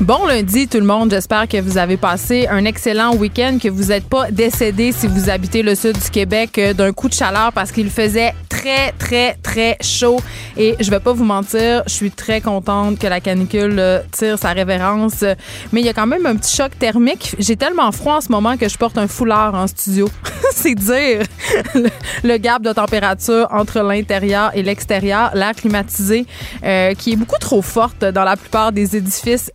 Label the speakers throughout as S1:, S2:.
S1: Bon lundi tout le monde, j'espère que vous avez passé un excellent week-end, que vous n'êtes pas décédé si vous habitez le sud du Québec euh, d'un coup de chaleur parce qu'il faisait très très très chaud et je vais pas vous mentir, je suis très contente que la canicule euh, tire sa révérence, mais il y a quand même un petit choc thermique. J'ai tellement froid en ce moment que je porte un foulard en studio. C'est dire le, gap de température entre l'intérieur et l'extérieur, l'air climatisé euh, qui est beaucoup trop forte dans la plupart des édifices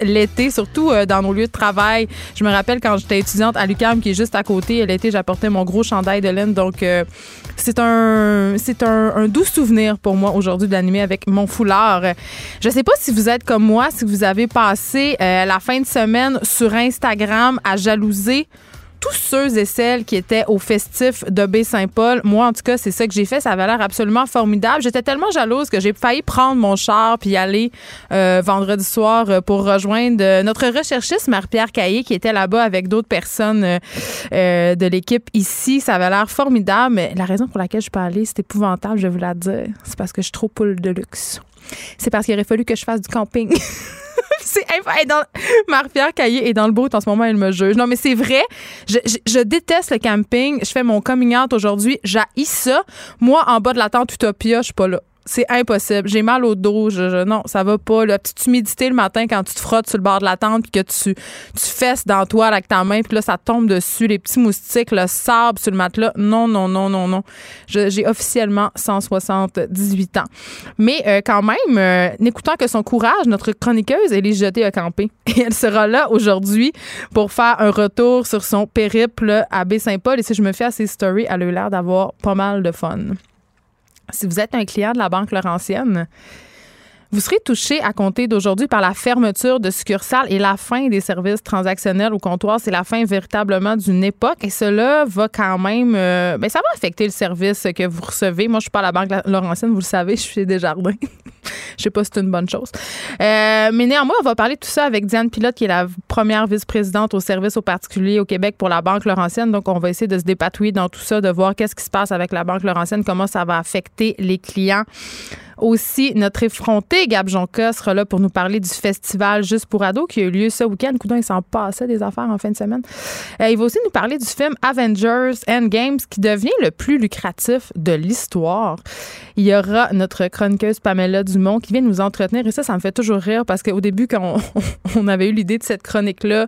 S1: surtout euh, dans nos lieux de travail. Je me rappelle quand j'étais étudiante à l'UQAM, qui est juste à côté, l'été, j'apportais mon gros chandail de laine. Donc, euh, c'est un, c'est un, doux souvenir pour moi aujourd'hui d'animer avec mon foulard. Je sais pas si vous êtes comme moi, si vous avez passé euh, la fin de semaine sur Instagram à jalouser tous ceux et celles qui étaient au festif de Baie-Saint-Paul, moi, en tout cas, c'est ça que j'ai fait. Ça avait l'air absolument formidable. J'étais tellement jalouse que j'ai failli prendre mon char puis aller euh, vendredi soir euh, pour rejoindre euh, notre recherchiste Marie-Pierre Caillé qui était là-bas avec d'autres personnes de l'équipe ici. Ça avait l'air formidable. Mais la raison pour laquelle je peux aller, c'est épouvantable, je vais vous la dire. C'est parce que je suis trop poule de luxe. C'est parce qu'il aurait fallu que je fasse du camping. c'est dans Marie-Pierre Caillé est dans le bout en ce moment, elle me juge. Non, mais c'est vrai. Je, déteste le camping. Je fais mon coming out aujourd'hui. J'haïs ça. Moi, en bas de la tente Utopia, je suis pas là c'est impossible. J'ai mal au dos. Non, ça va pas. La petite humidité le matin quand tu te frottes sur le bord de la tente que tu, tu fesses dans toi avec ta main puis là, ça tombe dessus. Les petits moustiques, le sable sur le matelas. Non, non, non, non, non. J'ai officiellement 178 ans. Mais euh, quand même, euh, n'écoutant que son courage, notre chroniqueuse, elle est jetée à camper. Elle sera là aujourd'hui pour faire un retour sur son périple à Baie-Saint-Paul. Et si je me fais à ses stories, elle a eu l'air d'avoir pas mal de fun. Si vous êtes un client de la Banque Laurentienne, vous serez touché à compter d'aujourd'hui par la fermeture de succursales et la fin des services transactionnels au comptoir. C'est la fin véritablement d'une époque et cela va quand même, euh, ben, ça va affecter le service que vous recevez. Moi, je suis pas à la Banque Laurentienne, vous le savez, je suis des jardins. je sais pas si c'est une bonne chose. Euh, mais néanmoins, on va parler de tout ça avec Diane Pilote, qui est la première vice-présidente au service aux particuliers au Québec pour la Banque Laurentienne. Donc, on va essayer de se dépatouiller dans tout ça, de voir qu'est-ce qui se passe avec la Banque Laurentienne, comment ça va affecter les clients. Aussi, notre effronté Gab Jonca sera là pour nous parler du festival Juste pour ados qui a eu lieu ce week-end. Coudon, il s'en passait des affaires en fin de semaine. Euh, il va aussi nous parler du film Avengers Endgames qui devient le plus lucratif de l'histoire. Il y aura notre chroniqueuse Pamela Dumont qui vient nous entretenir et ça, ça me fait toujours rire parce qu'au début, quand on, avait eu l'idée de cette chronique-là,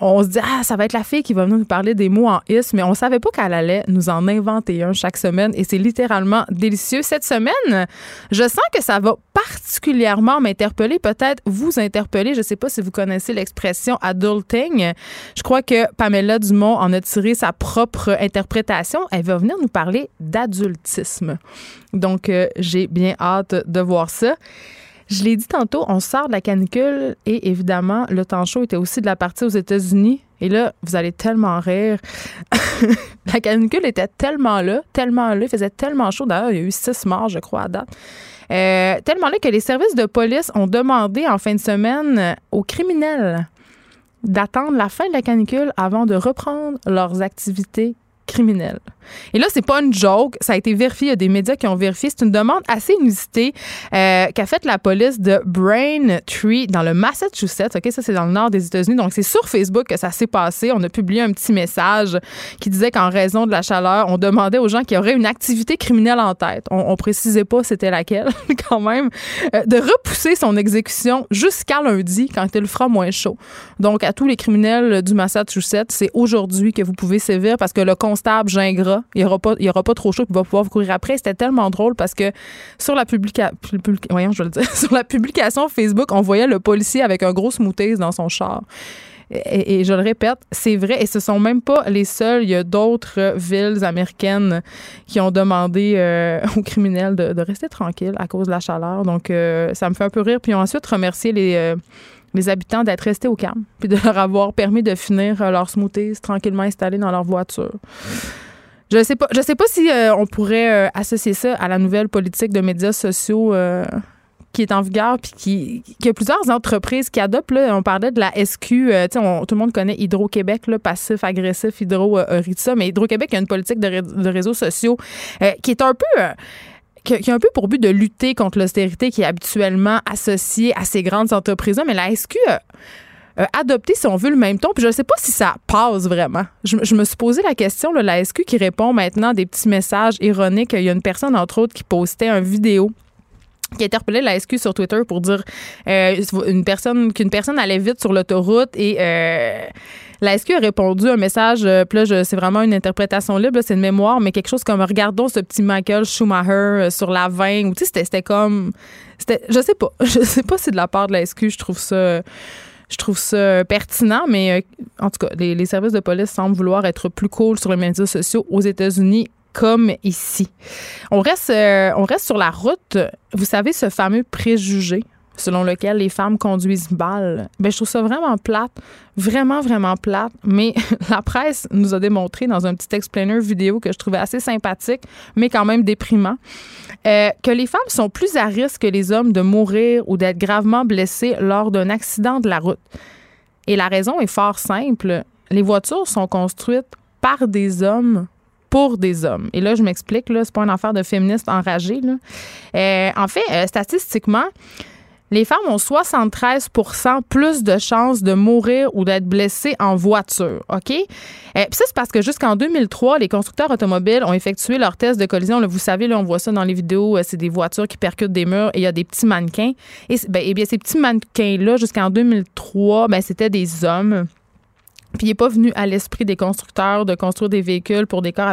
S1: on se dit ah ça va être la fille qui va venir nous parler des mots en is, mais on savait pas qu'elle allait nous en inventer un chaque semaine et c'est littéralement délicieux. Cette semaine, je sens que ça va particulièrement m'interpeller, peut-être vous interpeller. Je ne sais pas si vous connaissez l'expression adulting. Je crois que Pamela Dumont en a tiré sa propre interprétation. Elle va venir nous parler d'adultisme. Donc, euh, j'ai bien hâte de voir ça. Je l'ai dit tantôt, on sort de la canicule et évidemment, le temps chaud était aussi de la partie aux États-Unis. Et là, vous allez tellement rire. la canicule était tellement là, tellement là, il faisait tellement chaud. D'ailleurs, il y a eu six morts, je crois, à date. Euh, tellement là que les services de police ont demandé en fin de semaine aux criminels d'attendre la fin de la canicule avant de reprendre leurs activités criminel. Et là, c'est pas une joke. Ça a été vérifié. Il y a des médias qui ont vérifié. C'est une demande assez inusitée euh, qu'a faite la police de Braintree dans le Massachusetts. OK, ça, c'est dans le nord des États-Unis. Donc, c'est sur Facebook que ça s'est passé. On a publié un petit message qui disait qu'en raison de la chaleur, on demandait aux gens qui auraient une activité criminelle en tête. On, on précisait pas c'était laquelle, quand même, euh, de repousser son exécution jusqu'à lundi quand il fera moins chaud. Donc, à tous les criminels du Massachusetts, c'est aujourd'hui que vous pouvez sévir parce que le constable Gingras, il n'y aura, pas, trop chaud, il va pouvoir courir après. C'était tellement drôle parce que sur la, publication Facebook, on voyait le policier avec un gros smoothies dans son char. Et, je le répète, c'est vrai, et ce sont même pas les seuls. Il y a d'autres villes américaines qui ont demandé euh, aux criminels de, rester tranquilles à cause de la chaleur. Donc, euh, ça me fait un peu rire. Puis, ensuite remercié les, euh, les habitants d'être restés au calme, puis de leur avoir permis de finir leur smoothies tranquillement installés dans leur voiture. Je sais pas, je sais pas si on pourrait associer ça à la nouvelle politique de médias sociaux qui est en vigueur puis qui, qui a plusieurs entreprises qui adoptent. Là, on parlait de la SQ. Euh, tout le monde connaît Hydro-Québec, passif, agressif, Hydro euh, Mais Hydro-Québec a une politique de, réseaux sociaux euh, qui est un peu. Euh, qui, a un peu pour but de lutter contre l'austérité qui est habituellement associée à ces grandes entreprises-là. Mais la SQ adopté, si on veut, le même ton. Puis je ne sais pas si ça passe vraiment. Je, me suis posé la question, là, la SQ qui répond maintenant des petits messages ironiques. Il y a une personne, entre autres, qui postait une vidéo qui interpellait la SQ sur Twitter pour dire euh, une personne qu'une personne allait vite sur l'autoroute et euh, la SQ a répondu un message, euh, puis c'est vraiment une interprétation libre, c'est une mémoire, mais quelque chose comme regardons ce petit Michael Schumacher sur la 20, ou tu sais, c'était comme. Je sais pas. Je sais pas si de la part de la SQ, je trouve ça. Je trouve ça pertinent, mais en tout cas, les, services de police semblent vouloir être plus cool sur les médias sociaux aux États-Unis comme ici. On reste, euh, on reste sur la route. Vous savez, ce fameux préjugé? Selon lequel les femmes conduisent mal. Ben, je trouve ça vraiment plate, vraiment, vraiment plate. Mais la presse nous a démontré dans un petit explainer vidéo que je trouvais assez sympathique, mais quand même déprimant, euh, que les femmes sont plus à risque que les hommes de mourir ou d'être gravement blessées lors d'un accident de la route. Et la raison est fort simple. Les voitures sont construites par des hommes pour des hommes. Et là, je m'explique, là, c'est pas une affaire de féministes enragées. Euh, en fait, euh, statistiquement, les femmes ont 73% plus de chances de mourir ou d'être blessées en voiture. OK? Euh, Puis ça, c'est parce que jusqu'en 2003, les constructeurs automobiles ont effectué leur test de collision. Vous savez, là, on voit ça dans les vidéos, c'est des voitures qui percutent des murs et il y a des petits mannequins. Et, ben, eh bien, ces petits mannequins-là, jusqu'en 2003, ben, c'était des hommes. Puis il n'est pas venu à l'esprit des constructeurs de construire des véhicules pour des corps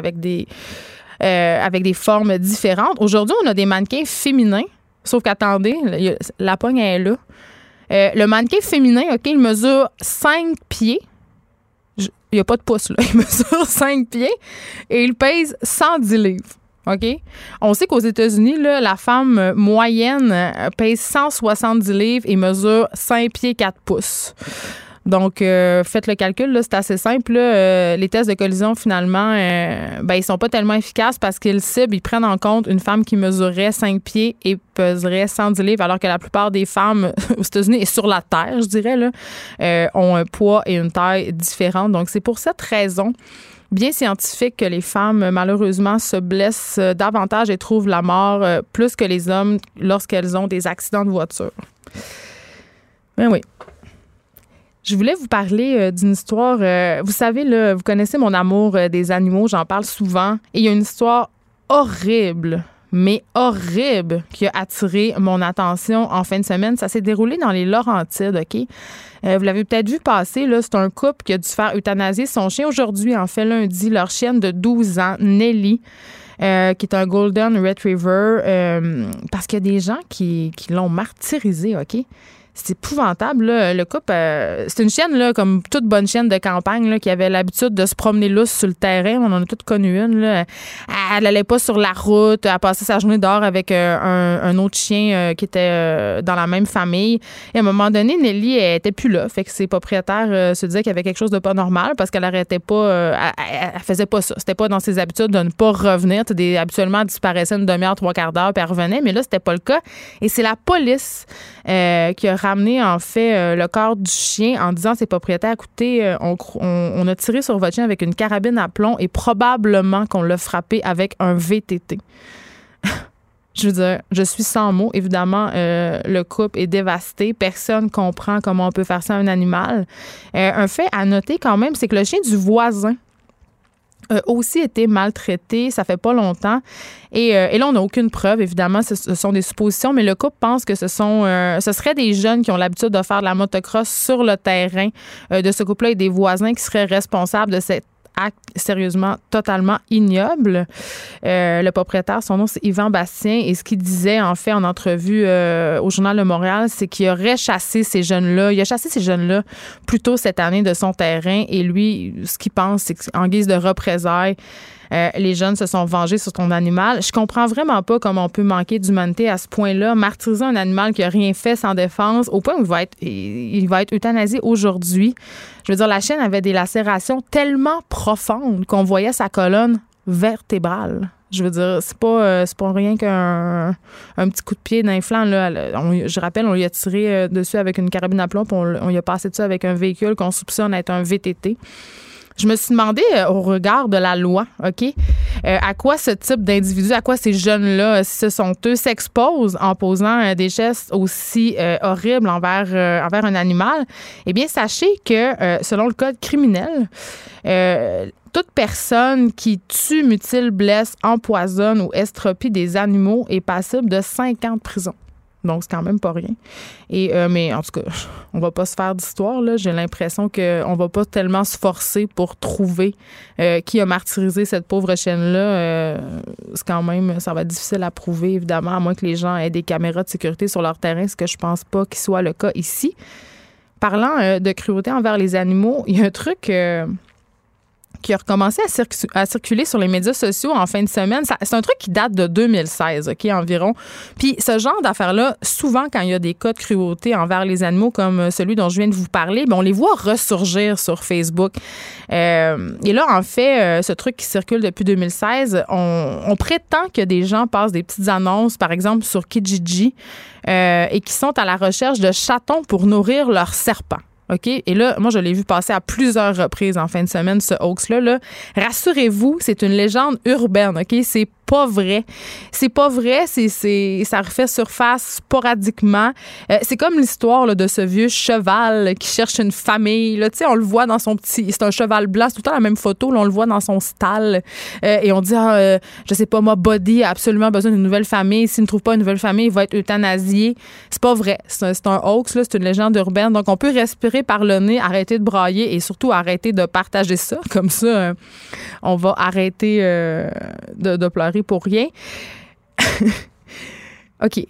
S1: euh, avec des formes différentes. Aujourd'hui, on a des mannequins féminins, sauf qu'attendez, la pogne est là. Euh, le mannequin féminin, OK, il mesure 5 pieds. Il n'y a pas de pouce, là. Il mesure 5 pieds et il pèse 110 livres. On sait qu'aux États-Unis, la femme moyenne pèse 170 livres et mesure 5 pieds 4 pouces. Donc, euh, faites le calcul, c'est assez simple. Euh, les tests de collision, finalement, euh, ben, ils sont pas tellement efficaces parce qu'ils ciblent, ils prennent en compte une femme qui mesurerait 5 pieds et peserait 110 livres, alors que la plupart des femmes aux États-Unis et sur la Terre, je dirais, là, ont un poids et une taille différente. Donc, c'est pour cette raison bien scientifique que les femmes, malheureusement, se blessent davantage et trouvent la mort plus que les hommes lorsqu'elles ont des accidents de voiture. Ben oui. Je voulais vous parler euh, d'une histoire. Euh, vous savez, là, vous connaissez mon amour euh, des animaux, j'en parle souvent. Et il y a une histoire horrible, mais horrible, qui a attiré mon attention en fin de semaine. Ça s'est déroulé dans les Laurentides, OK? vous l'avez peut-être vu passer, là, c'est un couple qui a dû faire euthanasier son chien aujourd'hui, en fait, lundi, leur chienne de 12 ans, Nelly. qui est un Golden Retriever, parce qu'il y a des gens qui, qui l'ont martyrisé, OK? C'est épouvantable. Le couple, euh, c'est une chienne, là, comme toute bonne chienne de campagne, qui avait l'habitude de se promener lousse sur le terrain. On en a toutes connu une. Là. Elle n'allait pas sur la route. Elle passait sa journée dehors avec euh, un, autre chien euh, qui était dans la même famille. Et à un moment donné, Nelly, elle était plus là. Fait que ses propriétaires se disaient qu'il y avait quelque chose de pas normal parce qu'elle arrêtait pas. Elle, faisait pas ça. C'était pas dans ses habitudes de ne pas revenir. Habituellement, elle disparaissait une demi-heure, trois quarts d'heure, puis elle revenait. Mais là, c'était pas le cas. Et c'est la police qui a ramené en fait le corps du chien en disant à ses propriétaires écoutez, on, on, a tiré sur votre chien avec une carabine à plomb et probablement qu'on l'a frappé avec un VTT. Je veux dire, je suis sans mots. Évidemment, euh, le couple est dévasté. Personne comprend comment on peut faire ça à un animal. Euh, un fait à noter quand même, c'est que le chien du voisin a aussi été maltraité. Ça fait pas longtemps. Et, euh, là, on n'a aucune preuve, évidemment. Ce, sont des suppositions, mais le couple pense que ce sont, ce seraient des jeunes qui ont l'habitude de faire de la motocross sur le terrain de ce couple-là et des voisins qui seraient responsables de cette sérieusement totalement ignoble. Euh, le propriétaire, son nom, c'est Yvan Bastien. Et ce qu'il disait, en fait, en entrevue euh, au Journal de Montréal, c'est qu'il aurait chassé ces jeunes-là. Il a chassé ces jeunes-là plus tôt cette année de son terrain. Et lui, ce qu'il pense, c'est qu'en guise de représailles, euh, les jeunes se sont vengés sur ton animal. Je comprends vraiment pas comment on peut manquer d'humanité à ce point-là, martyriser un animal qui a rien fait sans défense, au point où il va être, il euthanasié aujourd'hui. Je veux dire, la chaîne avait des lacérations tellement profondes qu'on voyait sa colonne vertébrale. Je veux dire, c'est pas, euh, pas rien qu'un un petit coup de pied d'un flanc. Là. je rappelle, on lui a tiré euh, dessus avec une carabine à plomb, on, on lui a passé dessus avec un véhicule qu'on soupçonne être un VTT. Je me suis demandé, euh, au regard de la loi, OK, euh, à quoi ce type d'individu, à quoi ces jeunes-là, si ce sont eux, s'exposent en posant euh, des gestes aussi horribles envers, un animal? Eh bien, sachez que, selon le code criminel, toute personne qui tue, mutile, blesse, empoisonne ou estropie des animaux est passible de 5 ans de prison. Donc, c'est quand même pas rien. Et, euh, mais en tout cas, on va pas se faire d'histoire. Là. J'ai l'impression qu'on va pas tellement se forcer pour trouver euh, qui a martyrisé cette pauvre chienne-là. Euh, c'est quand même, ça va être difficile à prouver, évidemment, à moins que les gens aient des caméras de sécurité sur leur terrain, ce que je pense pas qu'il soit le cas ici. Parlant de cruauté envers les animaux, il y a un truc qui a recommencé à, circuler sur les médias sociaux en fin de semaine. C'est un truc qui date de 2016, OK, environ. Puis ce genre d'affaires-là, souvent, quand il y a des cas de cruauté envers les animaux comme celui dont je viens de vous parler, ben, on les voit ressurgir sur Facebook. Euh, et là, en fait, euh, ce truc qui circule depuis 2016, on, prétend que des gens passent des petites annonces, par exemple, sur Kijiji, euh, et qui sont à la recherche de chatons pour nourrir leurs serpents. OK? Et là, moi, je l'ai vu passer à plusieurs reprises en fin de semaine, ce hoax-là. Là. Rassurez-vous, c'est une légende urbaine, OK? C'est pas vrai. C'est pas vrai, c'est, ça refait surface sporadiquement. Euh, c'est comme l'histoire de ce vieux cheval qui cherche une famille. On le voit dans son petit. C'est un cheval blanc, c'est tout le temps la même photo. On le voit dans son stall. Euh, et on dit, ah, euh, je sais pas, moi, Body a absolument besoin d'une nouvelle famille. S'il ne trouve pas une nouvelle famille, il va être euthanasié. C'est pas vrai. C'est un, hoax, c'est une légende urbaine. Donc, on peut respirer par le nez, arrêter de brailler et surtout arrêter de partager ça. Comme ça, on va arrêter de pleurer pour rien. OK.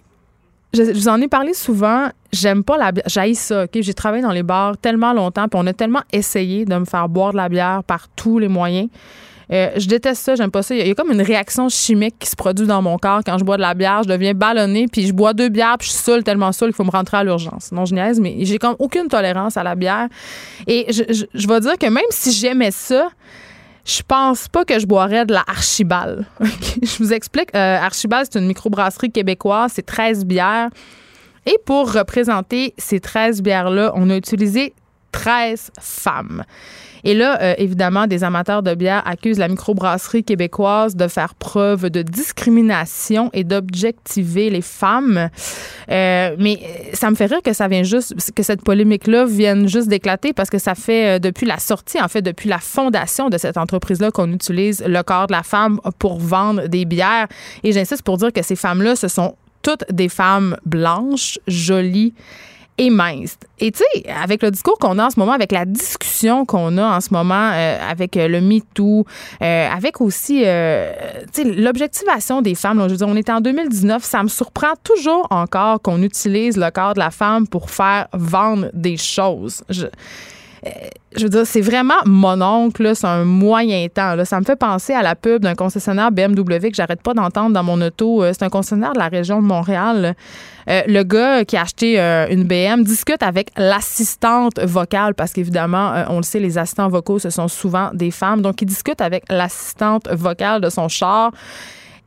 S1: Je, vous en ai parlé souvent. J'aime pas la bière. J'haïs ça. J'ai travaillé dans les bars tellement longtemps, puis on a tellement essayé de me faire boire de la bière par tous les moyens. Euh, je déteste ça, j'aime pas ça. Il y, a, comme une réaction chimique qui se produit dans mon corps quand je bois de la bière. Je deviens ballonnée, puis je bois deux bières, puis je suis saoule, tellement saoule qu'il faut me rentrer à l'urgence. Non, je niaise, mais j'ai comme aucune tolérance à la bière. Et je, je vais dire que même si j'aimais ça, je pense pas que je boirais de la Archibald. Je vous explique. Euh, Archibald, c'est une microbrasserie québécoise. C'est 13 bières. Et pour représenter ces 13 bières-là, on a utilisé 13 femmes. Et là, euh, évidemment, des amateurs de bière accusent la microbrasserie québécoise de faire preuve de discrimination et d'objectiver les femmes. Euh, mais euh, ça me fait rire que ça vient juste, que cette polémique-là vienne juste d'éclater parce que ça fait depuis la sortie, en fait, depuis la fondation de cette entreprise-là qu'on utilise le corps de la femme pour vendre des bières. Et j'insiste pour dire que ces femmes-là, ce sont toutes des femmes blanches, jolies et mince. Et tu sais, avec le discours qu'on a en ce moment, avec la discussion qu'on a en ce moment, euh, avec euh, le MeToo, euh, avec aussi l'objectivation des femmes. je veux dire, on est en 2019, ça me surprend toujours encore qu'on utilise le corps de la femme pour faire vendre des choses. Je, je veux dire, c'est vraiment mon oncle, c'est un moyen temps. Ça me fait penser à la pub d'un concessionnaire BMW que j'arrête pas d'entendre dans mon auto. C'est un concessionnaire de la région de Montréal. Euh, le gars qui a acheté euh, une BM discute avec l'assistante vocale parce qu'évidemment, euh, on le sait, les assistants vocaux, ce sont souvent des femmes. Donc, il discute avec l'assistante vocale de son char.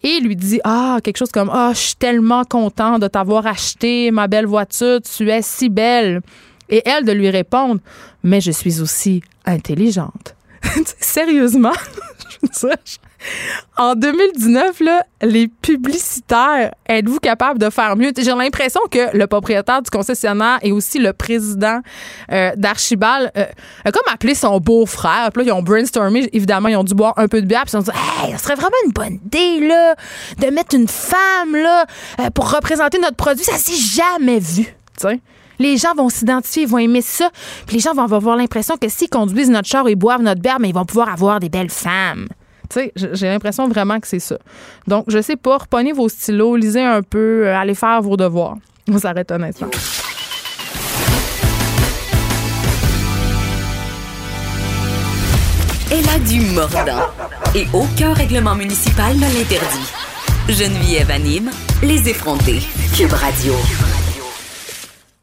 S1: et lui dit ah quelque chose comme ah je suis tellement content de t'avoir acheté ma belle voiture, tu es si belle. Et elle de lui répondre mais je suis aussi intelligente. Sérieusement, je en 2019, là, les publicitaires, êtes-vous capable de faire mieux? J'ai l'impression que le propriétaire du concessionnaire et aussi le président euh, d'Archibald euh, a comme appelé son beau-frère. Puis là, ils ont brainstormé. Évidemment, ils ont dû boire un peu de bière. Puis ils ont dit Hey, ce serait vraiment une bonne idée, là, de mettre une femme, là, euh, pour représenter notre produit. Ça s'est jamais vu. sais. Les gens vont s'identifier, vont aimer ça. Puis les gens vont avoir l'impression que s'ils conduisent notre char et boivent notre bière, mais ils vont pouvoir avoir des belles femmes. Tu sais, j'ai l'impression vraiment que c'est ça. Donc, je sais pas, reprenez vos stylos, lisez un peu, euh, allez faire vos devoirs. On s'arrête honnêtement.
S2: Elle a du mordant et aucun règlement municipal ne l'interdit. Geneviève anime les effrontés. Cube Radio.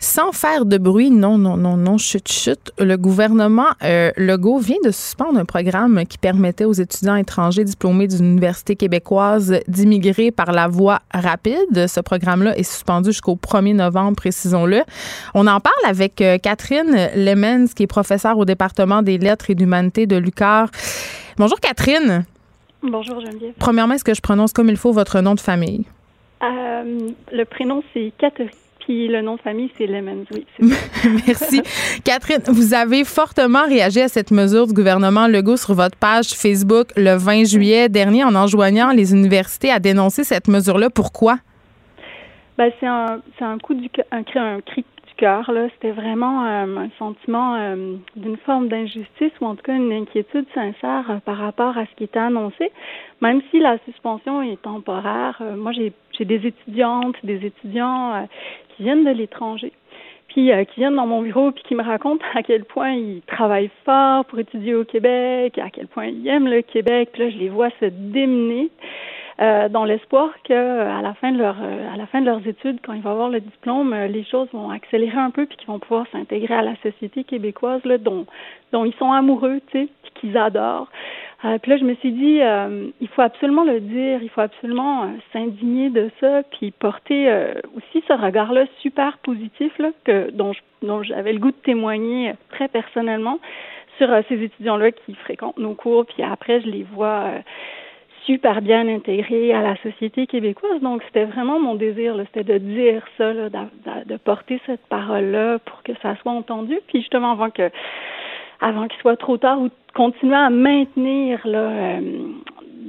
S1: Sans faire de bruit, non, non, non, non, chut, chut, le gouvernement euh, Legault vient de suspendre un programme qui permettait aux étudiants étrangers diplômés d'une université québécoise d'immigrer par la voie rapide. Ce programme-là est suspendu jusqu'au 1er novembre, précisons-le. On en parle avec euh, Catherine Lemens, qui est professeure au département des lettres et d'humanité de l'UQAR. Bonjour Catherine.
S3: Bonjour Geneviève.
S1: Premièrement, est-ce que je prononce comme il faut votre nom de famille?
S3: Euh, le prénom, c'est Catherine le nom de famille, c'est Lemons, oui.
S1: Merci. Catherine, vous avez fortement réagi à cette mesure du gouvernement Legault sur votre page Facebook le 20 juillet dernier en enjoignant les universités à dénoncer cette mesure-là. Pourquoi?
S3: Ben, c'est un, un coup du un, un cri C'était vraiment euh, un sentiment euh, d'une forme d'injustice ou en tout cas une inquiétude sincère euh, par rapport à ce qui était annoncé. Même si la suspension est temporaire, moi j'ai des étudiantes, des étudiants qui viennent de l'étranger, puis qui viennent dans mon bureau puis qui me racontent à quel point ils travaillent fort pour étudier au Québec, à quel point ils aiment le Québec. Puis là, je les vois se démener. Euh, dans l'espoir que à la fin de leur à la fin de leurs études, quand ils vont avoir le diplôme, euh, les choses vont accélérer un peu puis qu'ils vont pouvoir s'intégrer à la société québécoise là, dont dont ils sont amoureux, tu sais, qu'ils adorent. Euh, puis là, je me suis dit, euh, il faut absolument le dire, il faut absolument euh, s'indigner de ça, puis porter aussi ce regard-là super positif là, que dont dont j'avais le goût de témoigner très personnellement sur ces étudiants-là qui fréquentent nos cours, puis après, je les vois super bien intégrés à la société québécoise. Donc, c'était vraiment mon désir, c'était de dire ça, là, de, de porter cette parole-là pour que ça soit entendu. Puis justement, avant que avant qu'il soit trop tard ou continuer à maintenir là, euh,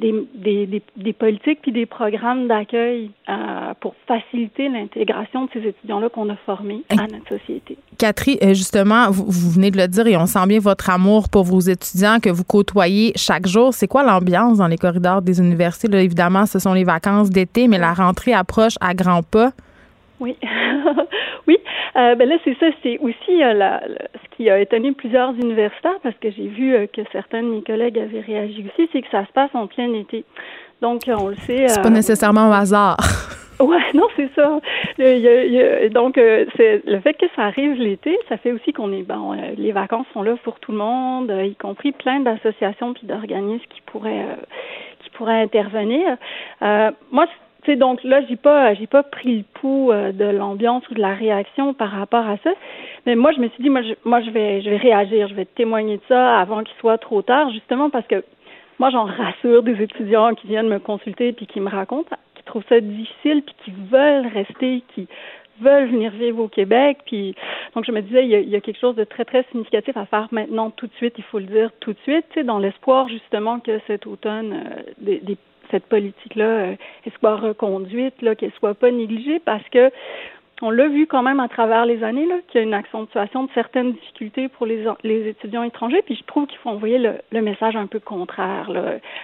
S3: des, des, des, politiques puis des programmes d'accueil euh, pour faciliter l'intégration de ces étudiants-là qu'on a formés à notre société.
S1: Catherine, euh, justement, vous, vous, venez de le dire et on sent bien votre amour pour vos étudiants que vous côtoyez chaque jour. C'est quoi l'ambiance dans les corridors des universités? Là, évidemment, ce sont les vacances d'été, mais la rentrée approche à grands pas.
S3: Oui, oui. Euh, ben là, c'est ça. C'est aussi euh, la, ce qui a étonné plusieurs universitaires parce que j'ai vu euh, que certains de mes collègues avaient réagi aussi, c'est que ça se passe en plein été. Donc, on le sait.
S1: C'est pas nécessairement au hasard.
S3: Ouais, non, c'est ça. donc, c'est le fait que ça arrive l'été, ça fait aussi qu'on est bon. les vacances sont là pour tout le monde, y compris plein d'associations puis d'organismes qui pourraient qui pourraient intervenir. moi, donc là, j'ai pas, j'ai pas pris le pouls euh, de l'ambiance ou de la réaction par rapport à ça. Mais moi, je me suis dit, moi, je, moi, je vais, je vais réagir, je vais témoigner de ça avant qu'il soit trop tard, justement parce que moi, j'en rassure des étudiants qui viennent me consulter puis qui me racontent, qui trouvent ça difficile puis qui veulent rester, qui veulent venir vivre au Québec. Puis donc je me disais, il y, a, il y a quelque chose de très très significatif à faire maintenant, tout de suite. Il faut le dire tout de suite, dans l'espoir justement que cet automne, euh, des, des cette politique-là, euh, elle soit reconduite, là, qu'elle soit pas négligée, parce que on l'a vu quand même à travers les années là, qu'il y a une accentuation de certaines difficultés pour les, les étudiants étrangers. Puis je trouve qu'il faut envoyer le, message un peu contraire,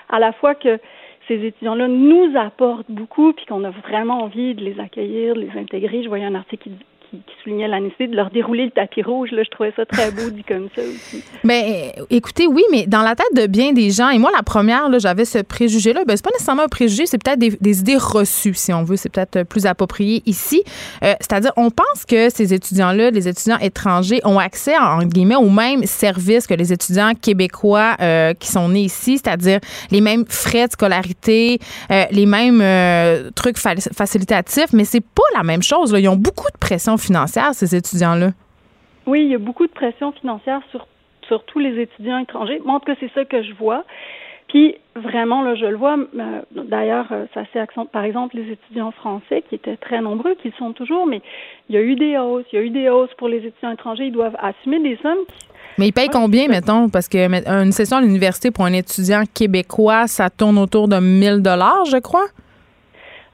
S3: à la fois que ces étudiants-là nous apportent beaucoup, puis qu'on a vraiment envie de les accueillir, de les intégrer. Je voyais un article qui, qui, soulignait la nécessité de leur dérouler le tapis rouge. Là, je trouvais ça très beau dit comme ça aussi.
S1: Ben, écoutez, oui, mais dans la tête de bien des gens, et moi la première, j'avais ce préjugé-là. Ben, c'est pas nécessairement un préjugé, c'est peut-être des, idées reçues, si on veut. C'est peut-être plus approprié ici. Euh, c'est-à-dire, on pense que ces étudiants-là, les étudiants étrangers, ont accès, en guillemets, aux mêmes services que les étudiants québécois euh, qui sont nés ici, c'est-à-dire les mêmes frais de scolarité, euh, les mêmes trucs facilitatifs, mais c'est pas la même chose. Ils ont beaucoup de pression financière, ces étudiants-là?
S3: Oui, il y a beaucoup de pression financière sur, sur tous les étudiants étrangers. Tout cas, c'est ça que je vois. Puis vraiment, là, je le vois. Euh, d'ailleurs, euh, ça s'est accentué. Par exemple, les étudiants français, qui étaient très nombreux, qui sont toujours, mais il y a eu des hausses. Il y a eu des hausses pour les étudiants étrangers. Ils doivent assumer des sommes.
S1: mais ils payent combien, mettons? Parce que une session à l'université pour un étudiant québécois, ça tourne autour de 1000 dollars, je crois.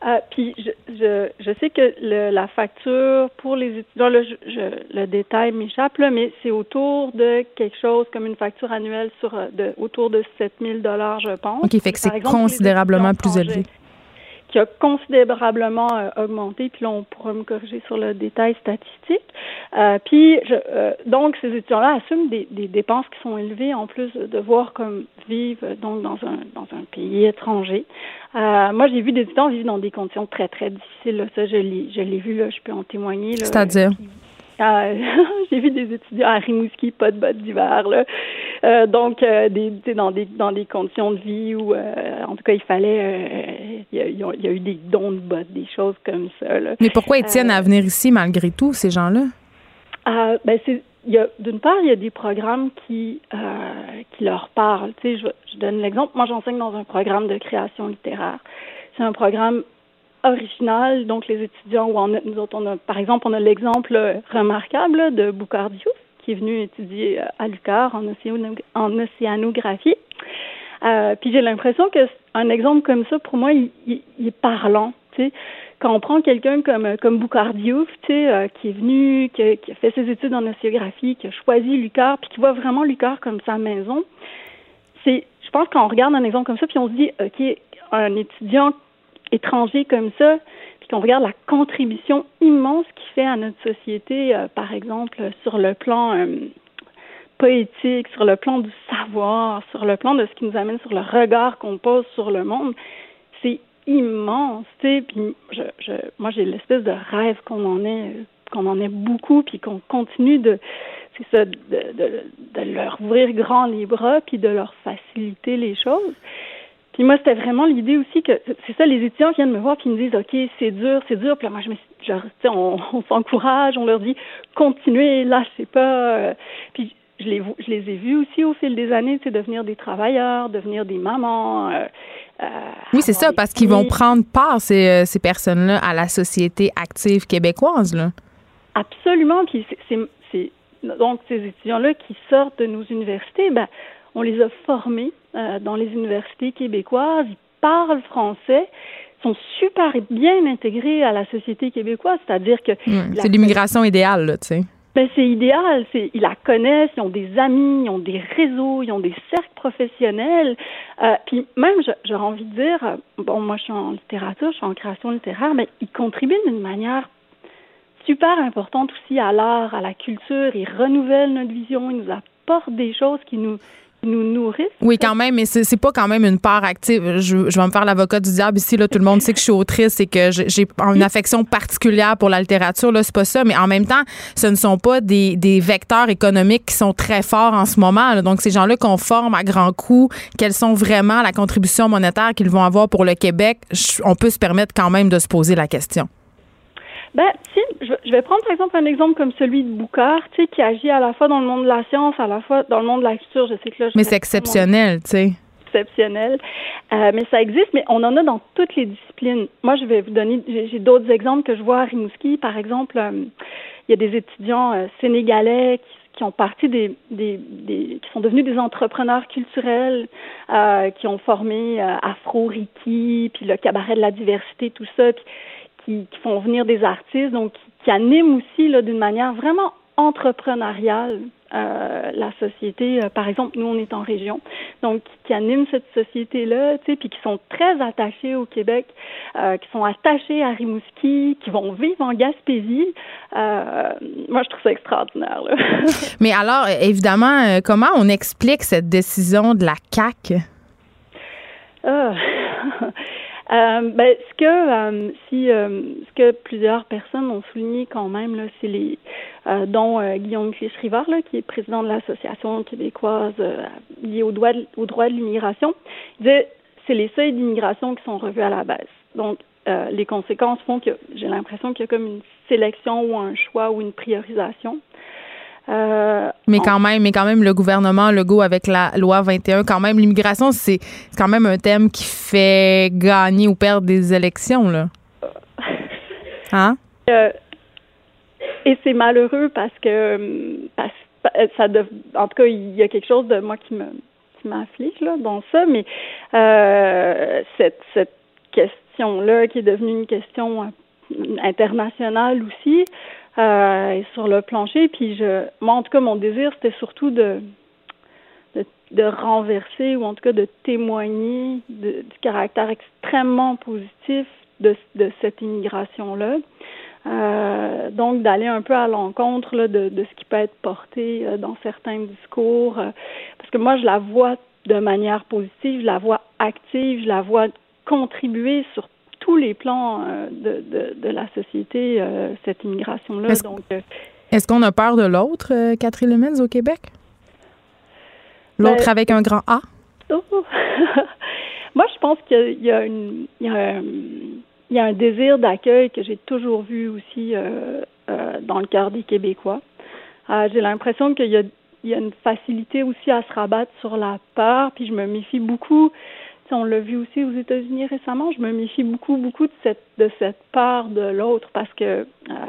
S3: Euh, puis je, je, je, sais que le, la facture pour les étudiants, là, je, le détail m'échappe, mais c'est autour de quelque chose comme une facture annuelle sur euh, de, autour de 7000 dollars, je pense.
S1: OK, fait que c'est considérablement plus élevé
S3: qui a considérablement euh, augmenté. Puis là, on pourra me corriger sur le détail statistique. Euh, puis, je, euh, donc, ces étudiants-là assument des, des, dépenses qui sont élevées en plus de voir comme vivre donc dans un dans un pays étranger. moi, j'ai vu des étudiants vivre dans des conditions très très difficiles. Ça, je l'ai je l'ai vu là, je peux en témoigner.
S1: C'est-à-dire?
S3: Euh, j'ai vu des étudiants à Rimouski, pas de bottes d'hiver, là. Euh, donc, euh, des, dans des dans des conditions de vie où, en tout cas, il fallait, il y, a, eu des dons de bottes, des choses comme ça. Là.
S1: Mais pourquoi ils tiennent à venir ici malgré tout, ces gens-là?
S3: ben c'est d'une part, il y a des programmes qui qui leur parlent. Tu sais, je, je donne l'exemple. Moi, j'enseigne dans un programme de création littéraire. C'est un programme original. Donc, les étudiants, où nous autres, on a, par exemple, on a l'exemple remarquable de Boucard qui est venu étudier euh, à l'UQAR en, océanographie. Euh, puis j'ai l'impression que un exemple comme ça, pour moi, il, est parlant. Quand on prend quelqu'un comme comme Boucardiouf, euh, qui est venu, qui a, fait ses études en océanographie, qui a choisi l'UQAR, puis qui voit vraiment l'UQAR comme sa maison, je pense qu'on regarde un exemple comme ça, puis on se dit, ok, un étudiant étranger comme ça, puis qu'on regarde la contribution immense qu'il fait à notre société, euh, par exemple, sur le plan euh, poétique, sur le plan du savoir, sur le plan de ce qui nous amène sur le regard qu'on pose sur le monde, c'est immense, tu sais, puis moi j'ai l'espèce de rêve qu'on en ait qu'on en ait beaucoup, puis qu'on continue de, c'est ça, de, leur ouvrir grand les bras, puis de leur faciliter les choses. Puis moi, c'était vraiment l'idée aussi que c'est ça, les étudiants viennent me voir puis ils me disent OK, c'est dur, c'est dur. Puis là, moi, je me suis, genre, on, on s'encourage, on leur dit continuez, lâchez pas. Puis je les, je les ai vus aussi au fil des années, c'est devenir des travailleurs, devenir des mamans. Euh,
S1: euh oui, c'est ça, parce qu'ils vont prendre part, ces, euh, ces personnes-là, à la société active québécoise. Là.
S3: Absolument. Puis c'est donc ces étudiants-là qui sortent de nos universités, ben, on les a formés euh, dans les universités québécoises, ils parlent français, sont super bien intégrés à la société québécoise, c'est-à-dire que
S1: c'est l'immigration idéale, tu sais.
S3: Ben, c'est idéal. C'est, ils la connaissent, ils ont des amis, ils ont des réseaux, ils ont des cercles professionnels. Euh, puis même, j'aurais envie de dire, euh, bon, moi je suis en littérature, je suis en création littéraire, mais ils contribuent d'une manière super importante aussi à l'art, à la culture. Ils renouvellent notre vision, ils nous apportent des choses qui nous nous nourrissent.
S1: Oui, quand même, mais c'est pas quand même une part active. Je, vais me faire l'avocat du diable ici. Là, tout le monde sait que je suis autrice et que j'ai une affection particulière pour la littérature. Là, c'est pas ça. Mais en même temps, ce ne sont pas des, des vecteurs économiques qui sont très forts en ce moment. Donc, ces gens-là qu'on forme à grands coups, quelles sont vraiment la contribution monétaire qu'ils vont avoir pour le Québec, on peut se permettre quand même de se poser la question.
S3: Ben, si, je vais prendre par exemple un exemple comme celui de Boucard, tu sais, qui agit à la fois dans le monde de la science, à la fois dans le monde de la culture. Je sais que là,
S1: mais c'est exceptionnel, tu sais.
S3: Exceptionnel, euh, mais ça existe, mais on en a dans toutes les disciplines. Moi, je vais vous donner, j'ai d'autres exemples que je vois à Rimouski, par exemple, euh, il y a des étudiants euh, sénégalais qui, qui ont parti des, des, des, qui sont devenus des entrepreneurs culturels, euh, qui ont formé Afro Riki, puis le cabaret de la diversité, tout ça. Puis, qui, font venir des artistes, donc qui, animent aussi là d'une manière vraiment entrepreneuriale euh, la société. Euh, par exemple, nous, on est en région, donc qui animent cette société-là, tu sais, puis qui sont très attachés au Québec, euh, qui sont attachés à Rimouski, qui vont vivre en Gaspésie. Moi, je trouve ça extraordinaire. Là.
S1: Mais alors, évidemment, comment on explique cette décision de la CAC?
S3: Euh, ben, ce que euh, si euh, ce que plusieurs personnes ont souligné quand même là, c'est les dont Guillaume Clich-Rivard, là, qui est président de l'association québécoise liée au droit de, au droit de l'immigration, il dit c'est les seuils d'immigration qui sont revus à la baisse. Donc les conséquences font que j'ai l'impression qu'il y a comme une sélection ou un choix ou une priorisation.
S1: Euh, mais quand même, mais quand même, le gouvernement Legault avec la loi 21, quand même, l'immigration, c'est quand même un thème qui fait gagner ou perdre des élections, là. Hein?
S3: Euh, et c'est malheureux parce que parce, ça en tout cas, il y a quelque chose de moi qui me qui m'afflige là dans ça, mais euh, cette cette question là qui est devenue une question internationale aussi. Euh, sur le plancher. Puis je, moi, en tout cas, mon désir, c'était surtout de, de, renverser ou en tout cas de témoigner du caractère extrêmement positif de, cette immigration-là. Euh, donc d'aller un peu à l'encontre de, de ce qui peut être porté euh, dans certains discours, parce que moi je la vois de manière positive, je la vois active, je la vois contribuer sur tous les plans euh, de, de, de, la société, euh, cette immigration-là.
S1: Est-ce, Donc, euh, est-ce qu'on a peur de l'autre, Catherine Lemens, au Québec? L'autre ben, avec un grand A?
S3: Oh. Moi, je pense qu'il y a, une, il y a, un, il y a un désir d'accueil que j'ai toujours vu aussi euh, euh, dans le cœur des Québécois. Euh, j'ai l'impression qu'il y a, il y a une facilité aussi à se rabattre sur la peur, puis je me méfie beaucoup on l'a vu aussi aux États-Unis récemment. Je me méfie beaucoup, beaucoup de cette de cette part de l'autre parce que euh,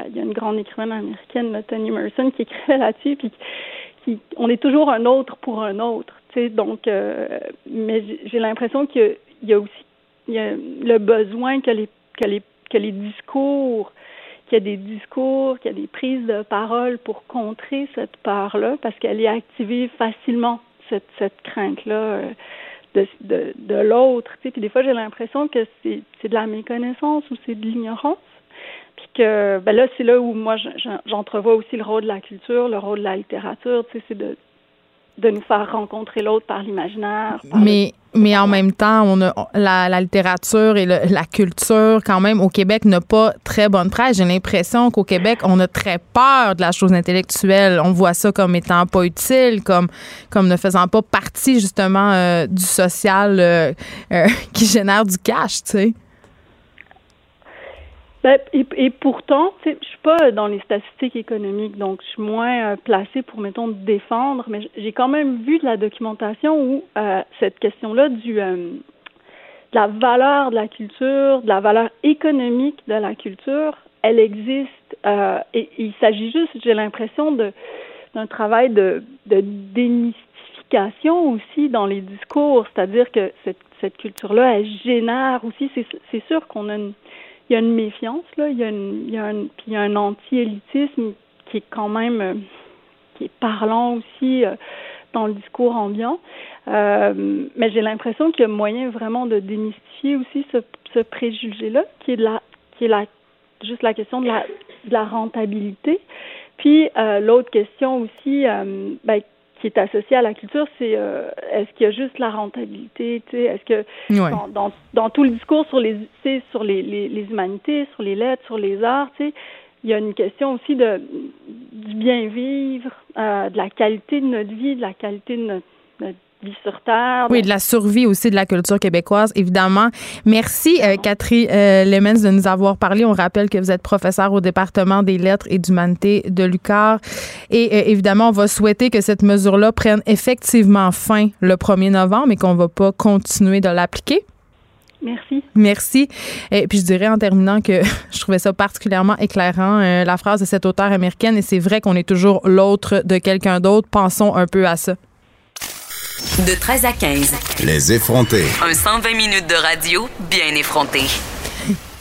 S3: il y a une grande écrivaine américaine, Toni Morrison, qui écrivait là-dessus, puis qui, on est toujours un autre pour un autre. Euh, mais j'ai l'impression qu'il y a aussi le besoin que les que les que les discours qu'il y a des discours, qu'il y a des prises de parole pour contrer cette part-là, parce qu'elle est activée facilement, cette, cette crainte-là. De, de, de l'autre. Puis des fois, j'ai l'impression que c'est, c'est de la méconnaissance ou c'est de l'ignorance. Puis que ben là, c'est là où moi j'entrevois aussi le rôle de la culture, le rôle de la littérature, c'est de de nous faire rencontrer l'autre par l'imaginaire.
S1: Mais, mais en même temps, on a, la, la littérature et le, la culture, quand même, au Québec, n'a pas très bonne presse. J'ai l'impression qu'au Québec, on a très peur de la chose intellectuelle. On voit ça comme étant pas utile, comme, comme ne faisant pas partie, justement, euh, du social euh, euh, qui génère du cash, tu sais.
S3: Ben, et, pourtant, je suis pas dans les statistiques économiques, donc je suis moins euh, placée pour, mettons, défendre, mais j'ai quand même vu de la documentation où euh, cette question-là euh, de la valeur de la culture, de la valeur économique de la culture, elle existe. Et, il s'agit juste, j'ai l'impression, d'un travail de, de démystification aussi dans les discours, c'est-à-dire que cette, cette culture-là, elle génère aussi. C'est sûr qu'on a une il y a une méfiance là, il y a, une, il y a puis il y a un anti-élitisme qui est quand même euh, qui est parlant aussi euh, dans le discours ambiant. Euh, mais j'ai l'impression qu'il y a moyen vraiment de démystifier aussi ce, préjugé-là, qui est de la qui est la juste la question de la de la rentabilité. Puis l'autre question aussi, ben, qui est associé à la culture, c'est euh, est-ce qu'il y a juste la rentabilité, tu sais, est-ce que dans, dans, dans, tout le discours sur les sur les, les, les, humanités, sur les lettres, sur les arts, tu sais, il y a une question aussi de du bien vivre, euh, de la qualité de notre vie, de la qualité de notre, notre sur Terre.
S1: Oui, de la survie aussi de la culture québécoise, évidemment. Merci, euh, Catherine euh, Lemens, de nous avoir parlé. On rappelle que vous êtes professeur au département des lettres et d'humanité de l'UQAR. Et euh, évidemment, on va souhaiter que cette mesure-là prenne effectivement fin le 1er novembre et qu'on ne va pas continuer de l'appliquer.
S3: Merci.
S1: Merci. Et puis je dirais en terminant que je trouvais ça particulièrement éclairant, la phrase de cette auteure américaine, et c'est vrai qu'on est toujours l'autre de quelqu'un d'autre. Pensons un peu à ça.
S2: De 13 à 15.
S4: Les effrontés.
S2: Un 120 minutes de radio bien effronté.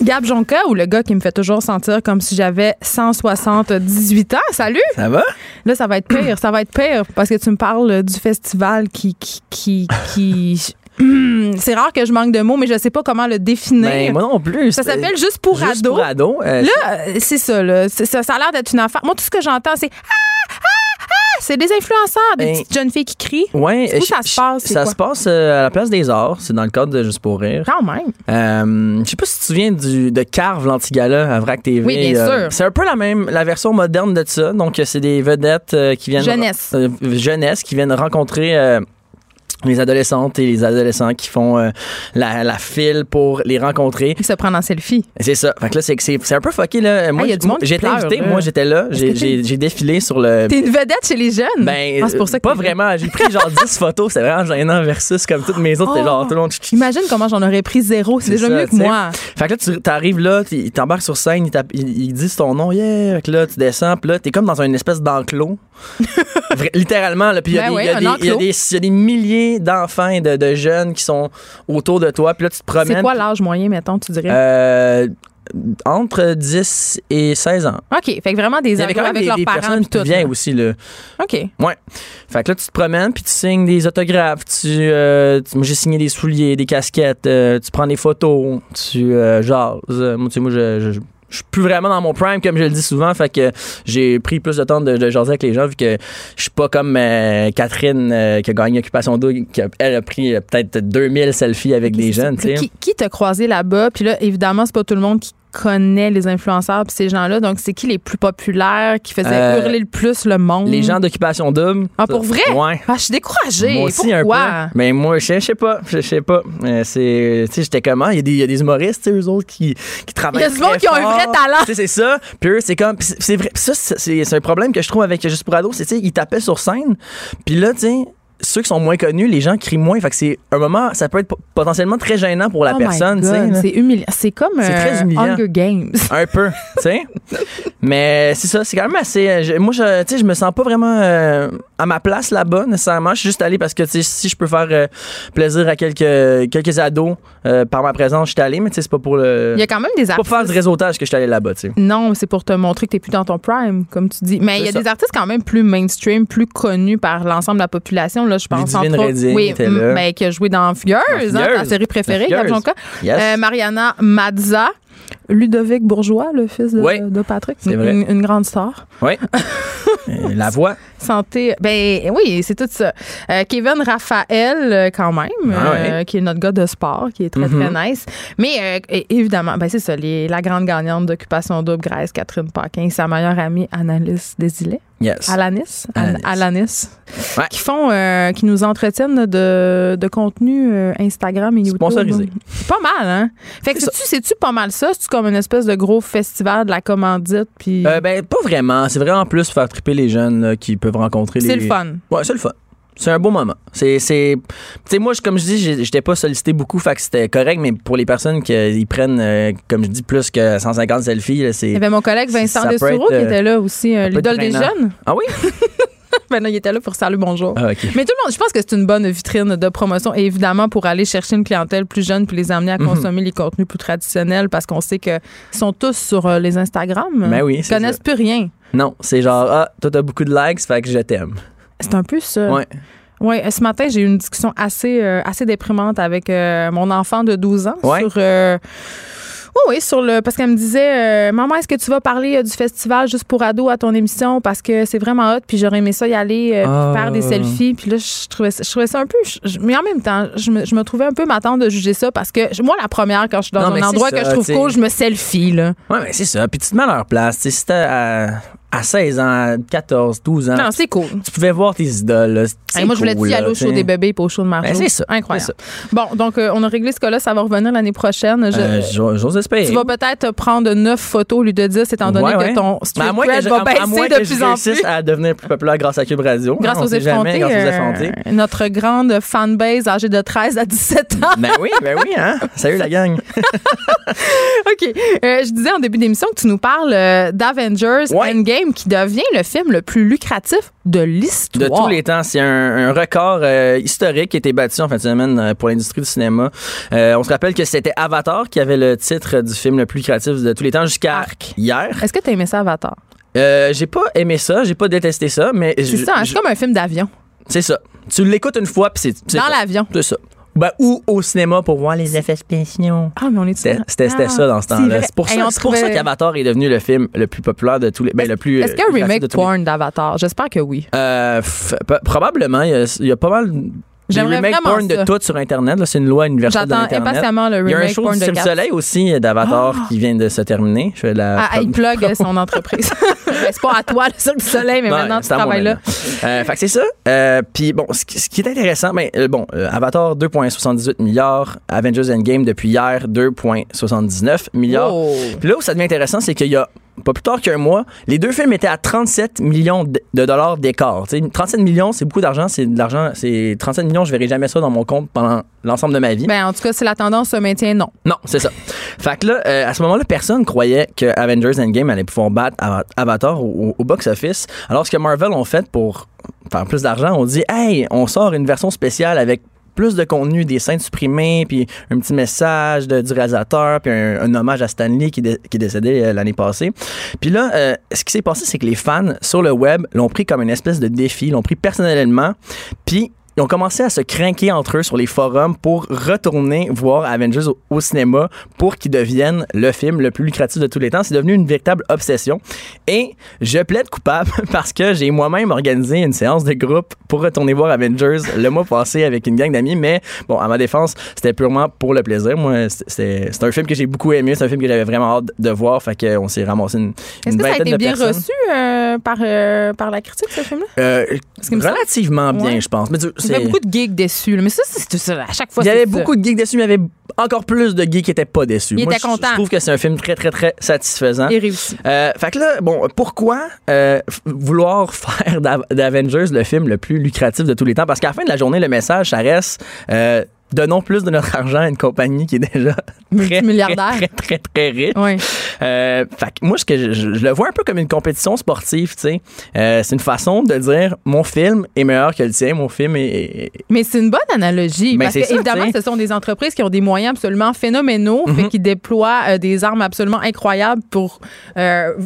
S1: Gab Jonca ou le gars qui me fait toujours sentir comme si j'avais 178 ans? Salut!
S5: Ça va?
S1: Là, ça va être pire. ça va être pire parce que tu me parles du festival qui. qui, qui, qui- c'est rare que je manque de mots, mais je sais pas comment le définir.
S5: Ben, moi non plus.
S1: ça s'appelle Juste pour
S5: Juste
S1: ado.
S5: pour ado. euh,
S1: Là, c'est ça, là. Ça a l'air d'être une affaire. Moi, tout ce que j'entends, c'est Ah! C'est des influenceurs, des
S5: Ben,
S1: petites jeunes filles qui crient.
S5: Je-
S1: ça se passe,
S5: Ça se passe euh, à la place des arts. C'est dans le cadre de Juste pour rire.
S1: Quand même.
S5: Euh, je sais pas si tu te souviens du, de Carve l'Antigala à VRAC TV.
S1: Oui, bien
S5: euh,
S1: sûr.
S5: C'est un peu la même, la version moderne de ça. Donc, euh, c'est des vedettes qui viennent.
S1: Jeunesse.
S5: jeunesse, qui viennent rencontrer. Les adolescentes et les adolescents qui font euh, la, la file pour les rencontrer.
S1: Ils se prennent en selfie.
S5: C'est ça. Fait que là, c'est, un peu fucké, là. Moi,
S1: pleure,
S5: invité.
S1: là.
S5: Moi, j'étais là. J'ai, défilé sur le.
S1: T'es une vedette chez les jeunes?
S5: Ben,
S1: Ah, c'est pour ça que
S5: pas vraiment. J'ai pris genre 10 photos. C'était vraiment gênant versus comme toutes mes autres.
S1: Oh.
S5: genre tout le monde.
S1: Imagine comment j'en aurais pris zéro. C'est déjà
S5: ça,
S1: mieux que
S5: tu sais.
S1: moi.
S5: Fait que là, tu t'arrives là, ils t'embarquent sur scène, ils, disent ton nom, yeah. Fait que là, tu descends, puis là, t'es comme dans une espèce d'enclos. Littéralement, là. Puis
S1: Ben ouais,
S5: y y il y a des milliers d'enfants et de, de jeunes qui sont autour de toi, puis là, tu te promènes.
S1: C'est quoi l'âge moyen, mettons, tu dirais?
S5: Euh, entre 10 et 16 ans.
S1: OK. Fait que vraiment des ados avec
S5: des,
S1: leurs
S5: des
S1: parents
S5: personnes
S1: tout.
S5: aussi, là.
S1: OK.
S5: Ouais. Fait que là, tu te promènes, puis tu signes des autographes. Tu, euh, tu- moi, j'ai signé des souliers, des casquettes. euh, tu prends des photos. Tu euh, jases. Moi, tu sais, moi, je, je, je suis plus vraiment dans mon prime, comme je le dis souvent. Fait que j'ai pris plus de temps de, de jaser avec les gens, vu que je suis pas comme euh, Catherine, euh, qui a gagné Occupation Double, qui a, elle a pris euh, peut-être 2000 selfies avec des jeunes.
S1: Qui, qui t'a croisé là-bas? Puis là, évidemment, c'est pas tout le monde qui connaît les influenceurs puis ces gens-là. Donc, c'est qui les plus populaires qui faisaient
S5: Euh,
S1: hurler le plus le monde?
S5: Les gens d'Occupation Double.
S1: Ah, pour vrai?
S5: Ouais.
S1: Ah, je suis découragée.
S5: Moi aussi
S1: Pourquoi?
S5: un peu. Mais moi, je sais- pas. Je sais pas. Euh, c'est, tu sais, j'étais comment? Il y, a des- il y a des humoristes, eux autres, qui, qui travaillent.
S1: Il y a
S5: très
S1: monde qui ont un vrai talent.
S5: C'est ça. Puis eux, c'est comme. c'est vrai. ça, c'est, un problème que je trouve avec Juste pour Ado. C'est, tu sais, ils t'appellent sur scène. Puis là, tu sais, ceux qui sont moins connus, les gens crient moins. Fait que c'est un moment, ça peut être po- potentiellement très gênant pour la
S1: Oh
S5: personne.
S1: C'est humiliant. C'est comme
S5: C'est très humiliant.
S1: Hunger Games.
S5: Un peu, tu sais. Mais c'est ça, c'est quand même assez. euh, je- moi, je, tu sais, je me sens pas vraiment euh, à ma place là-bas, nécessairement. Je suis juste allé parce que, si je peux faire euh, plaisir à quelques, quelques ados euh, par ma présence, je suis allé, mais c'est pas pour le.
S1: Il y a quand même des
S5: pas pour faire
S1: artistes.
S5: du réseautage que je suis allé là-bas, tu sais.
S1: Non, c'est pour te montrer que t'es plus dans ton prime, comme tu dis. Mais il y a
S5: ça.
S1: des artistes quand même plus mainstream, plus connus par l'ensemble de la population. Là, je pense autres-
S5: Redding
S1: oui,
S5: était
S1: m-
S5: là.
S1: ben, qui a joué dans Fugueuse, hein, ta série préférée,
S5: Fugueuse. Yes.
S1: Euh, Mariana Mazza. Ludovic Bourgeois, le fils de,
S5: Oui.
S1: de Patrick.
S5: C'est vrai.
S1: Une, une grande star.
S5: Oui. La voix.
S1: Santé. Ben oui, c'est tout ça. Euh, Kevin Raphaël, euh, quand même,
S5: Ah
S1: euh, qui est notre gars de sport, qui est très,
S5: Mhm.
S1: très nice. Mais euh, évidemment, ben c'est ça, les- la grande gagnante d'Occupation Double, Grèce, Catherine Paquin, sa meilleure amie, Annalise Desilets.
S5: Yes.
S1: Alanis. An-
S5: Alanis.
S1: Alanis.
S5: Ouais.
S1: Qui font, euh, qui nous entretiennent de, de contenu euh, Instagram et YouTube.
S5: Sponsorisé.
S1: Pas mal, hein? Fait que
S5: C'est
S1: c'est-tu, c'est-tu pas mal ça? C'est-tu comme une espèce de gros festival de la commandite? Puis
S5: Euh, ben, pas vraiment. C'est vraiment plus faire triper les jeunes là, qui peuvent rencontrer les.
S1: c'est le fun.
S5: Ouais, c'est le fun. C'est un beau moment. C'est, c'est, tu sais, moi, comme je dis, j'étais pas sollicité beaucoup, fait que c'était correct, mais pour les personnes qui euh, prennent, euh, comme je dis, plus que 150 selfies, là, c'est.
S1: Il y avait mon collègue Vincent
S5: être,
S1: qui était là aussi, euh, l'idole des jeunes.
S5: Ah oui?
S1: ben là, il était là pour salut bonjour.
S5: Ah.
S1: Mais tout le monde, je pense que c'est une bonne vitrine de promotion et évidemment pour aller chercher une clientèle plus jeune puis les amener à
S5: Mhm.
S1: consommer les contenus plus traditionnels parce qu'on sait qu'ils sont tous sur euh, les Instagram.
S5: Ben oui,
S1: Ils connaissent
S5: ça.
S1: plus rien.
S5: Non, c'est genre, ah, toi, t'as beaucoup de likes, fait que je t'aime.
S1: C'est un peu ça.
S5: Ouais.
S1: Euh, ce matin, j'ai eu une discussion assez, euh, assez déprimante avec euh, mon enfant de 12 ans
S5: Ouais.
S1: sur. euh, oui, oui, sur le. Parce qu'elle me disait, euh, Maman, est-ce que tu vas parler euh, du festival juste pour ados à ton émission? Parce que c'est vraiment hot, puis j'aurais aimé ça y aller, euh,
S5: Ah.
S1: faire des selfies. Puis là, je trouvais, ça- je trouvais ça un peu. je- mais en même temps, je me, je me trouvais un peu ma tante de juger ça parce que je- moi, la première, quand je suis dans
S5: Non,
S1: un endroit
S5: ça,
S1: que je trouve
S5: t'sais.
S1: cool, je me selfie, là.
S5: Ouais, mais c'est ça. Puis tu te mets à leur place. Tu sais, si t'as à, à 16 ans, à 14, 12 ans,
S1: Non, c'est cool.
S5: tu pouvais voir tes idoles.
S1: Hey, moi, je voulais
S5: cool,
S1: aller au show des bébés et au show de Marjo.
S5: Ben, c'est ça,
S1: Incroyable. Bon, donc, euh, on a réglé ce cas-là. Ça va revenir l'année prochaine. Je-
S5: Euh, j'o- J'ose espérer.
S1: Tu vas peut-être prendre neuf photos, lui de 10, étant donné
S5: Ouais,
S1: que ton
S5: Mais
S1: street
S5: à
S1: cred va
S5: à- à
S1: baisser
S5: moins
S1: de
S5: que
S1: plus
S5: je
S1: en plus.
S5: à devenir plus populaire grâce à Cube Radio.
S1: Grâce
S5: hein,
S1: aux effrontés,
S5: grâce aux
S1: euh,
S5: effrontés.
S1: notre grande fanbase âgée de 13 à 17 ans.
S5: Ben oui, ben oui, hein. Salut la gang.
S1: OK. Je disais en début d'émission que tu nous parles d'Avengers
S5: Ouais.
S1: Endgame qui devient le film le plus lucratif de l'histoire.
S5: De tous les temps, c'est un, un record euh, historique qui a été battu en fin de semaine euh, pour l'industrie du cinéma. Euh, on se rappelle que c'était Avatar qui avait le titre du film le plus lucratif de tous les temps jusqu'à
S1: Arc.
S5: hier.
S1: Est-ce que tu as aimé ça, Avatar?
S5: Euh, j'ai pas aimé ça, j'ai pas détesté ça, mais.
S1: C'est
S5: je-
S1: ça, hein, c'est comme un film d'avion.
S5: C'est ça. Tu l'écoutes une fois, puis c'est.
S1: Dans l'avion.
S5: C'est ça. Ben, ou au cinéma pour voir les effets spéciaux.
S1: Ah, mais on est
S5: C'était c'était- c'était ça dans ce temps-là. C'est pour,
S1: Hey,
S5: ça- qu'Avatar est devenu le film le plus populaire de tous les. Ben, le plus.
S1: Est-ce qu'il y a
S5: euh,
S1: un remake porn d'Avatar? J'espère que oui.
S5: Euh, probablement, il y, a, il y a pas mal.
S1: J'aimerais
S5: remakes porn
S1: ça.
S5: de tout sur Internet. C'est une loi universelle de
S1: J'attends impatiemment le
S5: Il y a un
S1: remake
S5: show
S1: porn
S5: du
S1: de
S5: Cirque. Soleil aussi d'Avatar qui vient de se terminer. Je fais la.
S1: Ah, il plug son entreprise. C'est pas à toi, le Cirque du Soleil, mais maintenant, tu travailles là.
S5: Euh, fait que c'est ça. Euh, Puis bon, ce qui, ce qui est intéressant, ben, euh, bon, euh, Avatar 2,78 milliards, Avengers Endgame depuis hier 2,79 milliards.
S1: Oh.
S5: Puis là où ça devient intéressant, c'est qu'il y a pas plus tard qu'un mois, les deux films étaient à 37 millions de de dollars d'écart. Tu sais, 37 millions, c'est beaucoup d'argent. C'est de l'argent. C'est 37 millions, je verrai jamais ça dans mon compte pendant l'ensemble de ma vie.
S1: Ben, en tout cas, si la tendance se maintient, non.
S5: Non, c'est ça. Fait que là, euh, à ce moment-là, personne croyait que Avengers Endgame allait pouvoir battre Ava- Avatar au, au box-office. Alors ce que Marvel ont fait pour faire plus d'argent, on dit Hey, on sort une version spéciale avec plus de contenu, des scènes supprimées, puis un petit message de, du réalisateur, puis un, un hommage à Stanley qui, dé- qui est décédé euh, l'année passée. Puis là, euh, ce qui s'est passé, c'est que les fans sur le web l'ont pris comme une espèce de défi, l'ont pris personnellement, puis ils ont commencé à se craquer entre eux sur les forums pour retourner voir Avengers au, au cinéma pour qu'il devienne le film le plus lucratif de tous les temps. C'est devenu une véritable obsession. Et je plaide coupable parce que j'ai moi-même organisé une séance de groupe pour retourner voir Avengers le mois passé avec une gang d'amis. Mais bon, à ma défense, c'était purement pour le plaisir. Moi, c'est un film que j'ai beaucoup aimé. C'est un film que j'avais vraiment hâte de voir. Fait qu'on s'est ramassé une,
S1: Est-ce
S5: une
S1: que ça a été bien
S5: personnes.
S1: reçu euh, par, euh, par la critique, ce film-là?
S5: Euh,
S1: semble-
S5: relativement bien,
S1: Ouais.
S5: je pense. Mais tu-
S1: Il y avait beaucoup de geeks déçus. là. Mais ça, c'est ça. À chaque fois,
S5: il y avait
S1: ça.
S5: beaucoup de geeks déçus, mais il y avait encore plus de geeks qui étaient pas déçus.
S1: Ils
S5: Moi,
S1: étaient
S5: je-
S1: contents.
S5: Je trouve que c'est un film très, très, très satisfaisant.
S1: Et réussi.
S5: Euh, fait que là, bon, pourquoi euh, vouloir faire d'A- d'Avengers le film le plus lucratif de tous les temps? Parce qu'à la fin de la journée, le message, ça reste euh, donnons plus de notre argent à une compagnie qui est déjà très,
S1: Multimilliardaire.
S5: très, très, très, très riche.
S1: Oui.
S5: Euh, fait que moi, ce que je, je- je le vois un peu comme une compétition sportive, tu sais. Euh, c'est une façon de dire mon film est meilleur que le tien, mon film est. est-
S1: Mais c'est une bonne analogie. Parce que,
S5: ça,
S1: évidemment, ce sont des entreprises qui ont des moyens absolument phénoménaux,
S5: Mhm.
S1: fait qui déploient euh, des armes absolument incroyables pour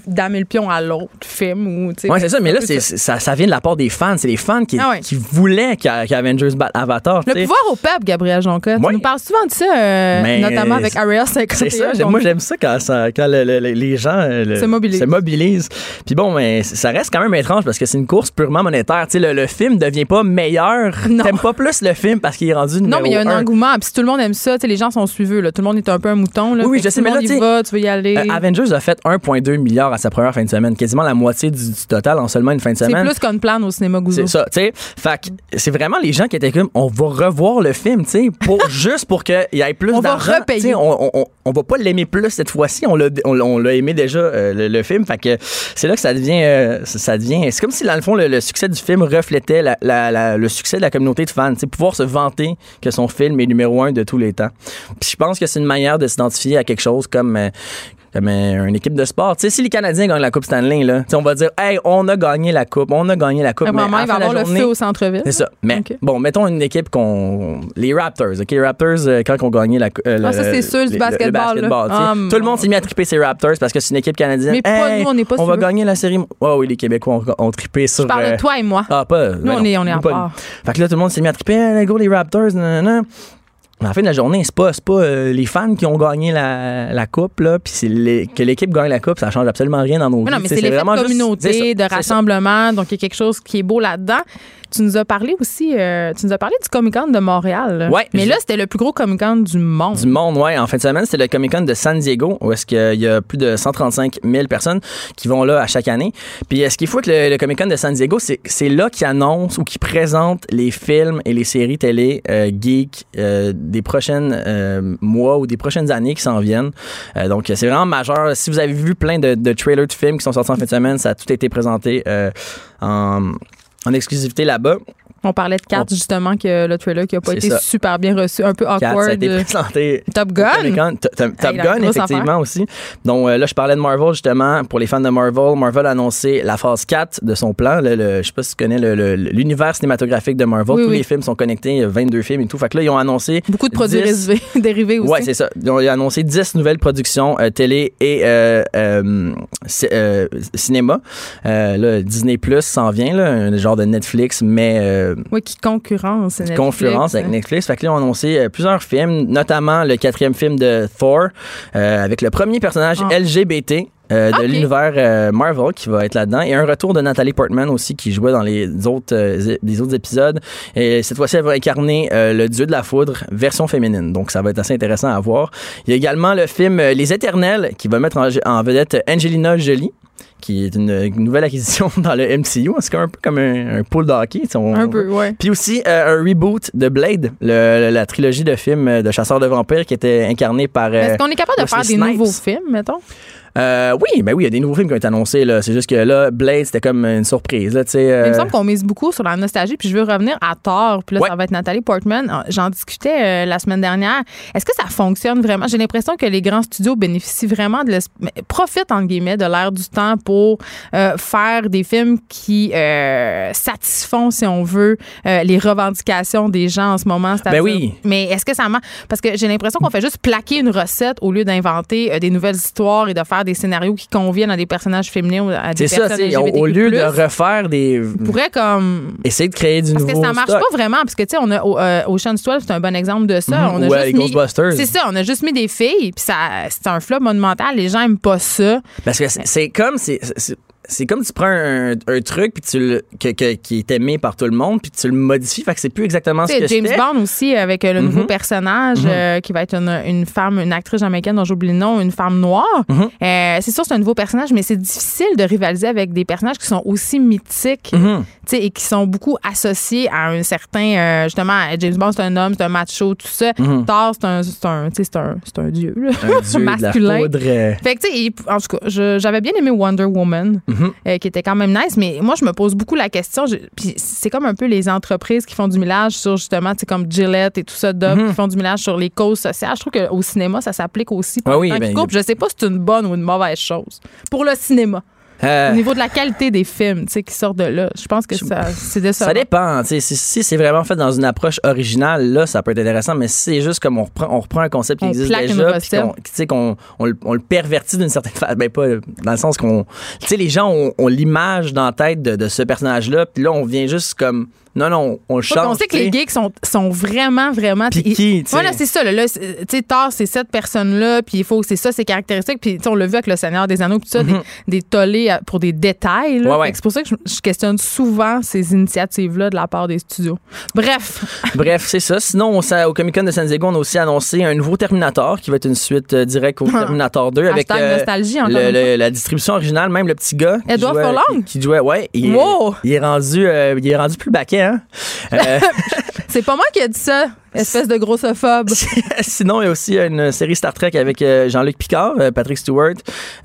S1: damer le pion à l'autre film. Ou,
S5: Ouais, c'est ça, mais là, ça, ça vient de la part des fans. C'est les fans qui,
S1: Ah ouais.
S5: qui voulaient qu'a- qu'Avengers batte Avatar.
S1: Le pouvoir au peuple, Gabriel Jonca.
S5: Ouais.
S1: Tu nous parles souvent de ça, euh,
S5: Mais
S1: notamment avec
S5: c'est-
S1: Area 51.
S5: C'est ça, moi j'aime ça quand, ça, quand le- le- le- les gens euh, le-
S1: Se mobilisent.
S5: se mobilisent. Puis bon, mais ça reste quand même étrange parce que c'est une course purement monétaire. Tu sais, le, film devient pas meilleur. T'aimes pas plus le film parce qu'il est rendu numéro
S1: Non, mais il y a un
S5: un.
S1: engouement. Puis si tout le monde aime ça, les gens sont suiveux. Là. Tout le monde est un peu un mouton. Là,
S5: Oui, je sais, mais là,
S1: va, tu veux y aller.
S5: Euh, Avengers a fait 1,2 milliard à sa première fin de semaine, quasiment la moitié du, du total en seulement une fin de
S1: c'est
S5: semaine.
S1: plus qu'une plan au cinéma Gouzo.
S5: C'est ça, tu sais. Fait que c'est vraiment les gens qui étaient comme, on va revoir le film, tu pour, juste pour qu'il y ait plus
S1: On va
S5: d'argent.
S1: repayer.
S5: On, on, on, va pas l'aimer plus cette fois-ci, on l'a, on, l'a aimé déjà, euh, le, le film. Fait que c'est là que ça devient, euh, ça devient, c'est comme si dans le fond, le, le succès du film reflétait la, la- la- le succès de la communauté de fans, pouvoir se vanter que son film est numéro un de tous les temps. Puis je pense que c'est une manière de s'identifier à quelque chose comme... euh, comme euh, une équipe de sport. Tu sais, si les Canadiens gagnent la Coupe Stanley, là, on va dire, hey, on a gagné la Coupe, on a gagné la Coupe. mais à la
S1: il va avoir le
S5: journée-
S1: feu au centre-ville.
S5: c'est ça. Mais bon, mettons une équipe qu'on. Les Raptors, OK? Les Raptors, euh, quand on gagnait la. euh,
S1: Ah,
S5: le-
S1: ça, c'est sûr, du
S5: le- le
S1: basketball,
S5: sais.
S1: Ah,
S5: Tout le
S1: mon
S5: monde s'est mis à triper ces Raptors parce que c'est une équipe canadienne.
S1: Mais pas
S5: Hey,
S1: nous, on n'est pas
S5: On va
S1: eux.
S5: gagner la série. Oh oui, les Québécois ont, ont trippé sur.
S1: Je parle
S5: euh,
S1: de toi et moi.
S5: Ah, pas.
S1: Nous, on est, on est en part.
S5: Fait que là, tout le monde s'est mis à triper. Hey, go, les Raptors. Mais la fin de la journée, c'est pas, pas euh, les fans qui ont gagné la, la coupe, là, puis que l'équipe gagne la coupe, ça change absolument rien dans nos
S1: Mais non,
S5: vies.
S1: mais c'est de
S5: vraiment juste- c'est
S1: communauté,
S5: ça,
S1: de rassemblement. Donc, il y a quelque chose qui est beau là-dedans. Tu nous as parlé aussi, euh, tu nous as parlé du Comic Con de Montréal.
S5: Ouais,
S1: Mais là, c'était le plus gros Comic Con du monde.
S5: Du monde, ouais. En fin de semaine, c'était le Comic Con de San Diego, où est-ce qu'il y a plus de 135 000 personnes qui vont là à chaque année. Puis, euh, ce qu'il faut que le, le Comic Con de San Diego, c'est c'est là qu'ils annoncent ou qu'ils présentent les films et les séries télé euh, geek euh, des prochaines euh, mois ou des prochaines années qui s'en viennent. Euh, donc, c'est vraiment majeur. Si vous avez vu plein de, de trailers de films qui sont sortis en fin de semaine, ça a tout été présenté euh, en, en exclusivité là-bas.
S1: On parlait de 4, justement, que le trailer qui a pas été
S5: ça.
S1: super bien reçu, un peu
S5: 4, ça a
S1: awkward.
S5: été
S1: euh,
S5: présenté
S1: Top Gun.
S5: Top Top
S1: Hey, la
S5: Gun, effectivement
S1: affaire.
S5: aussi. Donc euh, là, je parlais de Marvel justement. Pour les fans de Marvel, Marvel a annoncé la phase 4 de son plan. Le, le- je sais pas si tu connais l'univers cinématographique de Marvel.
S1: Oui,
S5: Tous
S1: oui.
S5: les films sont connectés, il y a 22 films et tout. Fait que là, ils ont annoncé.
S1: Beaucoup de produits
S5: 10
S1: dérivés, aussi.
S5: Ouais, c'est ça. Ils ont annoncé 10 nouvelles productions euh, télé et euh, cinéma. Là, Disney Plus s'en vient, là, un genre de Netflix, mais euh,
S1: Oui, qui concurrence. Netflix.
S5: avec Netflix. Fait que là, ils ont annoncé euh, plusieurs films, notamment le quatrième film de Thor, euh, avec le premier personnage
S1: Ah.
S5: LGBT. euh, de l'univers euh, Marvel qui va être là-dedans et un retour de Nathalie Portman aussi qui jouait dans les autres euh, autres épisodes et cette fois-ci elle va incarner le dieu de la foudre version féminine donc ça va être assez intéressant à voir il y a également le film Les Éternels qui va mettre en, en vedette Angelina Jolie qui est une, une nouvelle acquisition dans le MCU c'est un peu comme un, un pool de hockey tu sais, on-
S1: Un peu, ouais.
S5: puis aussi euh, un reboot de Blade, le- la trilogie de films euh, de chasseurs de vampires qui était incarnée par. euh,
S1: Est-ce qu'on est capable de
S5: Wesley
S1: faire des
S5: Snipes.
S1: nouveaux films, mettons?
S5: Euh, oui, ben oui, il y a des nouveaux films qui ont été annoncés. là. C'est juste que là, Blade, c'était comme une surprise. Là, euh,
S1: Il me semble qu'on mise beaucoup sur la nostalgie, puis je veux revenir à Thor, puis là,
S5: Ouais.
S1: ça va être Nathalie Portman. Euh, J'en discutais euh, la semaine dernière. Est-ce que ça fonctionne vraiment? J'ai l'impression que les grands studios bénéficient vraiment de profitent, entre guillemets, de l'air du temps pour euh, faire des films qui euh, satisfont, si on veut, euh, les revendications des gens en ce moment.
S5: Ben oui.
S1: Mais est-ce que ça marche? Parce que j'ai l'impression qu'on fait juste plaquer une recette au lieu d'inventer euh, des nouvelles histoires et de faire des scénarios qui conviennent à des personnages féminins ou à des
S5: c'est ça,
S1: personnes
S5: c'est- au, au lieu de refaire des.
S1: On pourrait comme
S5: Essayer de créer du
S1: parce que
S5: nouveau.
S1: ça marche
S5: stock.
S1: pas vraiment parce que tu sais on a au- euh, Ocean's 12 c'est un bon exemple de ça
S5: Mhm.
S1: on a
S5: Ou, euh,
S1: juste
S5: Ghostbusters.
S1: c'est ça on a juste mis des filles puis ça c'est un flop monumental les gens aiment pas ça
S5: Parce que c'est- c'est comme. c'est- c'est- comme tu prends un, un truc puis tu le, que, que- qui est aimé par tout le monde puis tu le modifies fait que c'est plus exactement ce que
S1: James. Bond aussi avec euh, le nouveau personnage euh, qui va être une, une femme une actrice jamaïcaine dont j'oublie le nom une femme noire. Euh, c'est sûr c'est un nouveau personnage mais c'est difficile de rivaliser avec des personnages qui sont aussi mythiques.
S5: Mhm.
S1: Et qui sont beaucoup associés à un certain euh, justement James Bond c'est un homme c'est un macho tout ça
S5: Mhm.
S1: Thor c'est un c'est un, un, c'est un dieu là.
S5: Un dieu de la
S1: masculin.
S5: foudre. euh,
S1: Fait que, en tout cas, j'avais bien aimé Wonder Woman,
S5: Mhm.
S1: euh, qui était quand même nice, mais moi, je me pose beaucoup la question. Puis c'est comme un peu les entreprises qui font du millage sur justement, tu comme Gillette et tout ça, Dove,
S5: Mhm.
S1: qui font du millage sur les causes sociales. Je trouve qu'au cinéma, ça s'applique aussi.
S5: Ouais, oui,
S1: Tant
S5: ben,
S1: coupent, je sais pas si c'est une bonne ou une mauvaise chose. Pour le cinéma.
S5: Euh,
S1: Au niveau de la qualité des films, tu sais, qui sortent de là, je pense que ça, c'est décevant.
S5: Ça dépend. Si, si c'est vraiment fait dans une approche originale, là, ça peut être intéressant. Mais si c'est juste comme on reprend, on reprend un concept qui
S1: On
S5: existe déjà, puis qu'on- tu sais, qu'on on, le- on le pervertit d'une certaine façon. Ben, pas dans le sens qu'on. Tu sais, les gens ont, ont l'image dans la tête de, de ce personnage-là. Puis là, on vient juste comme. Non, non, on le change.
S1: on sait que les geeks sont, sont vraiment, vraiment.
S5: Piqués.
S1: Voilà, c'est ça. Là, là, c'est- tu sais, Thor, c'est cette personne-là, puis il faut, c'est ça, ses caractéristiques. Puis, tu sais, on l'a vu avec le Seigneur des Anneaux, puis ça, des, des tollés pour des détails.
S5: Ouais,
S1: C'est pour ça que je, je questionne souvent ces initiatives-là de la part des studios. Bref,
S5: Bref, c'est ça. Sinon, on au Comic Con de San Diego, on a aussi annoncé un nouveau Terminator qui va être une suite euh, directe au Terminator 2 avec euh,
S1: nostalgie,
S5: le- le- la distribution originale, même le petit gars. qui
S1: Edward Furlong?
S5: Qui, qui jouait, ouais. Il, est-
S1: Wow!
S5: il est rendu, euh, il est rendu plus baquet, hein. Euh,
S1: c'est pas moi qui ai dit ça, espèce de grossophobe.
S5: Sinon, il y a aussi une série Star Trek avec euh, Jean-Luc Picard, euh, Patrick Stewart,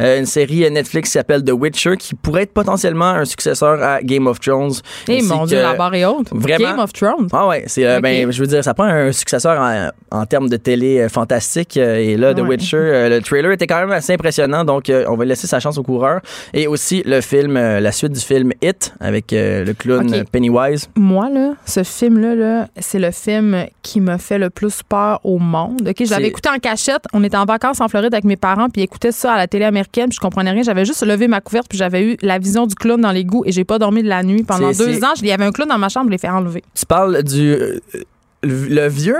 S5: euh, une série Netflix qui s'appelle The Witcher, qui pourrait être potentiellement un successeur à Game of Thrones.
S1: Eh
S5: Ainsi
S1: mon Dieu, la barre est haute.
S5: Vraiment?
S1: Game of Thrones.
S5: Ah ouais, c'est ben je veux dire ça prend un successeur en, en termes de télé fantastique et là The
S1: Ouais.
S5: Witcher le trailer était quand même assez impressionnant donc on va laisser sa chance au coureur et aussi le film la suite du film It avec le clown Pennywise.
S1: Moi, là, ce film-là, là, c'est le film qui me fait le plus peur au monde. OK, je l'avais écouté en cachette. On était en vacances en Floride avec mes parents, puis ils écoutaient ça à la télé américaine, puis je comprenais rien. J'avais juste levé ma couverte, puis j'avais eu la vision du clown dans les goûts, et j'ai pas dormi de la nuit. Pendant deux ans, il y avait un clown dans ma chambre, je l'ai fait enlever.
S5: Tu parles du euh, le, le vieux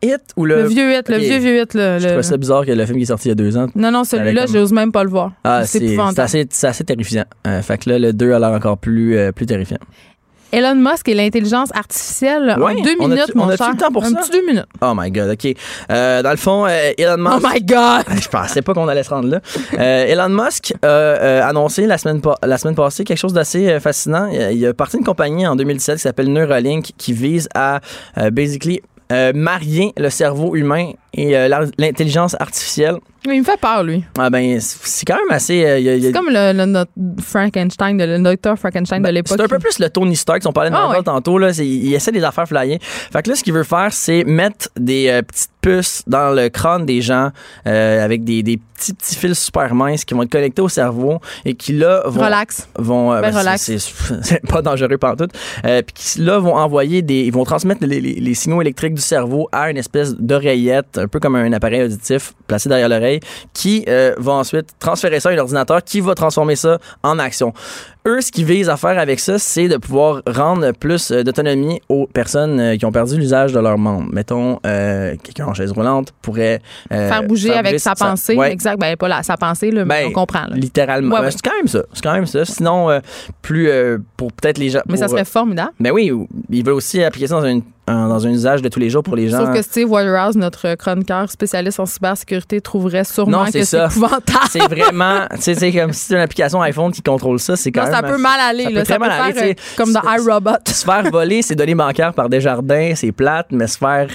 S5: It ou le,
S1: Le, vieux hit, le vieux, vieux hit. Là,
S5: Je
S1: le-
S5: trouve ça bizarre que le film qui est sorti il y a deux ans.
S1: Non, non, celui-là,
S5: comme-
S1: j'ose même pas le voir.
S5: Ah,
S1: c'est
S5: assez, assez terrifiant. Euh, fait que là, le 2 a l'air encore plus, euh, plus terrifiant.
S1: Elon Musk et l'intelligence artificielle
S5: Ouais,
S1: en deux
S5: on
S1: minutes,
S5: on
S1: mon
S5: a-tu
S1: cher.
S5: le temps pour
S1: un
S5: ça?
S1: petit deux minutes.
S5: Oh my god, ok. Euh, dans le fond, euh, Elon Musk.
S1: Oh my God!
S5: Je pensais pas qu'on allait se rendre là. Euh, Elon Musk a annoncé la semaine, la semaine passée quelque chose d'assez fascinant. Il a, a parti une compagnie en 2017 qui s'appelle Neuralink qui vise à basically marier le cerveau humain et l'intelligence artificielle.
S1: Il me fait peur, lui.
S5: Ah ben, c'est quand même assez. euh, il y a- il y a-
S1: C'est comme le, le- notre Frankenstein, de, le docteur Frankenstein de l'époque.
S5: Ben, c'est un peu plus le Tony Stark, on parlait de
S1: Ah, ouais.
S5: tantôt. Là, il essaie des affaires flyées. Fait que là, ce qu'il veut faire, c'est mettre des euh, petites puces dans le crâne des gens euh, avec des, des petits petits fils super minces qui vont être connectés au cerveau et qui là vont
S1: Relax.
S5: vont
S1: Ben,
S5: ben,
S1: relax.
S5: c'est- pas dangereux pantoute euh, puis qui là vont envoyer des ils vont transmettre les, les- les signaux électriques du cerveau à une espèce d'oreillette un peu comme un appareil auditif placé derrière l'oreille qui euh, va ensuite transférer ça à un ordinateur qui va transformer ça en action eux, ce qu'ils visent à faire avec ça, c'est de pouvoir rendre plus euh, d'autonomie aux personnes euh, qui ont perdu l'usage de leurs membres. Mettons, euh, quelqu'un en chaise roulante pourrait euh,
S1: faire bouger avec sa pensée.
S5: Ouais,
S1: Exact. Ben, pas la, sa pensée, là, mais
S5: Ben,
S1: on comprend. là.
S5: littéralement.
S1: Ouais,
S5: Ben,
S1: ouais.
S5: C'est quand même ça. C'est quand même ça. Sinon, euh, plus pour peut-être les gens.
S1: Mais ça serait formidable.
S5: euh, Ben oui, ils veulent aussi appliquer ça dans, une, dans un usage de tous les jours pour les gens.
S1: Sauf que Steve Waterhouse, notre chroniqueur spécialiste en cybersécurité, trouverait sûrement
S5: Non,
S1: que
S5: c'est
S1: épouvantable.
S5: c'est vraiment, tu sais, c'est comme si c'est une application iPhone qui contrôle ça, c'est quand
S1: Non,
S5: même.
S1: Ça peut mal aller.
S5: ça
S1: là.
S5: peut
S1: Ça peut
S5: mal aller,
S1: faire euh, comme dans iRobot.
S5: se faire voler ses données bancaires par Desjardins, c'est plate, mais se faire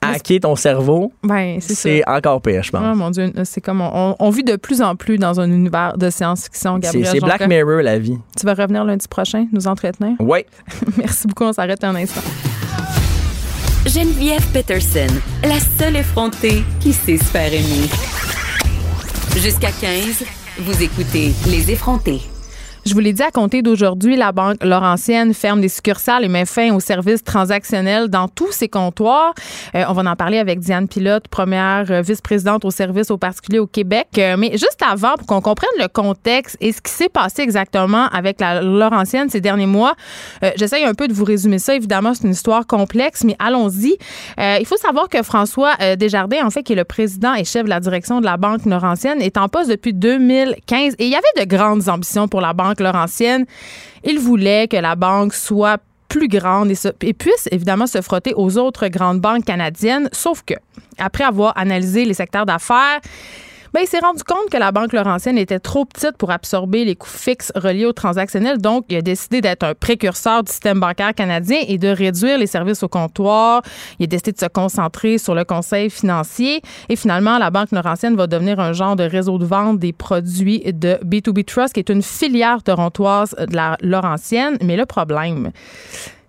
S5: hacker ton cerveau,
S1: Ben, c'est
S5: encore pire, je
S1: Oh
S5: pense.
S1: mon Dieu, c'est comme on, on- on vit de plus en plus dans un univers de science-fiction,
S5: c'est
S1: Gabriel.
S5: c'est Black. Mirror, la vie.
S1: Tu vas revenir lundi prochain, nous entretenir?
S5: Ouais.
S1: Merci beaucoup, on s'arrête un instant.
S2: Geneviève Peterson, la seule effrontée qui sait se faire aimer. Jusqu'à 15, vous écoutez Les effrontés.
S1: Je vous l'ai dit, à compter d'aujourd'hui, la Banque Laurentienne ferme des succursales et met fin aux services transactionnels dans tous ses comptoirs. Euh, on va en parler avec Diane Pilote, première euh, vice-présidente au service aux particuliers au Québec. Euh, mais juste avant, pour qu'on comprenne le contexte et ce qui s'est passé exactement avec la Laurentienne ces derniers mois, j'essaye un peu de vous résumer ça. Évidemment, c'est une histoire complexe, mais allons-y. Il faut savoir que François Desjardins, en fait, qui est le président et chef de la direction de la Banque Laurentienne, est en poste depuis 2015 et il y avait de grandes ambitions pour la Banque Laurentienne. Il voulait que la banque soit plus grande et, se- et puisse évidemment se frotter aux autres grandes banques canadiennes. Sauf que, après avoir analysé les secteurs d'affaires, ben, il s'est rendu compte que la Banque Laurentienne était trop petite pour absorber les coûts fixes reliés au transactionnel. Donc, il a décidé d'être un précurseur du système bancaire canadien et de réduire les services au comptoir. Il a décidé de se concentrer sur le conseil financier. Et finalement, la Banque Laurentienne va devenir un genre de réseau de vente des produits de B2B Trust, qui est une filière torontoise de la Laurentienne. Mais le problème,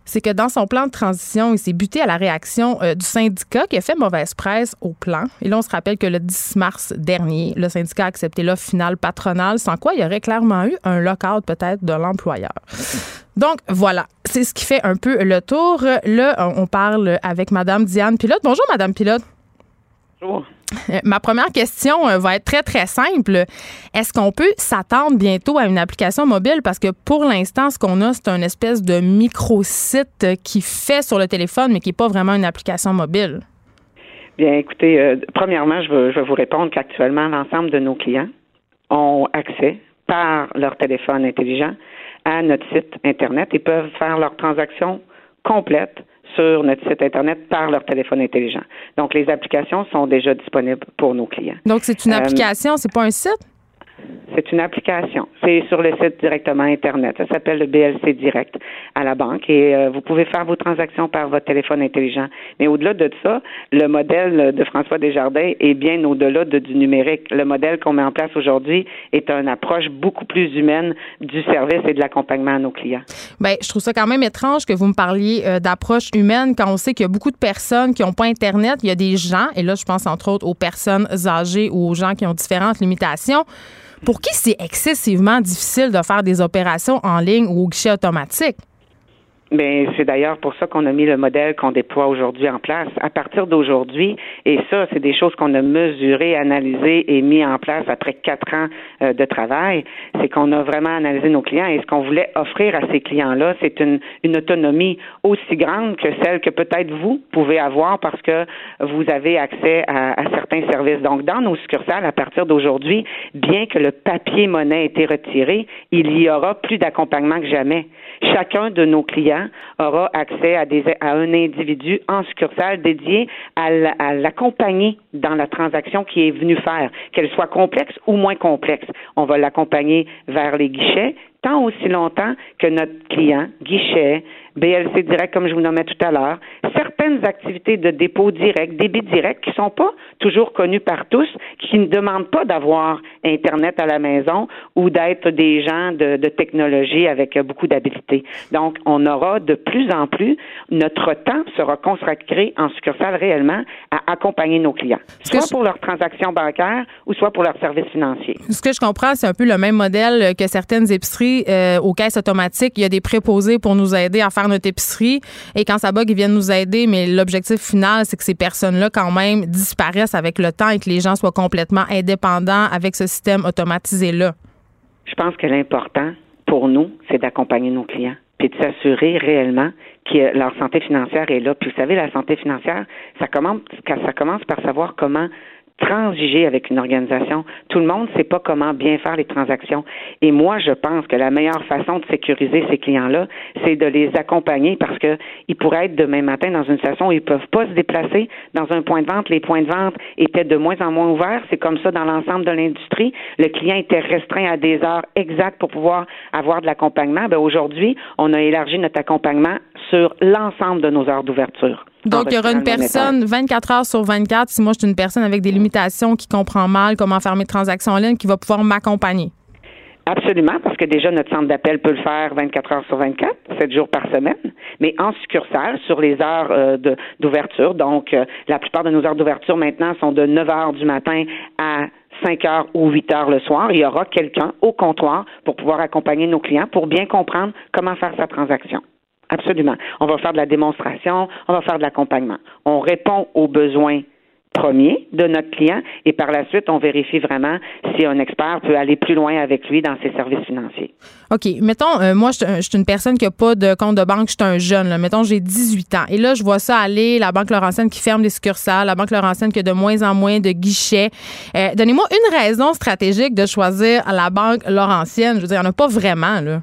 S1: c'est que dans son plan de transition, il s'est buté à la réaction euh, du syndicat qui a fait mauvaise presse au plan. Et là, on se rappelle que le 10 mars dernier, le syndicat a accepté l'offre finale patronale, sans quoi il y aurait clairement eu un lockout peut-être de l'employeur. Donc, voilà, c'est ce qui fait un peu le tour. Là, on parle avec Madame Diane Pilote. Bonjour, Madame Pilote.
S6: Bonjour.
S1: Euh, Ma première question euh, va être très, très simple. Est-ce qu'on peut s'attendre bientôt à une application mobile? Parce que pour l'instant, ce qu'on a, c'est un espèce de micro-site euh, qui fait sur le téléphone, mais qui n'est pas vraiment une application mobile.
S6: Bien, écoutez, euh, premièrement, je veux, je veux vous répondre qu'actuellement, l'ensemble de nos clients ont accès par leur téléphone intelligent à notre site Internet et peuvent faire leurs transactions complètes sur notre site Internet par leur téléphone intelligent. Donc, les applications sont déjà disponibles pour nos clients.
S1: Donc, c'est une
S6: Euh,
S1: application, c'est pas un site?
S6: C'est une application. C'est sur le site directement Internet. Ça s'appelle le BLC Direct à la banque et euh, vous pouvez faire vos transactions par votre téléphone intelligent. Mais au-delà de ça, le modèle de François Desjardins est bien au-delà de, du numérique. Le modèle qu'on met en place aujourd'hui est une approche beaucoup plus humaine du service et de l'accompagnement à nos clients.
S1: Bien, je trouve ça quand même étrange que vous me parliez euh, d'approche humaine quand on sait qu'il y a beaucoup de personnes qui n'ont pas Internet. Il y a des gens, et là, je pense entre autres aux personnes âgées ou aux gens qui ont différentes limitations, pour qui c'est excessivement difficile de faire des opérations en ligne ou au guichet automatique?
S6: Mais c'est d'ailleurs pour ça qu'on a mis le modèle qu'on déploie aujourd'hui en place. À partir d'aujourd'hui, et ça, c'est des choses qu'on a mesurées, analysées et mis en place après quatre ans euh, de travail, c'est qu'on a vraiment analysé nos clients et ce qu'on voulait offrir à ces clients-là, c'est une, autonomie aussi grande que celle que peut-être vous pouvez avoir parce que vous avez accès à certains services. Donc, dans nos succursales, à partir d'aujourd'hui, bien que le papier monnaie ait été retiré, il y aura plus d'accompagnement que jamais. Chacun de nos clients aura accès à, à un individu en succursale dédié à la- à l'accompagner dans la transaction qu'il est venu faire, qu'elle soit complexe ou moins complexe. On va l'accompagner vers les guichets, tant aussi longtemps que notre client, guichet, BLC direct, comme je vous nommais tout à l'heure, certaines activités de dépôt direct, débit direct, qui sont pas toujours connues par tous, qui ne demandent pas d'avoir Internet à la maison ou d'être des gens de, de technologie avec beaucoup d'habilité. Donc, on aura de plus en plus, notre temps sera consacré en succursale réellement à accompagner nos clients, soit pour leurs transactions bancaires ou soit pour leurs services financiers.
S1: Ce que je comprends, c'est un peu le même modèle que certaines épiceries euh, aux caisses automatiques. Il y a des préposés pour nous aider à faire notre épicerie. Et quand ça bug, ils viennent nous aider. Mais l'objectif final, c'est que ces personnes-là, quand même, disparaissent avec le temps et que les gens soient complètement indépendants avec ce système automatisé-là.
S6: Je pense que l'important pour nous, c'est d'accompagner nos clients puis de s'assurer réellement que leur santé financière est là. Puis vous savez, la santé financière, ça commence, ça commence par savoir comment transiger avec une organisation. Tout le monde ne sait pas comment bien faire les transactions. Et moi, je pense que la meilleure façon de sécuriser ces clients-là, c'est de les accompagner parce que ils pourraient être demain matin dans une situation où ils peuvent pas se déplacer dans un point de vente. Les points de vente étaient de moins en moins ouverts. C'est comme ça dans l'ensemble de l'industrie. Le client était restreint à des heures exactes pour pouvoir avoir de l'accompagnement. Ben, aujourd'hui, on a élargi notre accompagnement sur l'ensemble de nos heures d'ouverture.
S1: Donc, il y aura une personne 24 heures sur 24, si moi je suis une personne avec des limitations qui comprend mal comment faire mes transactions en ligne, qui va pouvoir m'accompagner.
S6: Absolument, parce que déjà notre centre d'appel peut le faire 24 heures sur 24, 7 jours par semaine, mais en succursale sur les heures euh, d'ouverture. Donc, euh, la plupart de nos heures d'ouverture maintenant sont de 9 heures du matin à 5 heures ou 8 heures le soir. Il y aura quelqu'un au comptoir pour pouvoir accompagner nos clients pour bien comprendre comment faire sa transaction. Absolument. On va faire de la démonstration, on va faire de l'accompagnement. On répond aux besoins premiers de notre client et par la suite, on vérifie vraiment si un expert peut aller plus loin avec lui dans ses services financiers.
S1: OK. Mettons, euh, moi, je, suis une personne qui n'a pas de compte de banque, je suis un jeune. Là. Mettons, j'ai 18 ans. Et là, je vois ça aller, la Banque Laurentienne qui ferme des succursales, la Banque Laurentienne qui a de moins en moins de guichets. Euh, donnez-moi une raison stratégique de choisir la Banque Laurentienne. Je veux dire, il n'y en a pas vraiment, là.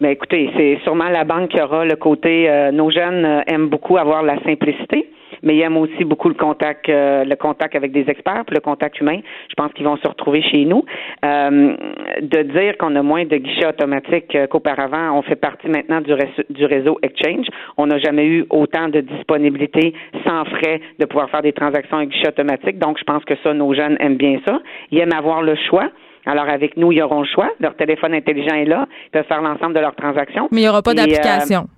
S6: Mais écoutez, c'est sûrement la banque qui aura le côté. Euh, nos jeunes euh, aiment beaucoup avoir la simplicité mais ils aiment aussi beaucoup le contact, euh, le contact avec des experts, le contact humain. Je pense qu'ils vont se retrouver chez nous. de dire qu'on a moins de guichets automatiques qu'auparavant, on fait partie maintenant du, du réseau Exchange. On n'a jamais eu autant de disponibilité sans frais de pouvoir faire des transactions avec guichet automatique. Donc, je pense que ça, nos jeunes aiment bien ça. Ils aiment avoir le choix. Alors, avec nous, ils auront le choix. Leur téléphone intelligent est là. Ils peuvent faire l'ensemble de leurs transactions.
S1: Mais il n'y aura pas d'application. Euh,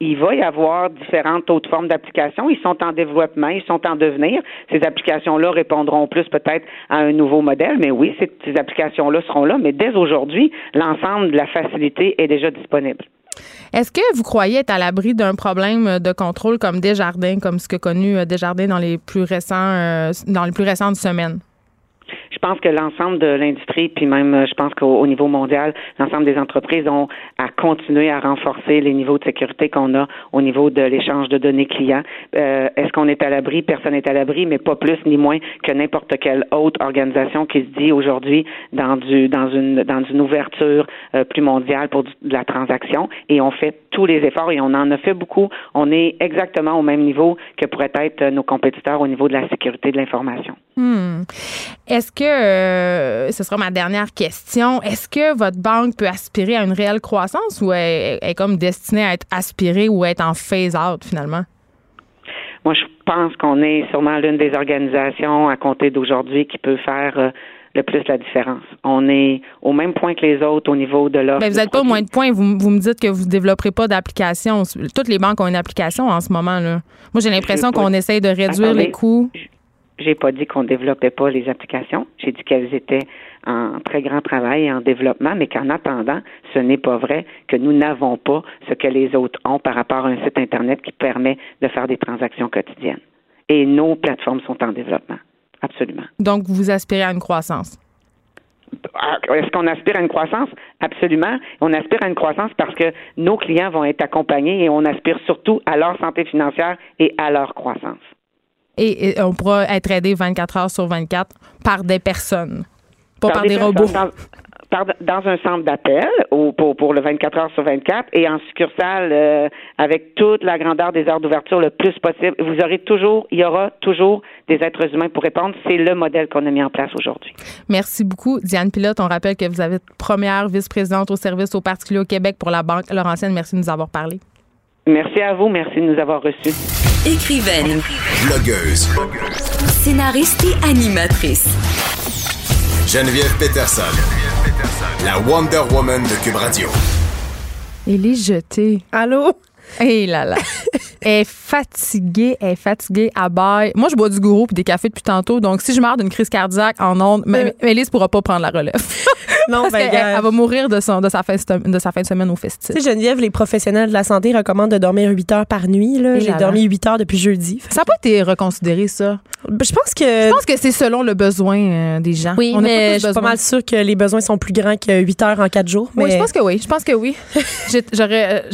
S6: il va y avoir différentes autres formes d'applications. Ils sont en développement, ils sont en devenir. Ces applications-là répondront plus peut-être à un nouveau modèle, mais oui, ces, ces applications-là seront là. Mais dès aujourd'hui, l'ensemble de la facilité est déjà disponible.
S1: Est-ce que vous croyez être à l'abri d'un problème de contrôle comme Desjardins, comme ce que connu euh, Desjardins dans les plus récents, euh, dans les plus récentes semaines?
S6: Je pense que l'ensemble de l'industrie, puis même, euh, je pense qu'au niveau mondial, l'ensemble des entreprises ont à continuer à renforcer les niveaux de sécurité qu'on a au niveau de l'échange de données clients. Euh, est-ce qu'on est à l'abri? Personne n'est à l'abri, mais pas plus ni moins que n'importe quelle autre organisation qui se dit aujourd'hui dans une ouverture euh, plus mondiale pour de la transaction. Et on fait tous les efforts et on en a fait beaucoup. On est exactement au même niveau que pourraient être nos compétiteurs au niveau de la sécurité de l'information.
S1: Hmm. Est-ce que, euh, ce sera ma dernière question, est-ce que votre banque peut aspirer à une réelle croissance ou est, est comme destinée à être aspirée ou à être en phase-out finalement?
S6: Moi, je pense qu'on est sûrement l'une des organisations à compter d'aujourd'hui qui peut faire euh, le plus la différence. On est au même point que les autres au niveau de l'offre.
S1: Mais vous n'êtes pas au moins de points. Vous, vous, me dites que vous ne développerez pas d'application. Toutes les banques ont une application en ce moment. là. Moi, j'ai l'impression qu'on essaye de réduire les coûts.
S6: J'ai pas dit qu'on développait pas les applications. J'ai dit qu'elles étaient en très grand travail et en développement, mais qu'en attendant, ce n'est pas vrai que nous n'avons pas ce que les autres ont par rapport à un site Internet qui permet de faire des transactions quotidiennes. Et nos plateformes sont en développement. Absolument.
S1: Donc, vous aspirez à une croissance?
S6: Ah, est-ce qu'on aspire à une croissance? Absolument. On aspire à une croissance parce que nos clients vont être accompagnés et on aspire surtout à leur santé financière et à leur croissance
S1: et, on pourra être aidé 24 heures sur 24 par des personnes, pas par, des robots.
S6: par- dans un centre d'appel pour, pour le 24 heures sur 24 et en succursale euh, avec toute la grandeur des heures d'ouverture le plus possible. Vous aurez toujours, il y aura toujours des êtres humains pour répondre. C'est le modèle qu'on a mis en place aujourd'hui.
S1: Merci beaucoup, Diane Pilote. On rappelle que vous avez première vice-présidente au service aux particuliers au Québec pour la Banque Laurentienne. Merci de nous avoir parlé.
S6: Merci à vous. Merci de nous avoir reçus.
S2: Écrivaine,
S4: Blogueuse.
S2: scénariste et animatrice.
S4: Geneviève Peterson. La Wonder Woman de Cube Radio.
S1: Elle est jetée.
S7: Allô?
S1: Hé là là. elle est fatiguée, elle est fatiguée à bail. Moi, je bois du gourou puis des cafés depuis tantôt. Donc, si je meurs d'une crise cardiaque en ondes,
S7: Euh.
S1: Mélisse pourra pas prendre la relève.
S7: Non,
S1: Parce
S7: ben,
S1: elle va mourir de, son, de, sa fin, de sa fin de semaine au festival.
S7: Tu sais, Geneviève, les professionnels de la santé recommandent de dormir 8 heures par nuit. J'ai dormi 8 heures depuis jeudi.
S1: Ça n'a pas été reconsidéré, ça?
S7: Je pense que.
S1: Je pense que c'est selon le besoin euh, des gens.
S7: oui,
S1: On
S7: mais je suis pas mal sûre que les besoins sont plus grands que 8 heures en 4 jours.
S1: Oui, je pense que oui. Je pense que oui. J'aurais.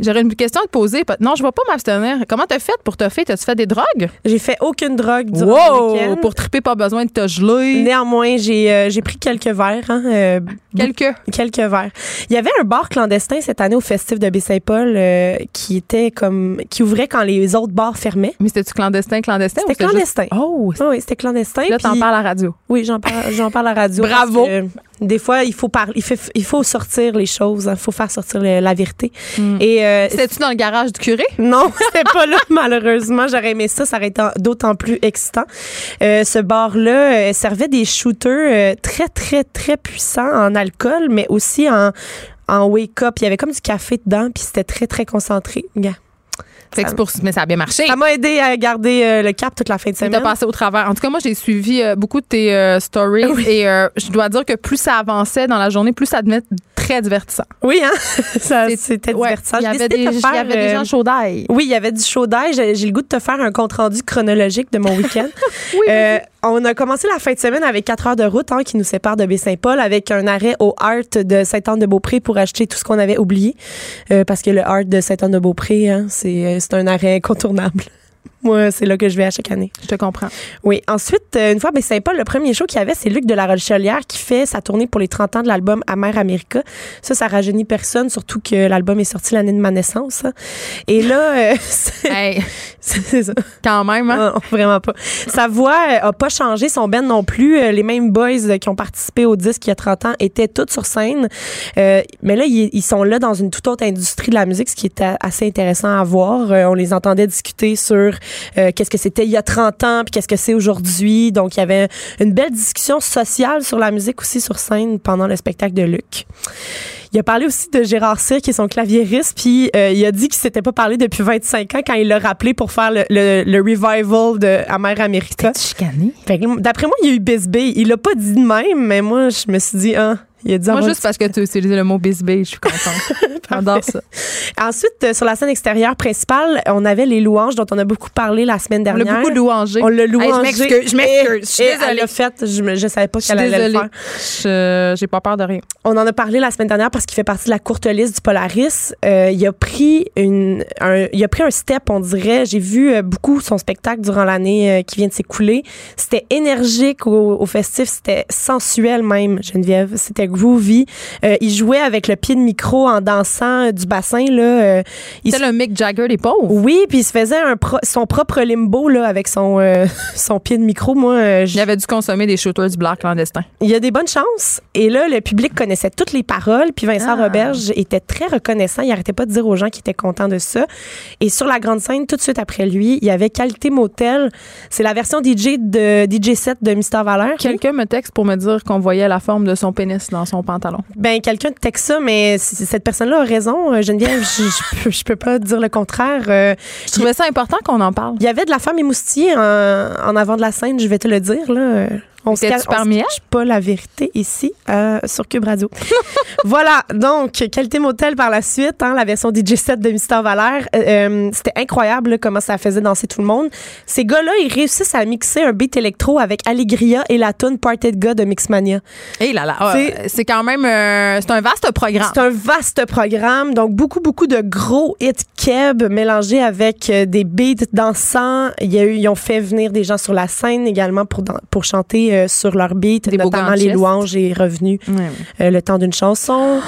S1: J'aurais une question à te poser. Non, je ne vais pas m'abstenir. Comment t'as fait pour te faire? T'as-tu fait des drogues?
S7: J'ai fait aucune drogue durant le week-end.
S1: Pour triper, pas besoin de te geler.
S7: Néanmoins, j'ai euh, j'ai pris quelques verres. hein, euh,
S1: Quelques.
S7: quelques verres. Il y avait un bar clandestin cette année au festif de Baie-Saint-Paul euh, qui était comme qui ouvrait quand les autres bars fermaient.
S1: Mais c'était-tu clandestin, clandestin?
S7: C'était
S1: juste-
S7: clandestin.
S1: Oh,
S7: Oui, c'était clandestin.
S1: là, t'en
S7: puis-
S1: parles à la radio.
S7: Oui, j'en parle, j'en parle à la radio.
S1: Bravo.
S7: Des fois, il faut parler, il, fait- il faut sortir les choses, il faut faire sortir le- la vérité.
S1: Hmm.
S7: Et euh,
S1: C'était-tu dans le garage du curé?
S7: non, c'était pas là malheureusement. J'aurais aimé ça, ça aurait été d'autant plus excitant. Euh, ce bar-là euh, servait des shooters très très très puissants en alcool, mais aussi en en wake up. Il y avait comme du café dedans, puis c'était très très concentré. Gars.
S1: Fait que c'est pour- mais ça a bien marché.
S7: Ça m'a aidé à garder euh, le cap toute la fin de
S1: T'as
S7: semaine.
S1: passé au travers. En tout cas, moi, j'ai suivi euh, beaucoup de tes euh, stories
S7: Oui.
S1: et euh, je dois dire que plus ça avançait dans la journée, plus ça devenait très divertissant.
S7: Oui, hein? C'était
S1: Ouais,
S7: divertissant.
S1: Il y avait des,
S7: de
S1: il
S7: faire,
S1: y avait des
S7: euh,
S1: gens chauds d'ail.
S7: Oui, il y avait du chaud d'ail. J'ai le goût de te faire un compte-rendu chronologique de mon week-end. Euh, on a commencé la fin de semaine avec quatre heures de route hein, qui nous sépare de Baie-Saint-Paul avec un arrêt au Art de Sainte-Anne-de-Beaupré pour acheter tout ce qu'on avait oublié. Euh, parce que le Art de Sainte-Anne-de-Beaupré, hein, c'est un arrêt incontournable. Moi, c'est là que je vais à chaque année.
S1: Je te comprends.
S7: Oui. Ensuite, euh, une fois à Baie-Saint-Paul, le premier show qu'il y avait, c'est Luc de la Rochelière qui fait sa tournée pour les 30 ans de l'album Amer America. Ça, ça rajeunit personne, surtout que l'album est sorti l'année de ma naissance. hein. Et là, euh, c'est
S1: Hey,
S7: c'est ça.
S1: quand même, hein?
S7: Non, vraiment pas. Sa voix euh, a pas changé, son band non plus. Euh, Les mêmes boys qui ont participé au disque il y a 30 ans étaient tous sur scène. Euh, mais là, ils, ils sont là dans une toute autre industrie de la musique, ce qui est assez intéressant à voir. On les entendait discuter sur euh, qu'est-ce que c'était il y a 30 ans, puis qu'est-ce que c'est aujourd'hui. Donc, il y avait une belle discussion sociale sur la musique aussi sur scène pendant le spectacle de Luc. Il a parlé aussi de Gérard Cyr, qui est son claviériste, puis euh, il a dit qu'il s'était pas parlé depuis 25 ans quand il l'a rappelé pour faire le, le, le revival de Amer America.
S1: Chicané.
S7: D'après moi, il y a eu Bisbee. Il l'a pas dit de même, mais moi, je me suis dit, ah, il a dit
S1: Moi, juste parce que tu as utilisé le mot bisbee, je suis contente. J'adore ça.
S7: Ensuite, euh, sur la scène extérieure principale, on avait les louanges dont on a beaucoup parlé la semaine
S1: On l'a
S7: dernière.
S1: beaucoup louangé.
S7: On l'a louangé.
S1: Hey, je m'excuse, je suis
S7: Elle
S1: désolée.
S7: l'a fait. Je, je savais pas qu'elle allait le faire.
S1: Je- J'ai pas peur de rien.
S7: On en a parlé la semaine dernière parce qu'il fait partie de la courte liste du Polaris. Euh, il a pris une, un, il a pris un step, on dirait. J'ai vu euh, beaucoup son spectacle durant l'année qui vient de s'écouler. C'était énergique au, au festif, c'était sensuel même, Geneviève. C'était groovy. Euh, il jouait avec le pied de micro en dansant du bassin là. Euh, se-
S1: le Mick Jagger des pauvres.
S7: oui, puis il se faisait un pro- son propre limbo là avec son euh, son pied de micro. Moi,
S1: Il avait dû consommer des shooters du black clandestin.
S7: il y a des bonnes chances. Et là, le public connaissait toutes les paroles. Puis Vincent
S1: Ah.
S7: Roberge était très reconnaissant. Il arrêtait pas de dire aux gens qu'il était content de ça. Et sur la grande scène, tout de suite après lui, il y avait Qualité Motel. C'est la version DJ de DJ 7 de Mister Valeur.
S1: Quelqu'un me texte pour me dire qu'on voyait la forme de son pénis dans son pantalon.
S7: Ben, quelqu'un texte ça, mais cette personne-là a raison. Euh, Geneviève, je, je, peux- je peux pas dire le contraire. Euh,
S1: Je trouvais ça important qu'on en parle.
S7: il y avait de la femme émoustillée en, en avant de la scène, je vais te le dire. Là. On se cache- pas la vérité ici euh, sur Cube Radio. voilà, donc, Qualité Motel par la suite, hein, la version DJ 7 de Mister Valère. Euh, euh, C'était incroyable comment ça faisait danser tout le monde. Ces gars-là, ils réussissent à mixer un beat électro avec Allegria et la tune Party de gars de Mixmania.
S1: Et là là, ah,
S7: C'est-
S1: quand même euh, c'est un vaste programme.
S7: C'est un vaste programme, donc beaucoup, beaucoup de gros hits keb mélangés avec des beats dansants. Il y a eu, ils ont fait venir des gens sur la scène également pour, pour chanter sur leur beat,
S1: Des
S7: notamment les louanges et revenus, euh, le temps d'une chanson.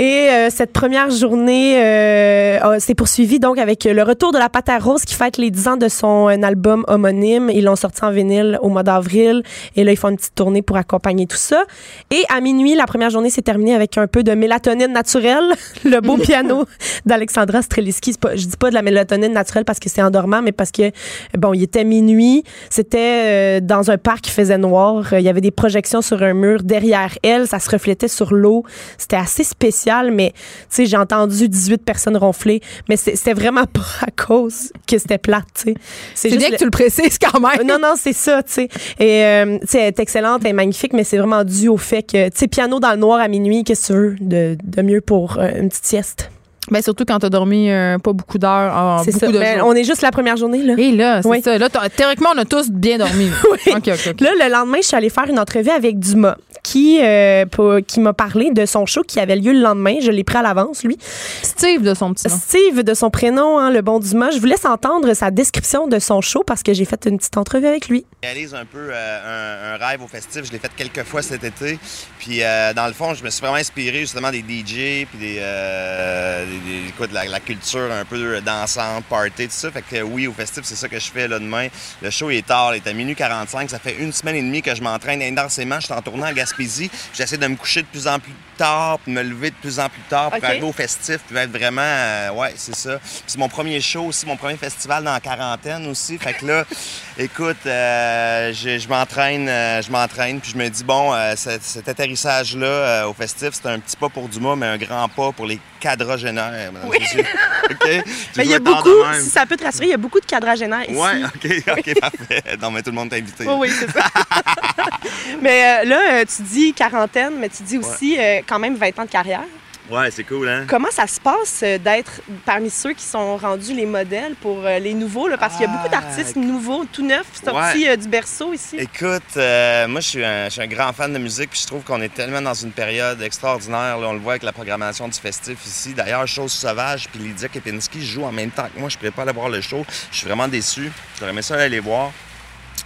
S7: Et euh, cette première journée euh, s'est poursuivie donc avec le retour de la Pâte à Rose qui fête les 10 ans de son euh, album homonyme. Ils l'ont sorti en vinyle au mois d'avril et là ils font une petite tournée pour accompagner tout ça. Et à minuit, la première journée s'est terminée avec un peu de mélatonine naturelle, le beau piano d'Alexandra Streliski. Pas- Je dis pas de la mélatonine naturelle parce que c'est endormant, mais parce que bon, il était minuit, c'était euh, dans un parc qui faisait noir, il y avait des projections sur un mur derrière elle, ça se reflétait sur l'eau. C'était assez spécial, mais tu sais, j'ai entendu 18 personnes ronfler, mais c'était vraiment pas à cause que c'était plate, tu sais.
S1: C'est bien
S7: le-
S1: que tu le précises quand même.
S7: non, non, c'est ça, tu sais. Et, euh, tu sais, elle est excellente, elle est magnifique, mais c'est vraiment dû au fait que, tu sais, piano dans le noir à minuit, qu'est-ce que tu veux de, de mieux pour euh, une petite sieste?
S1: Ben, surtout quand t'as dormi euh, pas beaucoup d'heures en
S7: C'est
S1: beaucoup
S7: ça.
S1: de
S7: Ben, on est juste la première journée, là.
S1: Et là, c'est
S7: Oui.
S1: ça. Là, théoriquement, on a tous bien dormi.
S7: Oui. Là, le lendemain, je suis allée faire une entrevue avec Dumas, qui, euh, pour- qui m'a parlé de son show qui avait lieu le lendemain. Je l'ai pris à l'avance, lui.
S1: Steve de son petit nom.
S7: Steve, de son prénom, hein, le bon Dumas. Je vous laisse entendre sa description de son show parce que j'ai fait une petite entrevue avec lui.
S8: Je réalise un peu euh, un, un rêve au festif. Je l'ai fait quelques fois cet été. Puis, euh, dans le fond, je me suis vraiment inspiré justement des DJ, puis des, euh, des- des- écoute, la, la culture un peu dansante, party, tout ça. Fait que oui, au festif, c'est ça que je fais là demain. Le show est tard, il est à minuit 45. Ça fait une semaine et demie que je m'entraîne intensément. Je suis en tournant à Gaspésie. J'essaie de me coucher de plus en plus tard, puis de me lever de plus en plus tard pour arriver au festif, puis être vraiment... euh, ouais, c'est ça. C'est mon premier show aussi, mon premier festival dans la quarantaine aussi. Fait que là, écoute, euh, je, m'entraîne, euh, je m'entraîne, puis je me dis, bon, cet, cet atterrissage-là au festif, c'est un petit pas pour Dumas, mais un grand pas pour les quadragénaires. mesdames et messieurs. OK? Tu
S7: Mais il y a beaucoup, si ça peut te rassurer, il y a beaucoup de quadragénaires ici.
S8: Ouais, OK, OK, parfait. Non, mais tout le monde t'a invité.
S7: Oui, oui, c'est ça. mais euh, là, euh, tu dis quarantaine, mais tu dis aussi euh, quand même 20 ans de carrière.
S8: Ouais, c'est cool, hein?
S7: Comment ça se passe euh, d'être parmi ceux qui sont rendus les modèles pour euh, les nouveaux? Là, parce qu'il y a beaucoup
S8: Ah,
S7: d'artistes nouveaux, tout neufs, sortis euh, du berceau ici.
S8: Écoute, euh, moi, je suis, un, je suis un grand fan de musique, puis je trouve qu'on est tellement dans une période extraordinaire. là. on le voit avec la programmation du festif ici. D'ailleurs, Chose Sauvage, puis Lydia Kepinski jouent en même temps que moi. Je ne pourrais pas aller voir le show. Je suis vraiment déçu. J'aurais aimé ça aller les voir.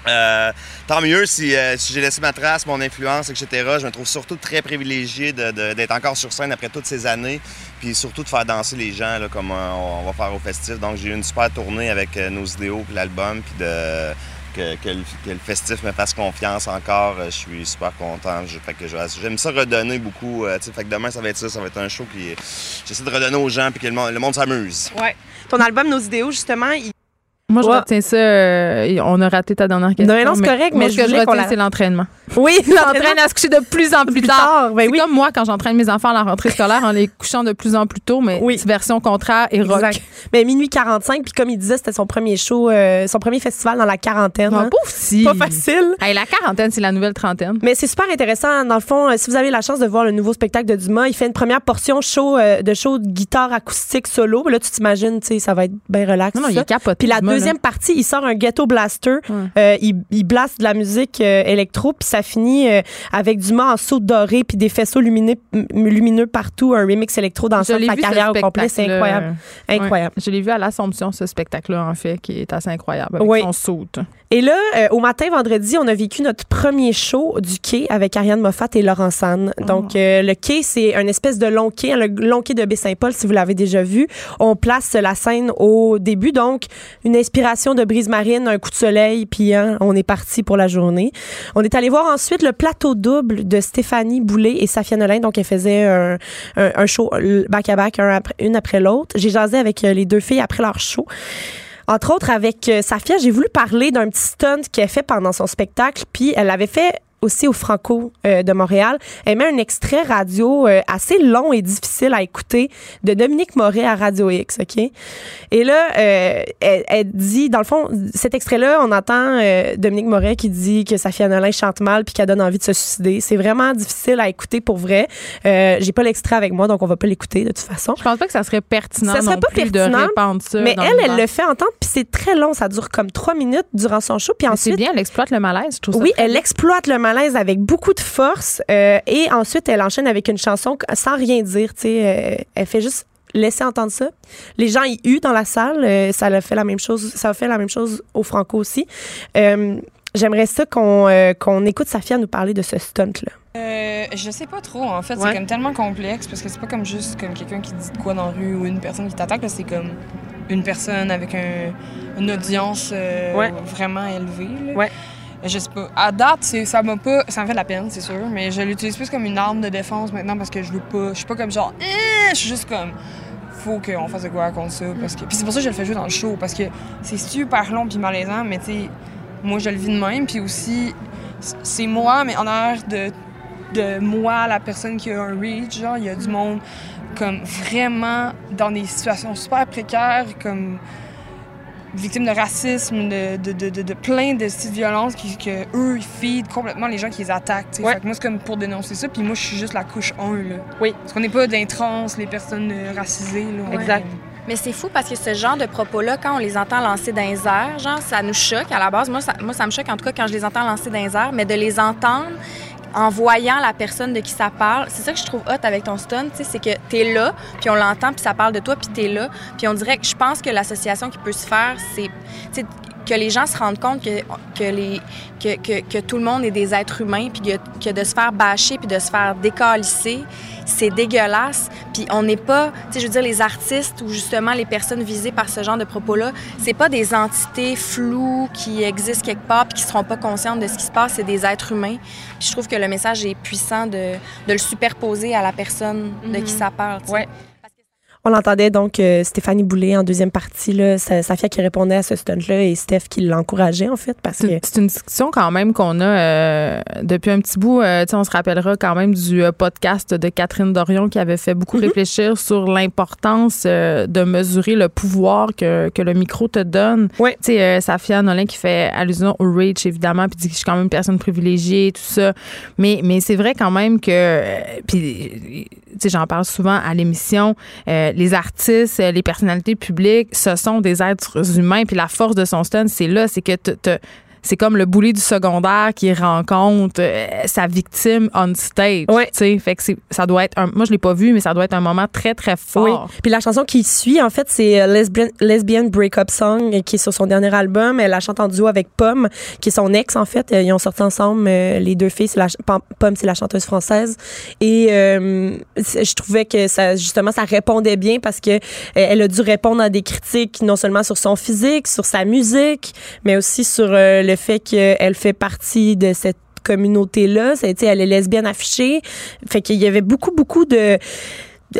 S8: Euh, tant mieux si, euh, si j'ai laissé ma trace, mon influence, etc. Je me trouve surtout très privilégié d'être encore sur scène après toutes ces années, puis surtout de faire danser les gens là, comme euh, on va faire au festif. Donc j'ai eu une super tournée avec euh, nos idéaux, puis l'album, puis de que, que le, que le festif me fasse confiance encore. Euh, Je suis super content. J'aime ça redonner beaucoup. euh, fait que demain ça va être ça, ça va être un show, puis j'essaie de redonner aux gens, puis que le monde, le monde s'amuse.
S7: Ouais. Ton album Nos idéaux, justement, il...
S1: Moi, je
S7: Ouais.
S1: retiens ça. euh, on a raté ta dernière question.
S7: Non, non, c'est correct,
S1: moi,
S7: mais
S1: ce
S7: je
S1: que je retiens,
S7: la-
S1: c'est l'entraînement.
S7: Oui,
S1: S'entraîne à se coucher de plus en plus,
S7: Plus
S1: tard.
S7: tard, ben
S1: c'est
S7: oui.
S1: comme moi quand j'entraîne mes enfants à la rentrée scolaire en les couchant de plus en plus tôt, mais
S7: Oui.
S1: version contraire et rock.
S7: Exact. Mais minuit 45, puis comme il disait, c'était son premier show, euh, son premier festival dans la quarantaine.
S1: Ah,
S7: hein.
S1: pauvre si.
S7: Pas facile.
S1: Hey, la quarantaine, c'est la nouvelle trentaine.
S7: Mais c'est super intéressant. Dans le fond, euh, si vous avez la chance de voir le nouveau spectacle de Dumas, il fait une première portion show, euh, de show de guitare acoustique solo. Là, tu t'imagines, tu sais, ça va être bien relax.
S1: Non, non, il est capoté.
S7: Puis la
S1: là.
S7: Deuxième partie, il sort un ghetto blaster. Euh, il, il blaste de la musique euh, électro, puis ça finit euh, avec en saut doré, puis des faisceaux lumineux, lumineux partout, un remix électro dans sa carrière au complet. C'est incroyable. Incroyable.
S1: Ouais. Je l'ai vu à l'Assomption, ce spectacle-là, en fait, qui est assez incroyable. Avec
S7: Oui.
S1: son saut.
S7: Et là, euh, au matin, vendredi, on a vécu notre premier show du quai avec Ariane Moffat et Laurent San.
S1: Oh.
S7: Donc, euh, le quai, c'est un espèce de long quai, le long quai de Baie-Saint-Paul, si vous l'avez déjà vu. On place la scène au début, donc une inspiration de Brise Marine, un coup de soleil, puis hein, on est parti pour la journée. On est allé voir ensuite le plateau double de Stéphanie Boulay et Safia Nolin. Donc, elle faisait un, un, show back-à-back, après, une après l'autre. J'ai jasé avec euh, les deux filles après leur show. Entre autres, avec euh, Safia, j'ai voulu parler d'un petit stunt qu'elle fait pendant son spectacle, puis elle l'avait fait aussi au Franco euh, de Montréal. Elle met un extrait radio euh, assez long et difficile à écouter de Dominique Moret à Radio X, OK? Et là, euh, elle, elle dit, dans le fond, cet extrait-là, on entend Dominique Moret qui dit que Safia Nolin chante mal puis qu'elle donne envie de se suicider. C'est vraiment difficile à écouter pour vrai. J'ai pas l'extrait avec moi, donc on va pas l'écouter de toute façon.
S1: Je pense pas que ça serait pertinent
S7: Ça serait
S1: non
S7: pas
S1: plus de
S7: pertinent,
S1: répandre ça.
S7: Mais elle, elle le fait entendre, puis c'est très long. Ça dure comme trois minutes durant son show. Puis
S1: Mais C'est
S7: ensuite,
S1: bien, elle exploite le malaise, je trouve ça.
S7: oui, elle exploite le malaise avec beaucoup de force. euh, et ensuite, elle enchaîne avec une chanson sans rien dire. Tu sais, euh, elle fait juste laisser entendre ça. Les gens y huent dans la salle. euh, ça a fait la même chose. Ça a fait la même chose au Franco aussi. Euh, j'aimerais ça qu'on euh, qu'on écoute Safia nous parler de ce stunt-là.
S9: Euh, je sais pas trop, en fait.
S7: Ouais.
S9: C'est comme tellement complexe parce que c'est pas comme juste comme quelqu'un qui dit de quoi dans la rue ou une personne qui t'attaque. là, C'est comme une personne avec un- une audience euh,
S7: Ouais.
S9: vraiment élevée. là.
S7: Ouais.
S9: Je sais pas. À date, ça m'a pas. Ça me fait de la peine, c'est sûr. Mais je l'utilise plus comme une arme de défense maintenant parce que je veux pas. Je suis pas comme genre. Eh! Je suis juste comme. Faut qu'on fasse de quoi contre ça. Parce que... Puis c'est pour ça que je le fais jouer dans le show parce que c'est super long puis malaisant. Mais tu sais, moi, je le vis de même. Puis aussi, c'est moi, mais en arrière de de moi, la personne qui a un reach, genre, il y a du monde comme vraiment dans des situations super précaires, comme victimes de racisme, de, de, de, de, de plein de styles de violence qui, que eux, ils feed complètement les gens qui les attaquent.
S7: Ouais.
S9: Fait que moi, c'est comme pour dénoncer ça, puis moi, je suis juste la couche 1, là.
S7: Oui.
S9: Parce qu'on n'est pas d'intrans, les personnes euh, racisées, là.
S7: Exact.
S10: Mais c'est fou parce que ce genre de propos-là, quand on les entend lancer dans les airs, genre, ça nous choque à la base. Moi ça, moi, ça me choque en tout cas quand je les entends lancer dans les airs, mais de les entendre en voyant la personne de qui ça parle, c'est ça que je trouve hot avec ton stun, tu c'est que t'es là, puis on l'entend, puis ça parle de toi, puis t'es là, puis on dirait que je pense que l'association qui peut se faire, c'est, tu que les gens se rendent compte que, que, les, que, que, que tout le monde est des êtres humains, puis que, que de se faire bâcher, puis de se faire décalisser, c'est dégueulasse. Puis on n'est pas, tu sais, je veux dire, les artistes ou justement les personnes visées par ce genre de propos-là, c'est pas des entités floues qui existent quelque part puis qui seront pas conscientes de ce qui se passe, c'est des êtres humains. Puis je trouve que le message est puissant de, de le superposer à la personne de qui ça parle.
S7: Ouais. On entendait donc euh, Stéphanie Boulay en deuxième partie, là, Sa- Safia qui répondait à ce stunt-là et Steph qui l'encourageait, en fait, parce que.
S1: C'est une discussion quand même qu'on a euh, depuis un petit bout. Euh, on se rappellera quand même du euh, podcast de Catherine Dorion qui avait fait beaucoup réfléchir sur l'importance de mesurer le pouvoir que, que le micro te donne.
S7: Ouais.
S1: Tu sais, Safia Nolin qui fait allusion au reach, évidemment, puis dit que je suis quand même une personne privilégiée, tout ça. Mais, mais c'est vrai quand même que, puis, tu sais, j'en parle souvent à l'émission, euh, les artistes, euh, les personnalités publiques, ce sont des êtres humains, puis la force de son stun, c'est là, c'est que te- c'est comme le bully du secondaire qui rencontre euh, sa victime on stage.
S7: Ouais.
S1: Tu sais, fait que c'est- ça doit être un, moi je l'ai pas vu, mais ça doit être un moment très très fort.
S7: Oui. Puis la chanson qui suit, en fait, c'est euh, Lesbian, Lesbian Breakup Song, euh, qui est sur son dernier album. Elle la chante en duo avec Pomme, qui est son ex, en fait. Ils ont sorti ensemble, euh, les deux filles. La, Pomme, c'est la chanteuse française. Et euh, je trouvais que ça, justement, ça répondait bien parce que elle a dû répondre à des critiques, non seulement sur son physique, sur sa musique, mais aussi sur euh, le fait qu'elle fait partie de cette communauté-là. Elle est lesbienne affichée. Fait qu'il y avait beaucoup, beaucoup de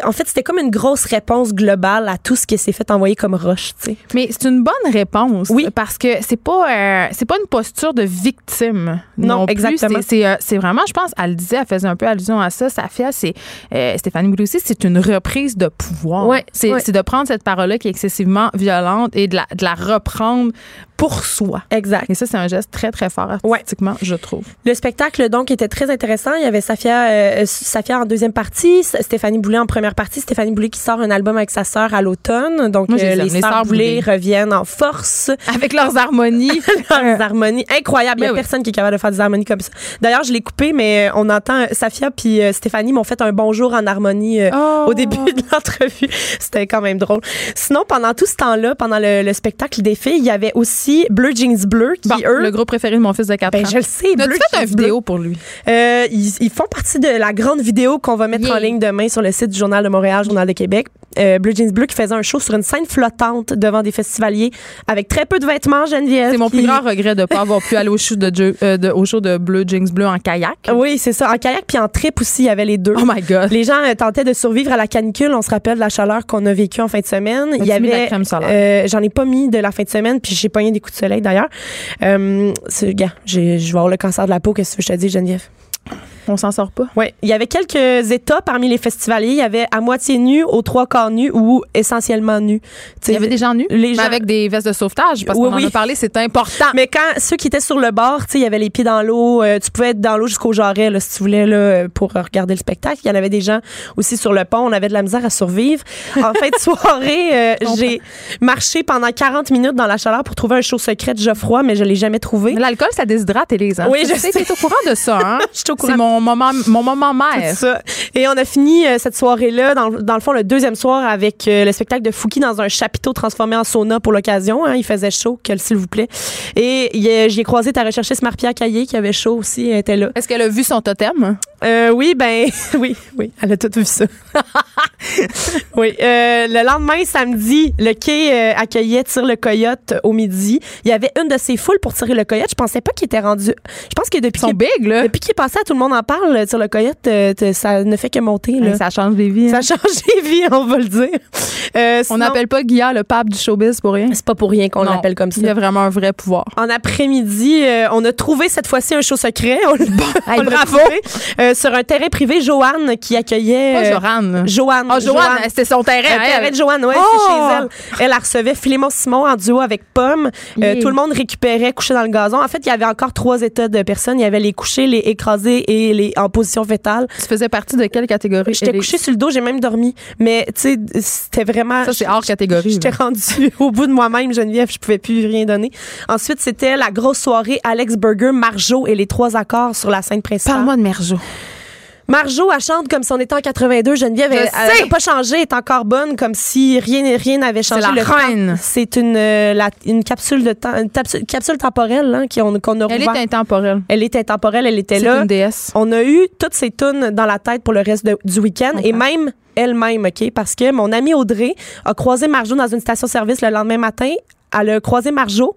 S7: en fait, c'était comme une grosse réponse globale à tout ce qui s'est fait envoyer comme roche, tu sais.
S1: Mais c'est une bonne réponse.
S7: Oui.
S1: Parce que c'est pas euh, c'est pas une posture de victime.
S7: Non,
S1: Non, plus.
S7: exactement.
S1: C'est- euh, c'est vraiment, je pense, elle le disait, elle faisait un peu allusion à ça. Safia, c'est euh, Stéphanie Boulay aussi, c'est une reprise de pouvoir.
S7: Ouais,
S1: c'est,
S7: ouais.
S1: de prendre cette parole-là qui est excessivement violente et de la, de la reprendre pour soi.
S7: Exact.
S1: Et ça, c'est un geste très, très fort artistiquement, je trouve.
S7: Le spectacle, donc, était très intéressant. Il y avait Safia, euh, Safia en deuxième partie, Stéphanie Boulay en première partie. Stéphanie Boulay qui sort un album avec sa sœur à l'automne. Donc,
S1: Moi,
S7: euh, les
S1: les
S7: sœurs Boulay reviennent en force.
S1: Avec leurs harmonies.
S7: leurs harmonies incroyables. Il y a
S1: Ben oui.
S7: personne qui est capable de faire des harmonies comme ça. D'ailleurs, je l'ai coupé, mais euh, on entend euh, Safia puis euh, Stéphanie m'ont fait un bonjour en harmonie euh,
S1: Oh.
S7: au début de l'entrevue. C'était quand même drôle. Sinon, pendant tout ce temps-là, pendant le, le spectacle des filles, il y avait aussi Bleu Jeans Bleu qui,
S1: Bon,
S7: eux...
S1: le gros préféré de mon fils de 4
S7: Ben,
S1: ans.
S7: je le sais, Bleu
S1: fait une vidéo pour lui?
S7: Euh, ils, ils font partie de la grande vidéo qu'on va mettre
S1: Yeah.
S7: en ligne demain sur le site du Journal de Montréal, Journal de Québec. Euh, Blue Jeans Bleu qui faisait un show sur une scène flottante devant des festivaliers avec très peu de vêtements, Geneviève.
S1: C'est mon plus
S7: qui-
S1: grand regret de ne pas avoir pu aller au show de, Joe- euh, de- au show de Bleu Jeans Bleu en kayak.
S7: Oui, c'est ça. En kayak puis en trip aussi, il y avait les deux.
S1: Oh my God.
S7: Les gens euh, tentaient de survivre à la canicule. On se rappelle de la chaleur qu'on a vécue en fin de semaine. Il y
S1: la
S7: avait,
S1: crème solaire?
S7: euh, j'en ai pas mis de la fin de semaine, puis j'ai pogné des coups de soleil d'ailleurs. Euh, gars, je vais avoir le cancer de la peau. Qu'est-ce que je te dis, Geneviève?
S1: On s'en sort pas.
S7: Oui, il y avait quelques états parmi les festivaliers. Il y avait à moitié nu, aux trois quarts nu ou essentiellement nu. Tu
S1: Il y avait des gens nus,
S7: les
S1: mais
S7: gens-
S1: avec des vestes de sauvetage, parce
S7: Oui,
S1: qu'on
S7: oui.
S1: en a parlé, c'est important.
S7: Mais quand ceux qui étaient sur le bord, tu il y avait les pieds dans l'eau, euh, tu pouvais être dans l'eau jusqu'au jarret là, si tu voulais là, pour regarder le spectacle. Il y en avait des gens aussi sur le pont. On avait de la misère à survivre. En fin de soirée, euh, j'ai marché pendant 40 minutes dans la chaleur pour trouver un show secret de Geoffroy, mais je l'ai jamais trouvé.
S1: L'alcool, ça déshydrate, Élise. hein?
S7: Oui,
S1: Tu
S7: je
S1: sais,
S7: sais.
S1: t'es au courant de ça, hein?
S7: Je suis au courant
S1: mon, moment, mon moment mère.
S7: Ça. Et on a fini euh, cette soirée-là, dans, dans le fond, le deuxième soir, avec euh, le spectacle de Fouki dans un chapiteau transformé en sauna pour l'occasion. hein. Il faisait chaud, s'il vous plaît. Et j'y ai croisé ta recherchiste Marie-Pierre Caillé, qui avait chaud aussi, elle était là.
S1: Est-ce qu'elle a vu son totem?
S7: Euh, oui, ben, oui, oui, elle a tout vu ça. oui. euh, le lendemain, samedi, le quai euh, accueillait Tire le Coyote au midi. Il y avait une de ses foules pour tirer le Coyote. Je pensais pas qu'il était rendu. Je pense que depuis
S1: Ils sont
S7: qu'il
S1: big, là.
S7: depuis qu'il est passé, à tout le monde en parle. Tire le Coyote, euh, ça ne fait que monter. Là.
S1: Ça change des vies. hein.
S7: Ça change les vies, on va le dire. Euh,
S1: On n'appelle pas Guilla le pape du showbiz pour rien.
S7: C'est pas pour rien qu'on l'appelle comme ça.
S1: Il a vraiment un vrai pouvoir.
S7: En après-midi, euh, on a trouvé cette fois-ci un show secret. On, l'a-
S1: Hey,
S7: on
S1: bravo.
S7: trouvé, euh, sur un terrain privé, Joanne qui accueillait.
S1: Pas
S7: euh,
S1: Joanne.
S7: Joanne.
S1: Ah, Joanne, c'était son terrain.
S7: Le terrain de Joanne, ouais,
S1: Oh!
S7: c'est chez elle. Elle la recevait Philémon Simon en duo avec Pomme. Euh,
S1: Yeah.
S7: Tout le monde récupérait couché dans le gazon. En fait, il y avait encore trois états de personnes. Il y avait les couchés, les écrasés et les en position fétale.
S1: Tu faisais partie de quelle catégorie?
S7: J'étais couchée sur le dos, j'ai même dormi. Mais, tu sais, c'était vraiment.
S1: Ça, c'est hors catégorie.
S7: J'étais rendue au bout de moi-même, Geneviève. Je pouvais plus rien donner. Ensuite, c'était la grosse soirée Alex Burger, Marjo et les trois accords sur la scène principale.
S1: Parle-moi de Merjo.
S7: Marjo, elle chante comme si on était en 82. Geneviève, elle
S1: sais.
S7: n'a pas changé, elle est encore bonne, comme si rien rien n'avait changé.
S1: la
S7: Le temps,
S1: reine.
S7: C'est une, euh, la- une capsule de temps, une tapsu- capsule temporelle hein, qu'on qu'on a
S1: Elle est intemporelle.
S7: Elle est intemporelle, elle était
S1: C'est
S7: là.
S1: une déesse.
S7: On a eu toutes ces tunes dans la tête pour le reste de- du week-end et même elle-même, OK? Parce que mon amie Audrey a croisé Marjo dans une station-service le lendemain matin. Elle a croisé Marjo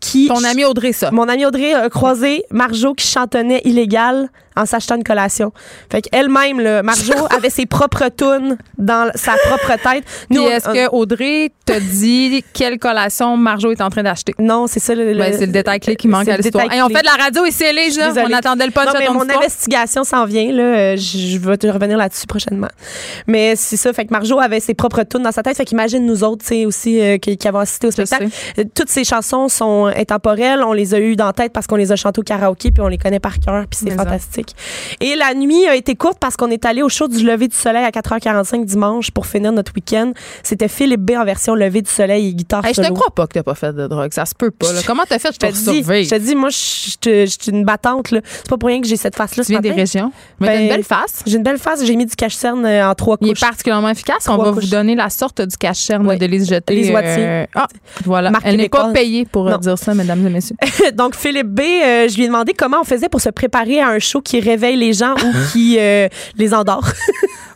S7: qui...
S1: Ton ami Audrey, ça.
S7: Mon amie Audrey a croisé Marjo qui chantonnait illégal en s'achetant une collation. Fait qu'elle-même, là, Marjo avait ses propres tunes dans sa propre tête.
S1: Puis
S7: on-
S1: est-ce que Audrey te dit quelle collation Marjo est en train d'acheter?
S7: Non, c'est ça le, le-
S1: Ben, c'est le détail clé qui manque
S7: c'est
S1: à
S7: le
S1: l'histoire. Hey, on fait de la radio Élise, là.
S7: Désolée.
S1: On attendait le
S7: Non,
S1: de
S7: mon
S1: histoire.
S7: investigation s'en vient là, Euh, je, vais te revenir là-dessus prochainement. Mais c'est ça, fait que Marjo avait ses propres tunes dans sa tête, fait qu'imagine nous autres, tu sais aussi euh, qui, qui avons assisté au spectacle. Euh, Toutes ces chansons sont intemporelles, on les a eues dans la tête parce qu'on les a chantées au karaoké puis on les connaît par cœur puis c'est
S1: Mais
S7: Et la nuit a été courte parce qu'on est allé au show du lever du soleil à 4h45 dimanche pour finir notre week-end. C'était Philippe B en version lever du soleil et guitare
S1: Hey, je te
S7: solo.
S1: crois pas que t'as pas fait de drogue. Ça se peut pas. là. Comment t'as fait?
S7: Dis,
S1: surveille.
S7: je te dis, moi, je suis une battante. C'est pas pour rien que j'ai cette face-là.
S1: Tu
S7: ce
S1: viens des régions. Mais t'as
S7: Ben,
S1: une belle face.
S7: J'ai une belle face. J'ai mis du cache-cerne euh, en trois
S1: Il est
S7: couches.
S1: particulièrement efficace. On va
S7: couches.
S1: vous donner la sorte du cache-cerne
S7: Oui.
S1: de Lise Jeté.
S7: Lise.
S1: Euh, ah, voilà.
S7: Marque
S1: Elle n'est pas payée pour euh,
S7: Non.
S1: dire ça, mesdames et messieurs.
S7: Donc, Philippe B, euh, je lui ai demandé comment on faisait pour se préparer à un show qui réveille les gens ou qui euh, les endort.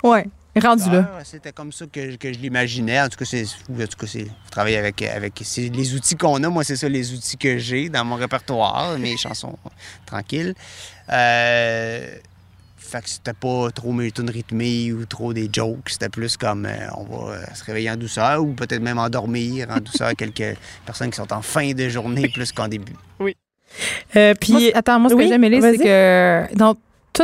S1: Ouais. Rendu là.
S11: Ah, C'était comme ça que, que je l'imaginais. En tout cas, c'est, ou en tout cas, c'est je travaille avec, avec les outils qu'on a. Moi, c'est ça les outils que j'ai dans mon répertoire, mes chansons tranquilles. Euh, fait que c'était pas trop mes tunes rythmées ou trop des jokes. C'était plus comme euh, on va se réveiller en douceur ou peut-être même endormir en douceur quelques personnes qui sont en fin de journée plus qu'en début.
S7: Euh, puis,
S1: attends, moi, ce
S7: oui,
S1: que j'aime, Élise, c'est que dans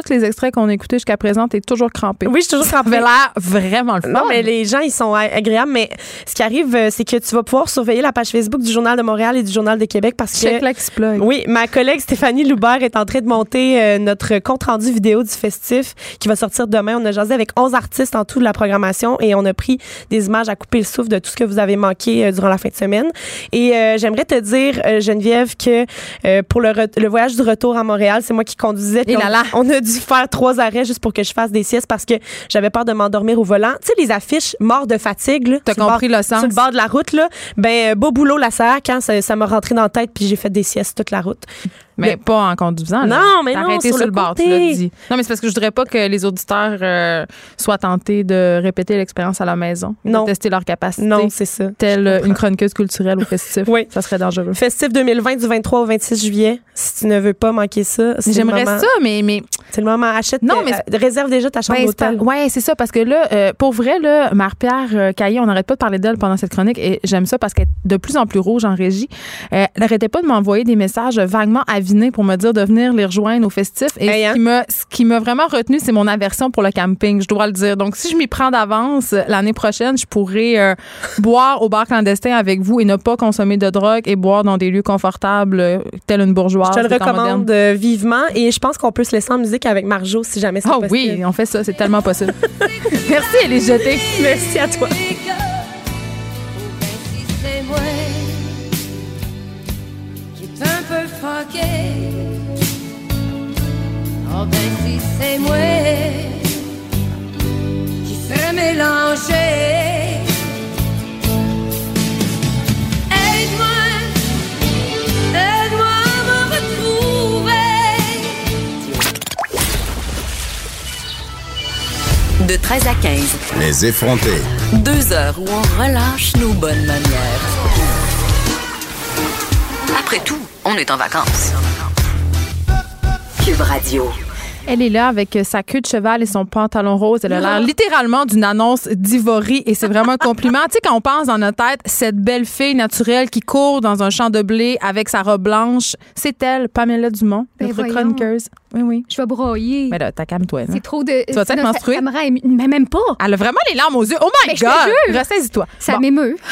S1: tous les extraits qu'on a écoutés jusqu'à présent, t'es toujours crampé.
S7: oui, je suis toujours
S1: Ça avait l'air vraiment le fun.
S7: Non, mais les gens, ils sont agréables. Mais ce qui arrive, euh, c'est que tu vas pouvoir surveiller la page Facebook du Journal de Montréal et du Journal de Québec parce que.
S1: Check l'exploit.
S7: Oui, ma collègue Stéphanie Loubert est en train de monter euh, notre compte-rendu vidéo du festif qui va sortir demain. On a jasé avec 11 artistes en tout de la programmation et on a pris des images à couper le souffle de tout ce que vous avez manqué euh, durant la fin de semaine. Et euh, j'aimerais te dire, Geneviève, que euh, pour le, voyage du retour à Montréal, c'est moi qui conduisais.
S1: Et
S7: on,
S1: là là.
S7: on a dû faire trois arrêts juste pour que je fasse des siestes parce que j'avais peur de m'endormir au volant. Tu sais, les affiches mort de fatigue, là,
S1: T'as compris
S7: bord-
S1: le sens.
S7: Sur le bord de la route, là, ben, beau boulot, la SAC, hein, ça ça m'a rentré dans la tête puis j'ai fait des siestes toute la route.
S1: Mais
S7: Mais-
S1: pas en conduisant. là.
S7: Non, mais non,
S1: arrêté
S7: sur
S1: sur,
S7: le
S1: bord, tu l'as dit. Non, mais c'est parce que je voudrais pas que les auditeurs euh, soient tentés de répéter l'expérience à la maison.
S7: Non.
S1: De tester leur capacité.
S7: Non, c'est ça.
S1: Telle une chroniqueuse culturelle au festif.
S7: Oui.
S1: Ça serait dangereux.
S7: Festif 2020 du 23 au 26 juillet. Si tu ne veux pas manquer ça,
S1: J'aimerais ça, mais, mais
S7: C'est le moment. Achète.
S1: Non, mais
S7: euh, réserve déjà ta chambre
S1: Ben,
S7: d'hôtel.
S1: pas- ouais, c'est ça, parce que là, euh, pour vrai, là, Marie-Pierre Caillé, on n'arrête pas de parler d'elle pendant cette chronique et j'aime ça parce qu'elle est de plus en plus rouge en régie. Elle n'arrêtait pas de m'envoyer des messages vaguement pour me dire de venir les rejoindre au festif. Et
S7: Hey, hein?
S1: qui m'a- ce qui m'a vraiment retenu, c'est mon aversion pour le camping, je dois le dire. Donc, si je m'y prends d'avance, l'année prochaine, je pourrais euh, boire au bar clandestin avec vous et ne pas consommer de drogue et boire dans des lieux confortables, euh, telle une bourgeoise.
S7: Je te le recommande euh, vivement et je pense qu'on peut se laisser en musique avec Marjo si jamais c'est
S1: Ah
S7: possible.
S1: oui, on fait ça, c'est tellement possible. Merci, elle est jetée.
S7: Merci à toi.
S12: C'est moi qui fait mélanger. Aide-moi, aide-moi à me retrouver.
S2: De 13 à 15,
S4: Les effrontés.
S2: deux heures où on relâche nos bonnes manières. Après tout, on est en vacances. Cube Radio.
S1: Elle est là avec sa queue de cheval et son pantalon rose. Elle a l'air littéralement d'une annonce d'ivory et c'est vraiment un compliment. tu sais, quand on pense dans notre tête, cette belle fille naturelle qui court dans un champ de blé avec sa robe blanche, c'est elle, Pamela Dumont,
S13: Ben
S1: notre
S13: voyons.
S1: chroniqueuse. Oui, oui.
S13: Je vais broyer.
S1: Mais là, t'as calme-toi. là.
S13: C'est trop de.
S1: Tu vas être
S13: sinon, ça-
S1: menstruée?
S13: Ça, me rend ému- Mais même pas.
S1: Elle a vraiment les larmes aux yeux. Oh my
S13: Mais je te
S1: God!
S13: jure.
S1: Ressaisis-toi.
S13: Ça
S1: Bon.
S13: m'émeut.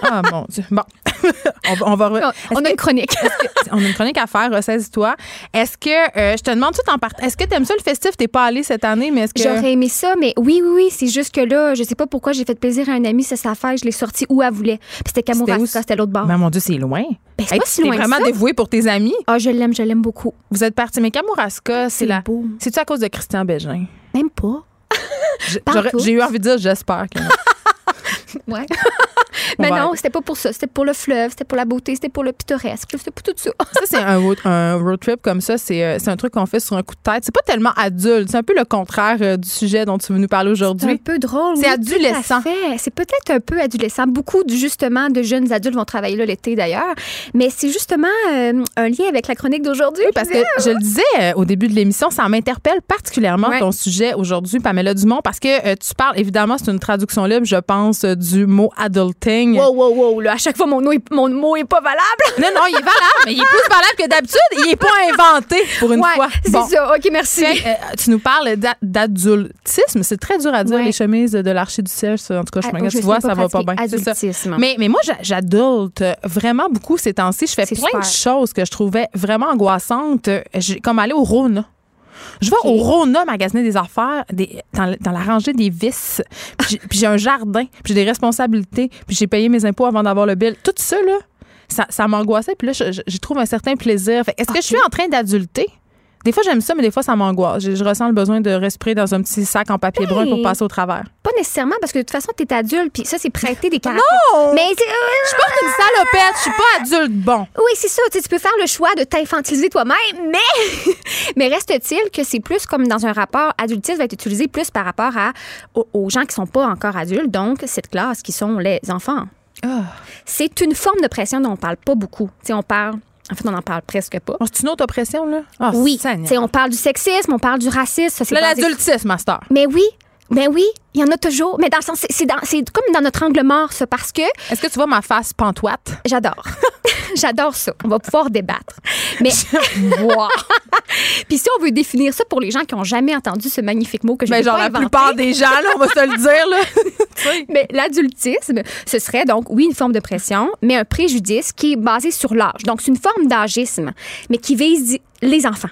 S1: Ah, mon Dieu. Bon. on va. On, va re-
S13: On a une chronique.
S1: on a une chronique à faire, ressaisis-toi. Est-ce que, euh, je te demande tout en part, est-ce que t'aimes ça le festif? T'es pas allé cette année, mais est-ce que.
S13: J'aurais aimé ça, mais oui, oui, oui. C'est juste que là, je sais pas pourquoi j'ai fait plaisir à un ami, ça sa fête, je l'ai sorti où elle voulait. Puis c'était
S1: C'était où,
S13: Kamouraska, c'était l'autre bord.
S1: Mais mon Dieu, c'est loin.
S13: Ben, c'est pas si
S1: t'es
S13: loin que
S1: vraiment
S13: ça.
S1: dévoué pour tes amis.
S13: Ah, je l'aime, je l'aime beaucoup.
S1: Vous êtes parti. Mais Kamouraska, c'est la.
S13: beau.
S1: C'est-tu à cause de Christian Bégin?
S13: Même pas.
S1: J'ai eu envie de dire j'espère que.
S13: Ouais. Mais
S1: va
S13: non, c'était pas pour ça. C'était pour le fleuve, c'était pour la beauté, c'était pour le pittoresque, c'était pour tout ça.
S1: Ça, c'est un road, un road trip comme ça. C'est euh, c'est un truc qu'on fait sur un coup de tête. C'est pas tellement adulte. C'est un peu le contraire euh, du sujet dont tu veux nous parler
S13: C'est un
S1: aujourd'hui.
S13: peu drôle.
S1: C'est
S13: oui,
S1: adolescent.
S13: C'est peut-être un peu adolescent. Beaucoup, justement, de jeunes adultes vont travailler là l'été, d'ailleurs. Mais c'est justement euh, un lien avec la chronique d'aujourd'hui.
S1: Oui, parce que je le disais au début de l'émission, ça m'interpelle particulièrement
S13: Ouais.
S1: ton sujet aujourd'hui, Pamela Dumont, parce que euh, tu parles, évidemment, c'est une traduction libre, je pense, du mot adulting.
S13: Wow, wow, wow. Là, à chaque fois, mon mot, est, mon mot est pas valable.
S1: Non, non, il est valable, mais il est plus valable que d'habitude. Il est pas inventé pour une
S13: ouais,
S1: fois.
S13: c'est
S1: Bon.
S13: ça. OK, merci.
S1: Fait, euh, tu nous parles d'a- d'adultisme. C'est très dur à dire,
S13: Ouais.
S1: les chemises de l'archi du siège. ça. En tout cas, je
S13: Ah,
S1: regarde,
S13: je
S1: tu vois, ça va pas bien. C'est
S13: adultisme.
S1: Mais, mais moi, j'a- j'adulte vraiment beaucoup ces temps-ci. Je fais
S13: C'est
S1: plein de choses que je trouvais vraiment angoissantes. Comme aller au Rona. Je vais au Rona magasiner des affaires des, dans, dans la rangée des vis. Puis j'ai- un jardin. Puis j'ai des responsabilités. Puis j'ai payé mes impôts avant d'avoir le bill. Tout ça, là, ça, ça m'angoissait. Puis là, je trouve un certain plaisir. Est-ce que je suis en train d'adulter? Des fois, j'aime ça, mais des fois, ça m'angoisse. Je, je ressens le besoin de respirer dans un petit sac en papier brun pour passer au travers.
S13: Pas nécessairement, parce que de toute façon, t'es adulte, puis ça, c'est prêter des caractères.
S1: Non!
S13: Mais c'est-
S1: Je suis pas une salopette. Je suis pas adulte bon.
S13: Oui, c'est ça. Tu peux faire le choix de t'infantiliser toi-même, mais, mais reste-t-il que c'est plus comme dans un rapport adultisme va être utilisé plus par rapport à, aux, aux gens qui sont pas encore adultes, donc cette classe qui sont les enfants.
S1: Ah.
S13: C'est une forme de pression dont on parle pas beaucoup. Tu sais, on parle. En fait, on en parle presque pas.
S1: Oh, c'est une autre oppression, là? Ah,
S13: oui, on parle du sexisme, on parle du racisme. Ça,
S1: l'adultisme, master.
S13: Mais oui, ben oui, il y en a toujours. Mais dans le sens, c'est- comme dans notre angle mort, ça, parce que
S1: Est-ce que tu vois ma face pantoite?
S13: J'adore. J'adore ça. On va pouvoir débattre. Mais Puis si on veut définir ça pour les gens qui n'ont jamais entendu ce magnifique mot que je
S1: Ben, genre,
S13: pas
S1: la
S13: inventé.
S1: plupart des gens, là, on va se le dire, là.
S13: Mais l'adultisme, ce serait donc, oui, une forme de pression, mais un préjudice qui est basé sur l'âge. Donc, c'est une forme d'agisme, mais qui vise les enfants.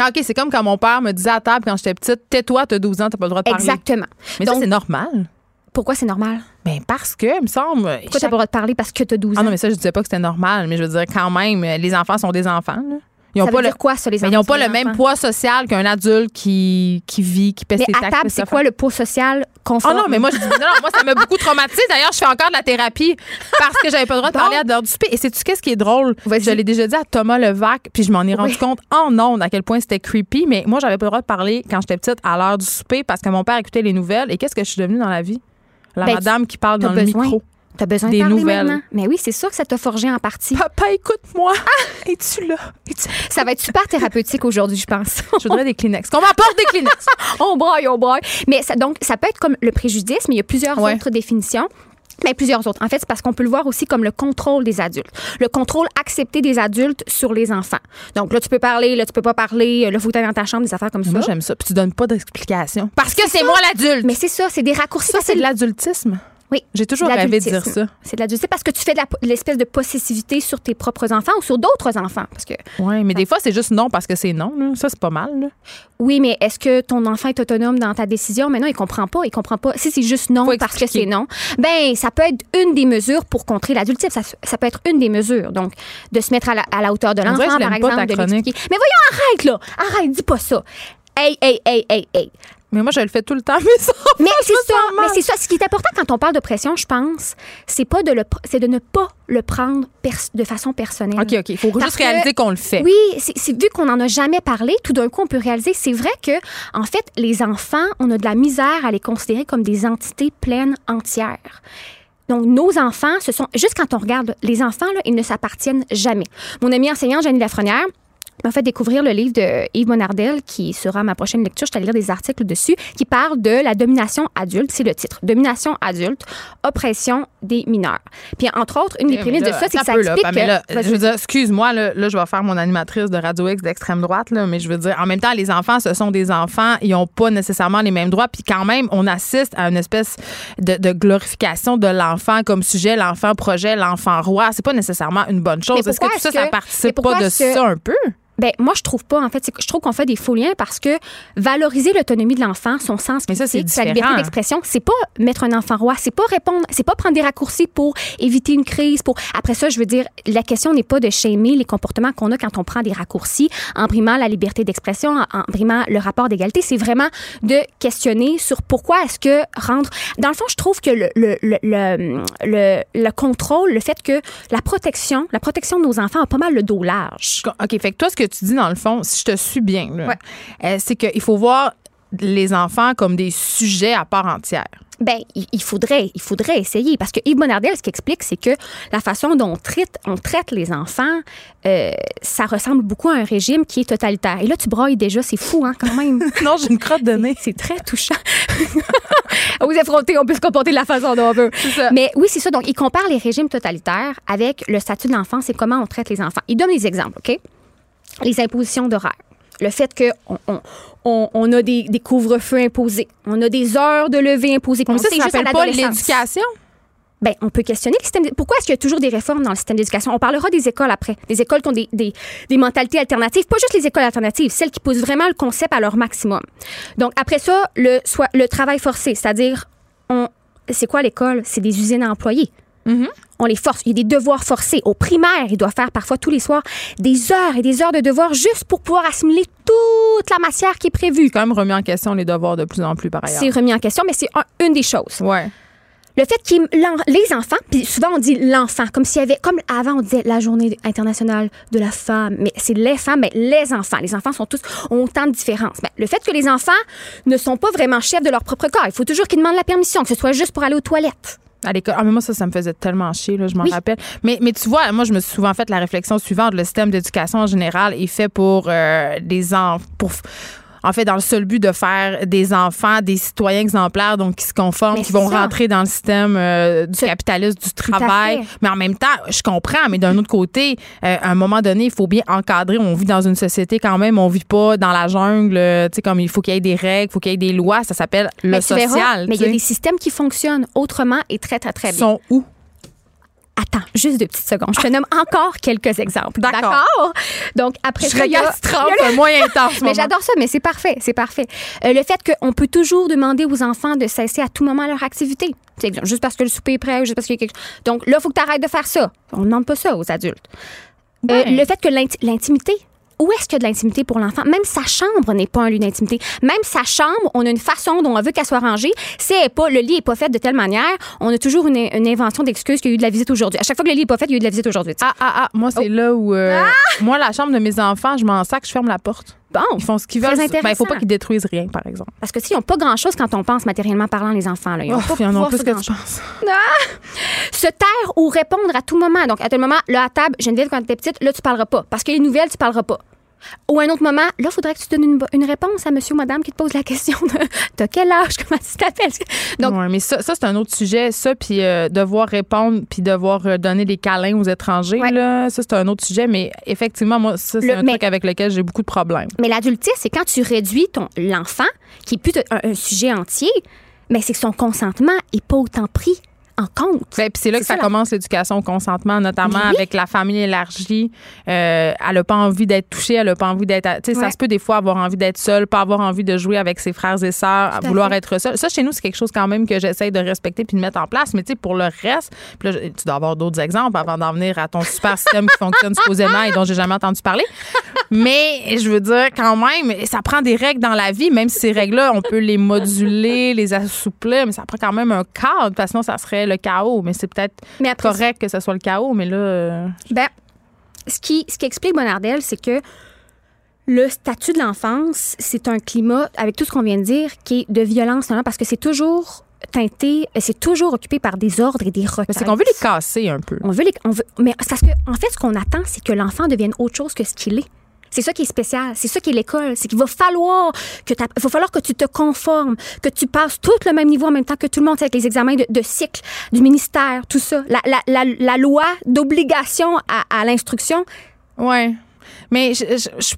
S1: Ah, OK, c'est comme quand mon père me disait à table quand j'étais petite, tais-toi, t'as 12 ans, t'as pas le droit de parler.
S13: Exactement.
S1: Mais ça,
S13: Donc,
S1: c'est normal.
S13: Pourquoi c'est normal?
S1: Ben, parce que, il me semble.
S13: Pourquoi t'as pas le droit de parler parce que tu as 12 ans?
S1: Ah non, mais ça, je disais pas que c'était normal, mais je veux dire, quand même, les enfants sont des enfants, là. Ils ont
S13: ça
S1: pas
S13: veut
S1: le,
S13: dire quoi, ça, les
S1: mais ils n'ont pas le même poids social qu'un adulte qui, qui vit, qui paie
S13: Mais
S1: ses
S13: à
S1: taxes.
S13: table, c'est quoi le poids social
S1: Oh
S13: conforme?
S1: non, mais moi, je dis, non, non, moi, ça m'a beaucoup traumatisé. D'ailleurs, je fais encore de la thérapie parce que j'avais pas le droit de
S13: Bon.
S1: parler à l'heure du souper. Et sais-tu qu'est-ce qui est drôle? Je l'ai déjà dit à Thomas Levac, puis je m'en ai rendu
S13: Oui.
S1: compte en ondes à quel point c'était creepy. Mais moi, j'avais pas le droit de parler quand j'étais petite à l'heure du souper parce que mon père écoutait les nouvelles. Et qu'es-ce que je suis devenue dans la vie? La
S13: Ben,
S1: madame qui parle dans le micro.
S13: T'as besoin
S1: Des
S13: de parler
S1: nouvelles.
S13: maintenant? Mais oui, c'est sûr que ça t'a forgé en partie.
S1: Papa, écoute-moi. Es-tu là? Es-tu-
S13: Ça va être super thérapeutique aujourd'hui, je pense.
S1: Je voudrais des Kleenex. Qu'on m'apporte des Kleenex.
S13: on braille, on braille. Mais ça, donc, ça peut être comme le préjudice, mais il y a plusieurs
S1: Ouais.
S13: autres définitions. Mais plusieurs autres. En fait, c'est parce qu'on peut le voir aussi comme le contrôle des adultes. Le contrôle accepté des adultes sur les enfants. Donc là, tu peux parler, là, tu peux pas parler, là, faut que dans ta chambre, des affaires comme
S1: Moi,
S13: ça.
S1: j'aime ça. Puis tu donnes pas d'explication. Parce que c'est
S13: ça.
S1: moi l'adulte.
S13: Mais c'est ça, c'est des raccourcis.
S1: ça, c'est de l'adultisme.
S13: Oui.
S1: J'ai toujours rêvé de dire ça.
S13: C'est de l'adultisme parce que tu fais de l'espèce de possessivité sur tes propres enfants ou sur d'autres enfants. Parce que
S1: Oui, mais des fois, c'est juste non parce que c'est non. là. Ça, c'est pas mal. là.
S13: oui, mais est-ce que ton enfant est autonome dans ta décision? Mais non, il comprend pas. Il comprend pas. Si c'est juste non
S1: Faut
S13: parce que c'est non, ben ça peut être une des mesures pour contrer l'adultisme. Ça, ça peut être une des mesures. Donc, de se mettre à la, à la hauteur de l'enfant, par exemple, de. Mais voyons, arrête là. Arrête, dis pas ça. Hey, hey, hey, hey, hey.
S1: Mais moi, je le fais tout le temps, mais ça.
S13: Mais c'est ça, mais c'est ça. Ce qui est important quand on parle de pression, je pense, c'est pas de le, c'est de ne pas le prendre de façon personnelle.
S1: OK, OK. Il faut
S13: Parce
S1: juste réaliser qu'on le fait.
S13: Oui, c'est vu qu'on n'en a jamais parlé, tout d'un coup, on peut réaliser. C'est vrai que, en fait, les enfants, on a de la misère à les considérer comme des entités pleines entières. Donc, nos enfants, ce sont. Juste quand on regarde, les enfants, là, ils ne s'appartiennent jamais. Mon amie enseignante, Jenny Lafrenière, m'a fait découvrir le livre de Yves Monardel, qui sera ma prochaine lecture. Je allée lire des articles dessus, qui parle de la domination adulte. C'est le titre. Domination adulte, oppression des mineurs. Puis, entre autres, une des
S1: Eh,
S13: prémices
S1: mais
S13: de ça, c'est que ça
S1: un peu, là,
S13: explique
S1: Pamela,
S13: que.
S1: je veux dire, excuse-moi, là, là, je vais faire mon animatrice de Radio X d'extrême droite, là, mais je veux dire, en même temps, les enfants, ce sont des enfants, ils n'ont pas nécessairement les mêmes droits, puis quand même, on assiste à une espèce de, de glorification de l'enfant comme sujet, l'enfant projet, l'enfant roi. C'est pas nécessairement une bonne chose. Est-ce que tout ça, ça
S13: que- mais
S1: participe pas de
S13: que-
S1: ça un peu?
S13: Ben, moi, je trouve pas, en fait. Je trouve qu'on fait des faux liens parce que valoriser l'autonomie de l'enfant, son sens
S1: Mais ça,
S13: sa liberté d'expression, c'est pas mettre un enfant roi, c'est pas répondre, c'est pas prendre des raccourcis pour éviter une crise, pour. Après ça, je veux dire, la question n'est pas de shamer les comportements qu'on a quand on prend des raccourcis en brimant la liberté d'expression, en, en brimant le rapport d'égalité. C'est vraiment de questionner sur pourquoi est-ce que rendre. Dans le fond, je trouve que le, le, le, le, le- le contrôle, le fait que la protection, la protection de nos enfants a pas mal le dos large.
S1: OK, fait que toi, ce que tu dis, dans le fond, si je te suis bien, là,
S13: Ouais.
S1: euh, c'est qu'il faut voir les enfants comme des sujets à part entière.
S13: Ben, il faudrait, il faudrait essayer parce que Yves Monardel, ce qu'il explique, c'est que la façon dont on traite, on traite les enfants, euh, ça ressemble beaucoup à un régime qui est totalitaire. Et là, tu brailles déjà, c'est fou, hein, quand même.
S1: non, j'ai une crotte de nez.
S13: C'est très touchant. Vous affrontez, on peut se comporter de la façon dont on veut. Mais oui, c'est ça. Donc, il compare les régimes totalitaires avec le statut de l'enfance et comment on traite les enfants. Il donne des exemples, OK? Les impositions d'horaire. Le fait qu'on on, on, on a des, des couvre-feux imposés. On a des heures de lever imposées.
S1: Ça,
S13: sait
S1: ça
S13: juste à
S1: s'appelle pas l'éducation?
S13: Ben, on peut questionner le système. Pourquoi est-ce qu'il y a toujours des réformes dans le système d'éducation? On parlera des écoles après. Des écoles qui ont des, des, des mentalités alternatives. Pas juste les écoles alternatives, celles qui poussent vraiment le concept à leur maximum. Donc, après ça, le, soit, le travail forcé, c'est-à-dire, on, c'est quoi l'école? C'est des usines à employés. On les force. Il y a des devoirs forcés. Au primaire, ils doivent faire parfois tous les soirs des heures et des heures de devoirs juste pour pouvoir assimiler toute la matière qui est prévue.
S1: C'est quand même remis en question les devoirs de plus en plus par ailleurs.
S13: C'est remis en question, mais c'est un- une des choses.
S1: Ouais.
S13: Le fait que les enfants, puis souvent on dit l'enfant, comme s'il y avait, comme avant on disait la journée internationale de la femme, mais c'est les femmes, mais les enfants. Les enfants sont tous, ont autant de différences. Ben, le fait que les enfants ne sont pas vraiment chefs de leur propre corps, il faut toujours qu'ils demandent la permission, que ce soit juste pour aller aux toilettes.
S1: À l'école. Ah, mais moi, ça, ça me faisait tellement chier, là, je m'en rappelle. Mais, mais tu vois, moi, je me suis souvent fait la réflexion suivante. Le système d'éducation en général est fait pour euh, des enfants. En fait, dans le seul but de faire des enfants, des citoyens exemplaires, donc qui se conforment,
S13: Mais
S1: qui vont
S13: ça.
S1: rentrer dans le système euh, du capitalisme, du travail. Mais en même temps, je comprends, mais d'un autre côté, euh, à un moment donné, il faut bien encadrer. On vit dans une société quand même, on vit pas dans la jungle. euh, Tu sais, comme il faut qu'il y ait des règles, il faut qu'il y ait des lois. Ça s'appelle le
S13: Mais verras,
S1: social.
S13: mais il y a des systèmes qui fonctionnent autrement et très, très, très bien.
S1: sont où?
S13: Attends, juste deux petites secondes. Je te nomme encore quelques exemples.
S1: D'accord.
S13: Donc, après
S1: Je
S13: ça, il y a-
S1: regarde 30,
S13: il y a le-
S1: moins intense.
S13: Mais j'adore ça, mais c'est parfait, c'est parfait. Euh, le fait qu'on peut toujours demander aux enfants de cesser à tout moment leur activité. Juste parce que le souper est prêt ou juste parce qu'il y a quelque chose. Donc là, il faut que tu arrêtes de faire ça. On ne demande pas ça aux adultes. Euh,
S1: Ouais.
S13: le fait que l'inti- l'intimité, où est-ce qu'il y a de l'intimité pour l'enfant? Même sa chambre n'est pas un lieu d'intimité. Même sa chambre, on a une façon dont on veut qu'elle soit rangée. Si elle est pas, le lit n'est pas fait de telle manière, on a toujours une, une invention d'excuse qu'il y a eu de la visite aujourd'hui. À chaque fois que le lit n'est pas fait, il y a eu de la visite aujourd'hui.
S1: Ah, ah, ah, moi, c'est là où. euh, Moi, la chambre de mes enfants, je m'en sac, je ferme la porte.
S13: Bon.
S1: Ils font ce qu'ils veulent. Ben, il
S13: intéressant.
S1: faut pas qu'ils détruisent rien, par exemple.
S13: Parce que, tu sais, ils n'ont pas grand-chose quand on pense matériellement parlant, les enfants. Là. Ils ont
S1: Oh,
S13: pas
S1: en
S13: pouvoir
S1: plus que tu penses.
S13: Se taire ou répondre à tout moment. Donc, à tel moment, là, à table, Geneviève, quand tu petite, là, tu parleras pas. Parce qu'il y a une nouvelle, tu parleras pas. Ou à un autre moment, là, il faudrait que tu donnes une, une réponse à monsieur ou madame qui te pose la question de T'as quel âge? Comment tu t'appelles? Donc,
S1: Ouais, mais ça, ça c'est un autre sujet. Ça, puis euh, devoir répondre, puis devoir euh, donner des câlins aux étrangers,
S13: Ouais.
S1: là, ça, c'est un autre sujet. Mais effectivement, moi, ça, c'est un
S13: mais-
S1: truc avec lequel j'ai beaucoup de problèmes.
S13: mais l'adultisme, c'est quand tu réduis ton l'enfant, qui est plus un, un sujet entier, mais c'est que son consentement est pas autant pris en compte.
S1: Ben, puis c'est là que ça, commence l'éducation au consentement, notamment
S13: oui.
S1: avec la famille élargie. Euh, elle n'a pas envie d'être touchée, elle n'a pas envie d'être. Tu sais, ça se peut des fois avoir envie d'être seule, pas avoir envie de jouer avec ses frères et sœurs, vouloir
S13: fait.
S1: être seule. Ça, chez nous, c'est quelque chose quand même que j'essaye de respecter puis de mettre en place. Mais tu sais, pour le reste, là, tu dois avoir d'autres exemples avant d'en venir à ton super système qui fonctionne supposément et dont j'ai jamais entendu parler. Mais je veux dire, quand même, ça prend des règles dans la vie, même si ces règles-là, on peut les moduler, les assouplir, mais ça prend quand même un cadre, parce que sinon, ça serait le chaos. Mais c'est peut-être correct que ce soit le chaos, mais là. euh,
S13: Ben, ce qui, ce qui explique Bonardel, c'est que le statut de l'enfance, c'est un climat, avec tout ce qu'on vient de dire, qui est de violence, non, parce que c'est toujours teinté, c'est toujours occupé par des ordres et des requêtes.
S1: c'est qu'on veut les casser un peu.
S13: On veut les, on veut, mais parce que, en fait, ce qu'on attend, c'est que l'enfant devienne autre chose que ce qu'il est. C'est ça qui est spécial. C'est ça qui est l'école. C'est qu'il va falloir que il va falloir que tu te conformes, que tu passes tout le même niveau en même temps que tout le monde, avec les examens de, de cycle du ministère, tout ça. La, la, la, la loi d'obligation à, à l'instruction.
S1: Ouais. Mais je- je- je-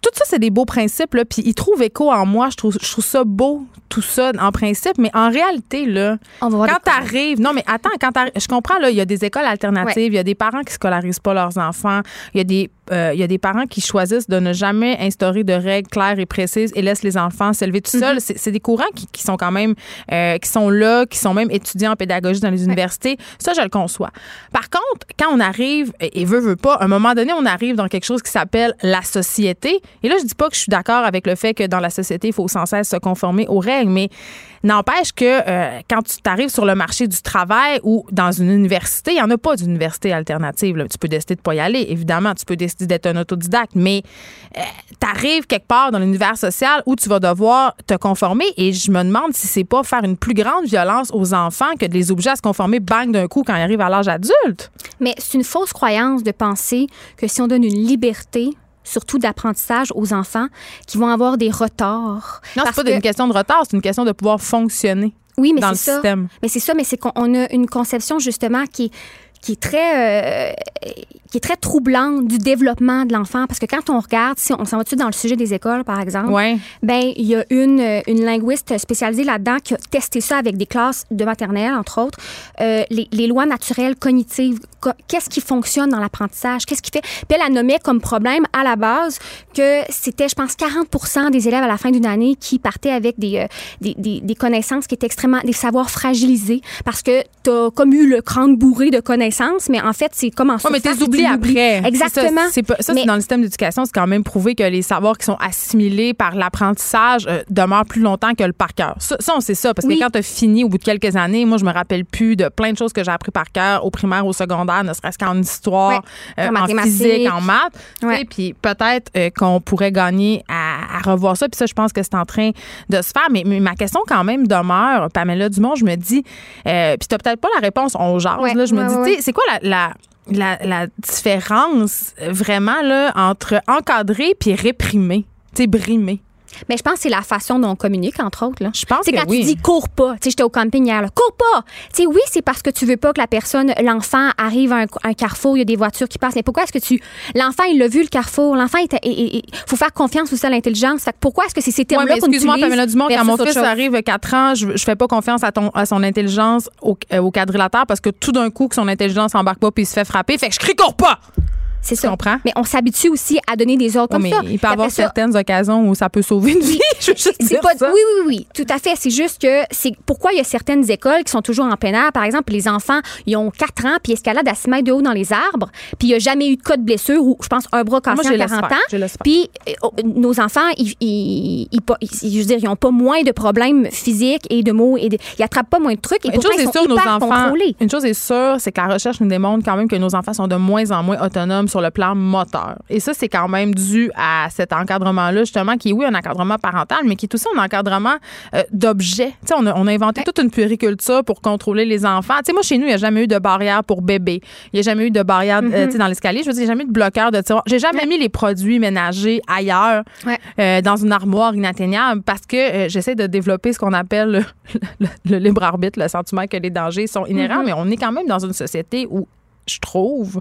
S1: tout ça, c'est des beaux principes, là. Puis ils trouvent écho en moi. Je trouve, je trouve ça beau, tout ça, en principe. Mais en réalité, là,
S13: On va
S1: quand t'arrives. Non, mais attends, quand. Je comprends, là, il y a des écoles alternatives. Il y a des parents qui scolarisent pas leurs enfants. Il y a des. Euh, il y a des parents qui choisissent de ne jamais instaurer de règles claires et précises et laissent les enfants s'élever tout seuls. C'est des courants qui, qui sont quand même euh, qui sont là, qui sont même étudiants en pédagogie dans les universités. Ça, je le conçois. Par contre, quand on arrive et et veut veut pas, à un moment donné, on arrive dans quelque chose qui s'appelle la société. Et là, je dis pas que je suis d'accord avec le fait que dans la société, il faut sans cesse se conformer aux règles, mais n'empêche que euh, quand tu t'arrives sur le marché du travail ou dans une université, il n'y en a pas d'université alternative. Tu peux décider de pas y aller, évidemment. Tu peux décider d'être un autodidacte, mais tu arrives quelque part dans l'univers social où tu vas devoir te conformer. Et je me demande si c'est pas faire une plus grande violence aux enfants que de les obliger à se conformer bang d'un coup quand ils arrivent à l'âge adulte.
S13: Mais c'est une fausse croyance de penser que si on donne une liberté, surtout d'apprentissage aux enfants, qui vont avoir des retards.
S1: Non, c'est pas
S13: que-
S1: une question de retard, c'est une question de pouvoir fonctionner
S13: Oui, mais
S1: dans le
S13: c'est ça.
S1: système.
S13: Mais c'est ça, mais c'est qu'on on a une conception justement qui qui est très euh, qui est très troublante du développement de l'enfant parce que quand on regarde si on s'en va dessus dans le sujet des écoles par exemple
S1: Ouais.
S13: ben il y a une une linguiste spécialisée là-dedans qui a testé ça avec des classes de maternelle entre autres euh, les, les lois naturelles cognitives Co- qu'est-ce qui fonctionne dans l'apprentissage? Qu'est-ce qui fait? Puis elle a nommé comme problème à la base que c'était je pense 40% des élèves à la fin d'une année qui partaient avec des, euh, des, des, des connaissances qui étaient extrêmement des savoirs fragilisés parce que t'as comme eu le crâne bourré de connaissances mais en fait c'est comme en
S1: Ouais, mais t'es
S13: tu
S1: oublié après.
S13: exactement
S1: ça, c'est
S13: Mais-
S1: dans le système d'éducation, c'est quand même prouvé que les savoirs qui sont assimilés par l'apprentissage euh, demeurent plus longtemps que le par cœur. Ça, ça, on sait ça, parce
S13: Oui.
S1: que quand tu as fini au bout de quelques années, moi, je me rappelle plus de plein de choses que j'ai appris par cœur au primaire, au secondaire, ne serait-ce qu'en histoire,
S13: Ouais.
S1: euh,
S13: En
S1: physique, en maths.
S13: Ouais.
S1: Puis peut-être euh, qu'on pourrait gagner à, à revoir ça. Puis ça, je pense que c'est en train de se faire. Mais, mais ma question quand même demeure, Pamela Dumont, je me dis, euh, puis t'as peut-être pas la réponse, on jase,
S13: Ouais,
S1: là, je me dis, c'est quoi la, la, la, la différence vraiment là, entre encadrer puis réprimer, tu brimer?
S13: Mais je pense que c'est la façon dont on communique, entre autres. Là.
S1: Je pense
S13: C'est
S1: que
S13: quand
S1: oui.
S13: tu dis cours pas. Tu sais, j'étais au camping hier, là. Cours pas! Tu sais, oui, c'est parce que tu veux pas que la personne, l'enfant, arrive à un, un carrefour, il y a des voitures qui passent. Mais pourquoi est-ce que tu. L'enfant, il l'a vu, le carrefour? L'enfant, il faut faire confiance aussi à l'intelligence. Fait que pourquoi est-ce que c'est ces
S1: Ouais,
S13: termes-là
S1: mais
S13: qu'on utilise?
S1: excuse-moi, Pamela Dumont, quand mon fils
S13: chose?
S1: arrive à 4 ans, je, je fais pas confiance à, ton, à son intelligence au, euh, au quadrilatère parce que tout d'un coup, que son intelligence embarque pas puis il se fait frapper. Fait que je crie cours pas!
S13: C'est ça.
S1: comprends?
S13: Mais on s'habitue aussi à donner des ordres
S1: Ouais,
S13: comme
S1: mais
S13: ça.
S1: il peut y avoir
S13: ça,
S1: certaines occasions où ça peut sauver une vie. je veux juste
S13: C'est
S1: dire
S13: pas,
S1: ça.
S13: oui, oui, oui, tout à fait. C'est juste que c'est pourquoi il y a certaines écoles qui sont toujours en plein air. Par exemple, les enfants, ils ont 4 ans, puis ils escaladent à 6 mètres de haut dans les arbres, puis il n'y a jamais eu de cas de blessure ou, je pense, un bras
S1: Moi,
S13: cassé
S1: je
S13: en
S1: laisse
S13: 40
S1: faire,
S13: ans.
S1: je.
S13: Puis euh, oh, nos enfants, ils, ils, ils, pas- ils- je veux dire, ils n'ont pas moins de problèmes physiques et de mots, et de- ils n'attrapent pas moins de trucs, et
S1: Une chose
S13: ils
S1: est
S13: sont
S1: sûre, nos enfants. Une chose est sûre, c'est que la recherche nous démontre quand même que nos enfants sont de moins en moins autonomes sur le plan moteur. Et ça, c'est quand même dû à cet encadrement-là, justement, qui est, oui, un encadrement parental, mais qui est aussi un encadrement euh, d'objets. Tu sais, on a, on a inventé toute une puériculture pour contrôler les enfants. Tu sais, moi, chez nous, il n'y a jamais eu de barrière pour bébé. Il n'y a jamais eu de barrière euh, tu sais, dans l'escalier. Je veux dire, il n'y a jamais eu de bloqueur de tiroir. J'ai jamais mis les produits ménagers ailleurs,
S13: Ouais.
S1: euh, dans une armoire inatteignable, parce que euh, j'essaie de développer ce qu'on appelle le, le- le libre arbitre, le sentiment que les dangers sont inhérents,
S13: Mhm.
S1: mais on est quand même dans une société où, je trouve,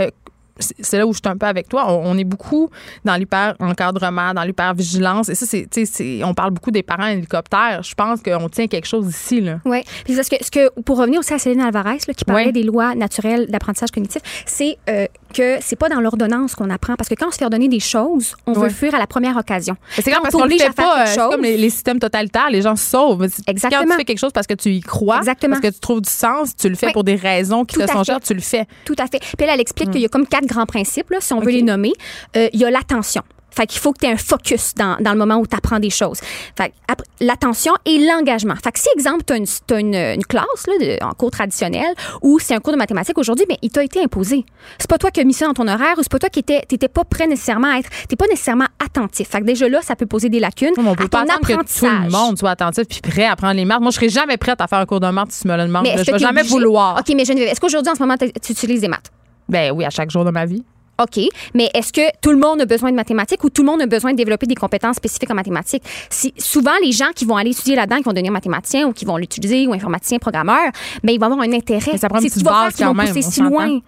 S1: euh, c'est là où je suis un peu avec toi. On, on est beaucoup dans l'hyper-encadrement, dans l'hyper-vigilance. Et ça, c'est, on parle beaucoup des parents hélicoptères. Je pense qu'on tient quelque chose ici, là.
S13: Oui. Puis parce que, ce que, pour revenir aussi à Céline Alvarez, là, qui parlait des lois naturelles d'apprentissage cognitif, c'est euh, que c'est pas dans l'ordonnance qu'on apprend. Parce que quand on se fait ordonner des choses, on veut fuir à la première occasion.
S1: C'est
S13: Quand
S1: comme parce
S13: on
S1: qu'on le fait pas. euh, C'est comme les, les systèmes totalitaires, les gens se sauvent. C'est- Quand
S13: Exactement.
S1: tu fais quelque chose parce que tu y crois,
S13: Exactement.
S1: parce que tu trouves du sens, tu le fais
S13: Oui.
S1: pour des raisons qui
S13: Tout
S1: te sont chères, tu le fais.
S13: Tout à fait. Puis elle, elle
S1: Mm.
S13: explique qu'il y a comme quatre quatre grands principes, là, si on veut les nommer. Euh, Il y a l'attention. Fait qu'il faut que tu aies un focus dans, dans le moment où tu apprends des choses. Fait l'attention et l'engagement. Fait que si, exemple, tu as, une, t'as une, une classe là, de- en cours traditionnel ou c'est un cours de mathématiques aujourd'hui, mais il t'a été imposé. C'est pas toi qui as mis ça dans ton horaire ou c'est pas toi qui étais, t'étais pas prêt nécessairement à être, t'es pas nécessairement attentif. Fait que déjà là, ça peut poser des lacunes
S1: On peut
S13: à
S1: pas
S13: ton
S1: que tout le monde soit attentif puis prêt à prendre les maths. Moi, je serais jamais prête à faire un cours de maths si tu me le demandes. Je vais jamais
S13: obligé?
S1: vouloir.
S13: OK, mais Geneviève, est-ce qu'aujourd'hui, en ce moment, tu utilises des maths?
S1: Ben oui, à chaque jour de ma vie.
S13: OK, mais est-ce que tout le monde a besoin de mathématiques ou tout le monde a besoin de développer des compétences spécifiques en mathématiques? Si, souvent, les gens qui vont aller étudier là-dedans, qui vont devenir mathématiciens ou qui vont l'utiliser ou informaticiens, programmeurs, ben, ils vont avoir un intérêt.
S1: Mais ça prend une
S13: C'est
S1: petite base quand même,
S13: pousser si loin.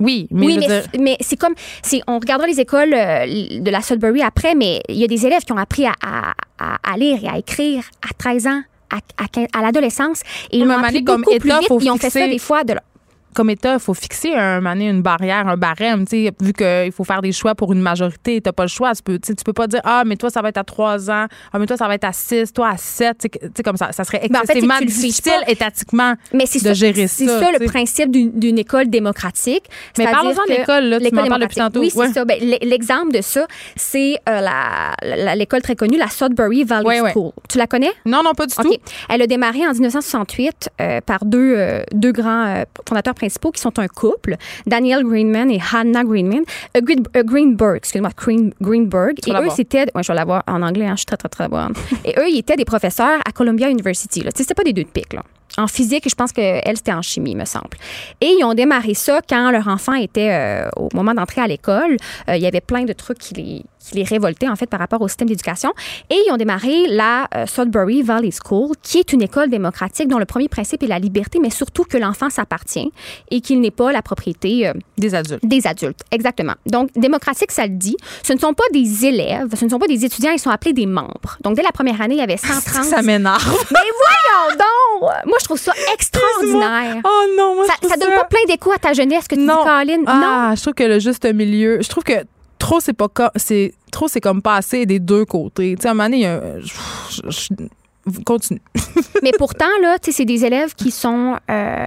S1: Oui, mais
S13: oui, mais,
S1: dire-
S13: c'est- mais c'est comme, on regardera les écoles euh, de la Sudbury après, mais il y a des élèves qui ont appris à, à- à- à lire et à écrire à 13 ans, à, à, 15 à l'adolescence, et ils
S1: Oui, mais moment
S13: appris
S1: comme
S13: beaucoup plus vite. Ils ont fait ça des fois de leur-
S1: comme État, il faut fixer un, une barrière, un barème. tu sais, Vu qu'il faut faire des choix pour une majorité, tu n'as pas le choix. Tu peux, tu peux pas dire Ah, mais toi, ça va être à 3 ans. Ah, mais toi, ça va être à 6, toi, à 7. Tu sais, que- tu sais, comme ça. Ça serait
S13: Ben, en fait, c'est que
S1: excessivement difficile étatiquement
S13: Mais c'est
S1: de
S13: ça,
S1: gérer
S13: c'est
S1: ça.
S13: ça
S1: tu
S13: le principe d'une école démocratique.
S1: Mais parlons-en de l'école, là, tu
S13: l'école
S1: m'en parles depuis
S13: démocratique.
S1: tantôt.
S13: Oui, c'est
S1: Ouais.
S13: ça. Ben, L'exemple de ça, c'est euh, l'école très connue, la Sudbury Valley
S1: Ouais, ouais.
S13: School. Tu la connais?
S1: Non, non, pas du
S13: OK.
S1: tout.
S13: Elle a démarré en 1968 euh, par deux, euh, deux grands fondateurs principaux qui sont un couple, Daniel Greenman et Hannah Greenman. Green- euh, Greenberg, excuse-moi, Green- Greenberg. Et eux, c'était. Ouais, je vais l'avoir en anglais, hein, je suis très, très, très bonne. et eux, ils étaient des professeurs à Columbia University. là. Tu sais, C'était pas des deux de pique, là. En physique, et je pense qu'elle, c'était en chimie, me semble. Et ils ont démarré ça quand leur enfant était euh, au moment d'entrer à l'école. Euh, il y avait plein de trucs qui les, qui les révoltaient, en fait, par rapport au système d'éducation. Et ils ont démarré la euh, Sudbury Valley School, qui est une école démocratique dont le premier principe est la liberté, mais surtout que l'enfant s'appartient et qu'il n'est pas la propriété
S1: Des adultes.
S13: des adultes. Exactement. Donc, démocratique, ça le dit. Ce ne sont pas des élèves, ce ne sont pas des étudiants, ils sont appelés des membres. Donc, dès la première année, il y avait 130.
S1: Ça m'énerve.
S13: Mais voyons donc! Moi, je trouve ça extraordinaire.
S1: Oh non, moi,
S13: Ça,
S1: je
S13: ça donne pas plein d'écho à ta jeunesse que tu
S1: Non.
S13: dis, Caroline.
S1: Ah, je trouve que le juste milieu, je trouve que trop c'est pas c'est trop c'est comme pas assez des deux côtés. Tu sais à un moment donné, il y a un- je- je- je- continue.
S13: Mais pourtant, là, tu sais, c'est des élèves qui sont euh,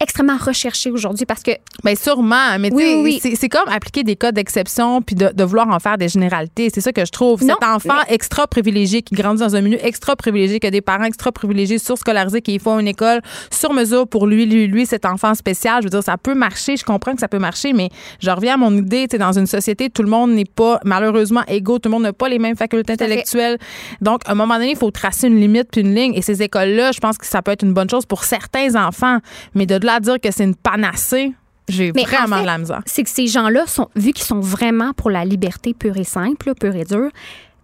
S13: extrêmement recherchés aujourd'hui parce que.
S1: Ben sûrement, mais
S13: Oui, oui,
S1: c'est- comme appliquer des cas d'exception puis de, de vouloir en faire des généralités. C'est ça que je trouve.
S13: Non,
S1: Cet enfant extra privilégié qui grandit dans un milieu extra privilégié, qui a des parents extra privilégiés, surscolarisés, qui font une école sur mesure pour lui, lui, lui, cet enfant spécial. Je veux dire, ça peut marcher. Je comprends que ça peut marcher, mais je reviens à mon idée. Tu sais, dans une société, tout le monde n'est pas malheureusement égaux. Tout le monde n'a pas les mêmes facultés intellectuelles. Donc, à un moment donné, il faut tracer une limite puis une ligne. Et ces écoles-là, je pense que ça peut être une bonne chose pour certains enfants. Mais de là à dire que c'est une panacée, j'ai
S13: en
S1: vraiment
S13: fait,
S1: de la misère.
S13: C'est que ces gens-là, sont, vu qu'ils sont vraiment pour la liberté pure et simple, pure et dure,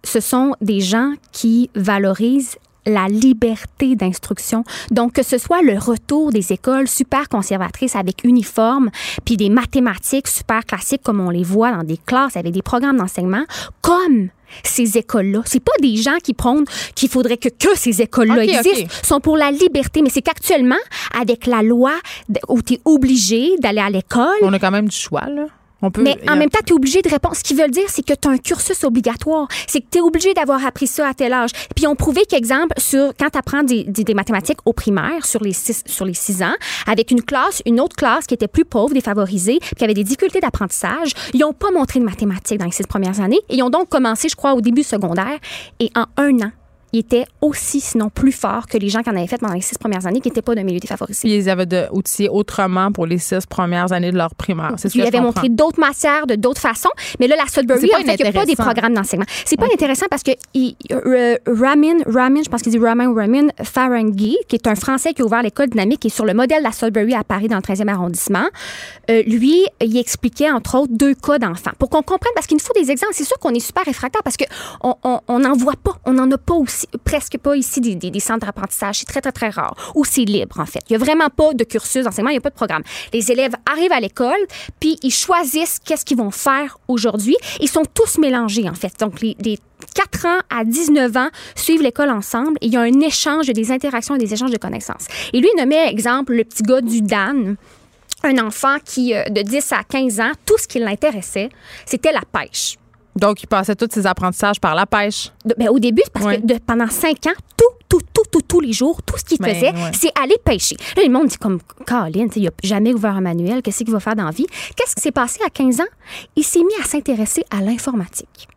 S13: ce sont des gens qui valorisent la liberté d'instruction. Donc, que ce soit le retour des écoles super conservatrices avec uniforme, puis des mathématiques super classiques comme on les voit dans des classes avec des programmes d'enseignement, comme ces écoles-là. C'est pas des gens qui prônent qu'il faudrait que, que ces écoles-là existent, sont pour la liberté. Mais c'est qu'actuellement, avec la loi où tu es obligé d'aller à l'école,
S1: On a quand même du choix, là. On peut,
S13: mais
S1: a-
S13: en même temps, tu es obligé de répondre. Ce qu'ils veulent dire, c'est que tu as un cursus obligatoire. C'est que tu es obligé d'avoir appris ça à tel âge. Puis ils ont prouvé qu'exemple, sur quand tu apprends des, des- des mathématiques au primaire sur les, six, sur les six ans, avec une classe, une autre classe qui était plus pauvre, défavorisée, qui avait des difficultés d'apprentissage, ils n'ont pas montré de mathématiques dans les six premières années. Ils ont donc commencé, je crois, au début secondaire. Et en un an, ils étaient aussi, sinon plus forts que les gens qui en avaient fait pendant les six premières années qui n'étaient pas d'un milieu défavorisé.
S1: Puis ils avaient de outillés autrement pour les six premières années de leur primaire. C'est ce
S13: Il
S1: que je
S13: avait
S1: comprends.
S13: montré d'autres matières de d'autres façons, mais là, la Sudbury, en fait, il n'y a pas des programmes d'enseignement. C'est pas intéressant parce que il- euh, Ramin, Ramin, je pense qu'il dit Ramin Ramin Farangui, qui est un Français qui a ouvert l'école dynamique, est sur le modèle de la Sudbury à Paris dans le 13e arrondissement, euh, lui, il expliquait entre autres deux cas d'enfants. Pour qu'on comprenne, parce qu'il nous faut des exemples, c'est sûr qu'on est super réfractaire parce qu'on on, on n'en voit pas, on n'en a pas aussi, presque pas ici des, centres d'apprentissage. C'est très, très, très rare. Ou c'est libre, en fait. Il n'y a vraiment pas de cursus d'enseignement, il n'y a pas de programme. Les élèves arrivent à l'école, puis ils choisissent qu'est-ce qu'ils vont faire aujourd'hui. Ils sont tous mélangés, en fait. Donc, les, les 4 ans à 19 ans suivent l'école ensemble et il y a un échange, des interactions et des échanges de connaissances. Et lui, il nommait, exemple, le petit gars du Dan un enfant qui, euh, de 10 à 15 ans, tout ce qui l'intéressait, c'était la pêche.
S1: Donc, ils passaient tous ces apprentissages par la pêche.
S13: De- ben, au début, parce
S1: Ouais.
S13: que de- pendant cinq ans, tout, tout, tout, tout, tous les jours, tout ce qu'il
S1: Ben,
S13: faisait,
S1: ouais.
S13: c'est aller pêcher. Là, le monde dit comme, Colin, il n'a jamais ouvert un manuel, qu'est-ce qu'il va faire dans la vie? Qu'est-ce qui s'est passé à 15 ans? Il s'est mis à s'intéresser à l'informatique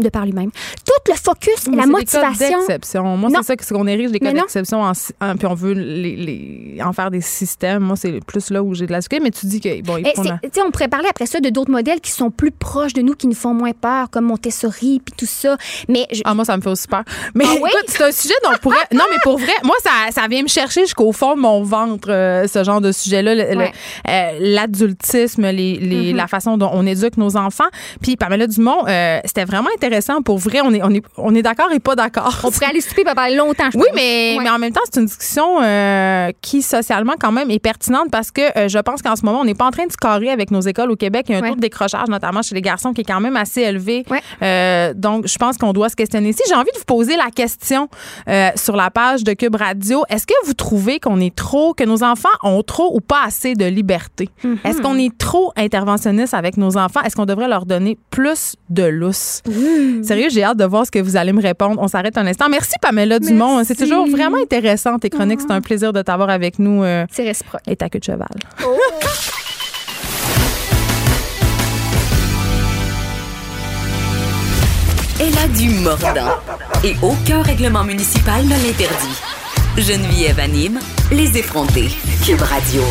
S13: de par lui-même. Tout le focus,
S1: Mais
S13: la motivation.
S1: d'exception. Moi, c'est ça que- qu'on érige des cas d'exception en, si- en- puis on veut les, les- en faire des systèmes. Moi, c'est plus là où j'ai de la difficulté. Mais tu dis que bon, il faut
S13: on pourrait parler après ça de d'autres modèles qui sont plus proches de nous, qui nous font moins peur, comme Montessori puis tout ça. Mais je-
S1: Ah, moi, ça me fait aussi peur. Mais
S13: Ah oui?
S1: écoute, c'est un sujet dont on pourrait. Non, mais pour vrai, moi, ça, ça vient me chercher jusqu'au fond de mon ventre, euh, ce genre de sujet-là. le- le-
S13: Ouais.
S1: euh, L'adultisme, les,
S13: Mhm.
S1: la façon dont on éduque nos enfants. Puis Pamela Dumont, euh, c'était vraiment intéressant. Pour vrai, on est, on est, on est d'accord et pas d'accord.
S13: on pourrait aller souper pendant longtemps, je
S1: Oui, mais,
S13: Ouais.
S1: mais en même temps, c'est une discussion euh, qui, socialement, quand même, est pertinente parce que euh, je pense qu'en ce moment, on n'est pas en train de se carrer avec nos écoles au Québec. Il y a un
S13: Ouais.
S1: taux de décrochage, notamment chez les garçons, qui est quand même assez élevé.
S13: Ouais.
S1: Euh, donc, je pense qu'on doit se questionner. Si j'ai envie de vous poser la question sur la page de Cube Radio, est-ce que vous trouvez qu'on est trop, que nos enfants ont trop ou pas assez de liberté?
S13: Mm-hmm.
S1: Est-ce qu'on est trop interventionniste avec nos enfants? Est-ce qu'on devrait leur donner plus de lousse? Sérieux, j'ai hâte de voir ce que vous allez me répondre. On s'arrête un instant. Merci Pamela Dumont. C'est toujours vraiment intéressant tes chroniques. C'est un plaisir de t'avoir avec nous. euh,
S13: C'est réciproque.
S1: et ta queue de cheval.
S2: Elle a du mordant. Et aucun règlement municipal ne l'interdit. Geneviève anime les effrontés. Cube Radio.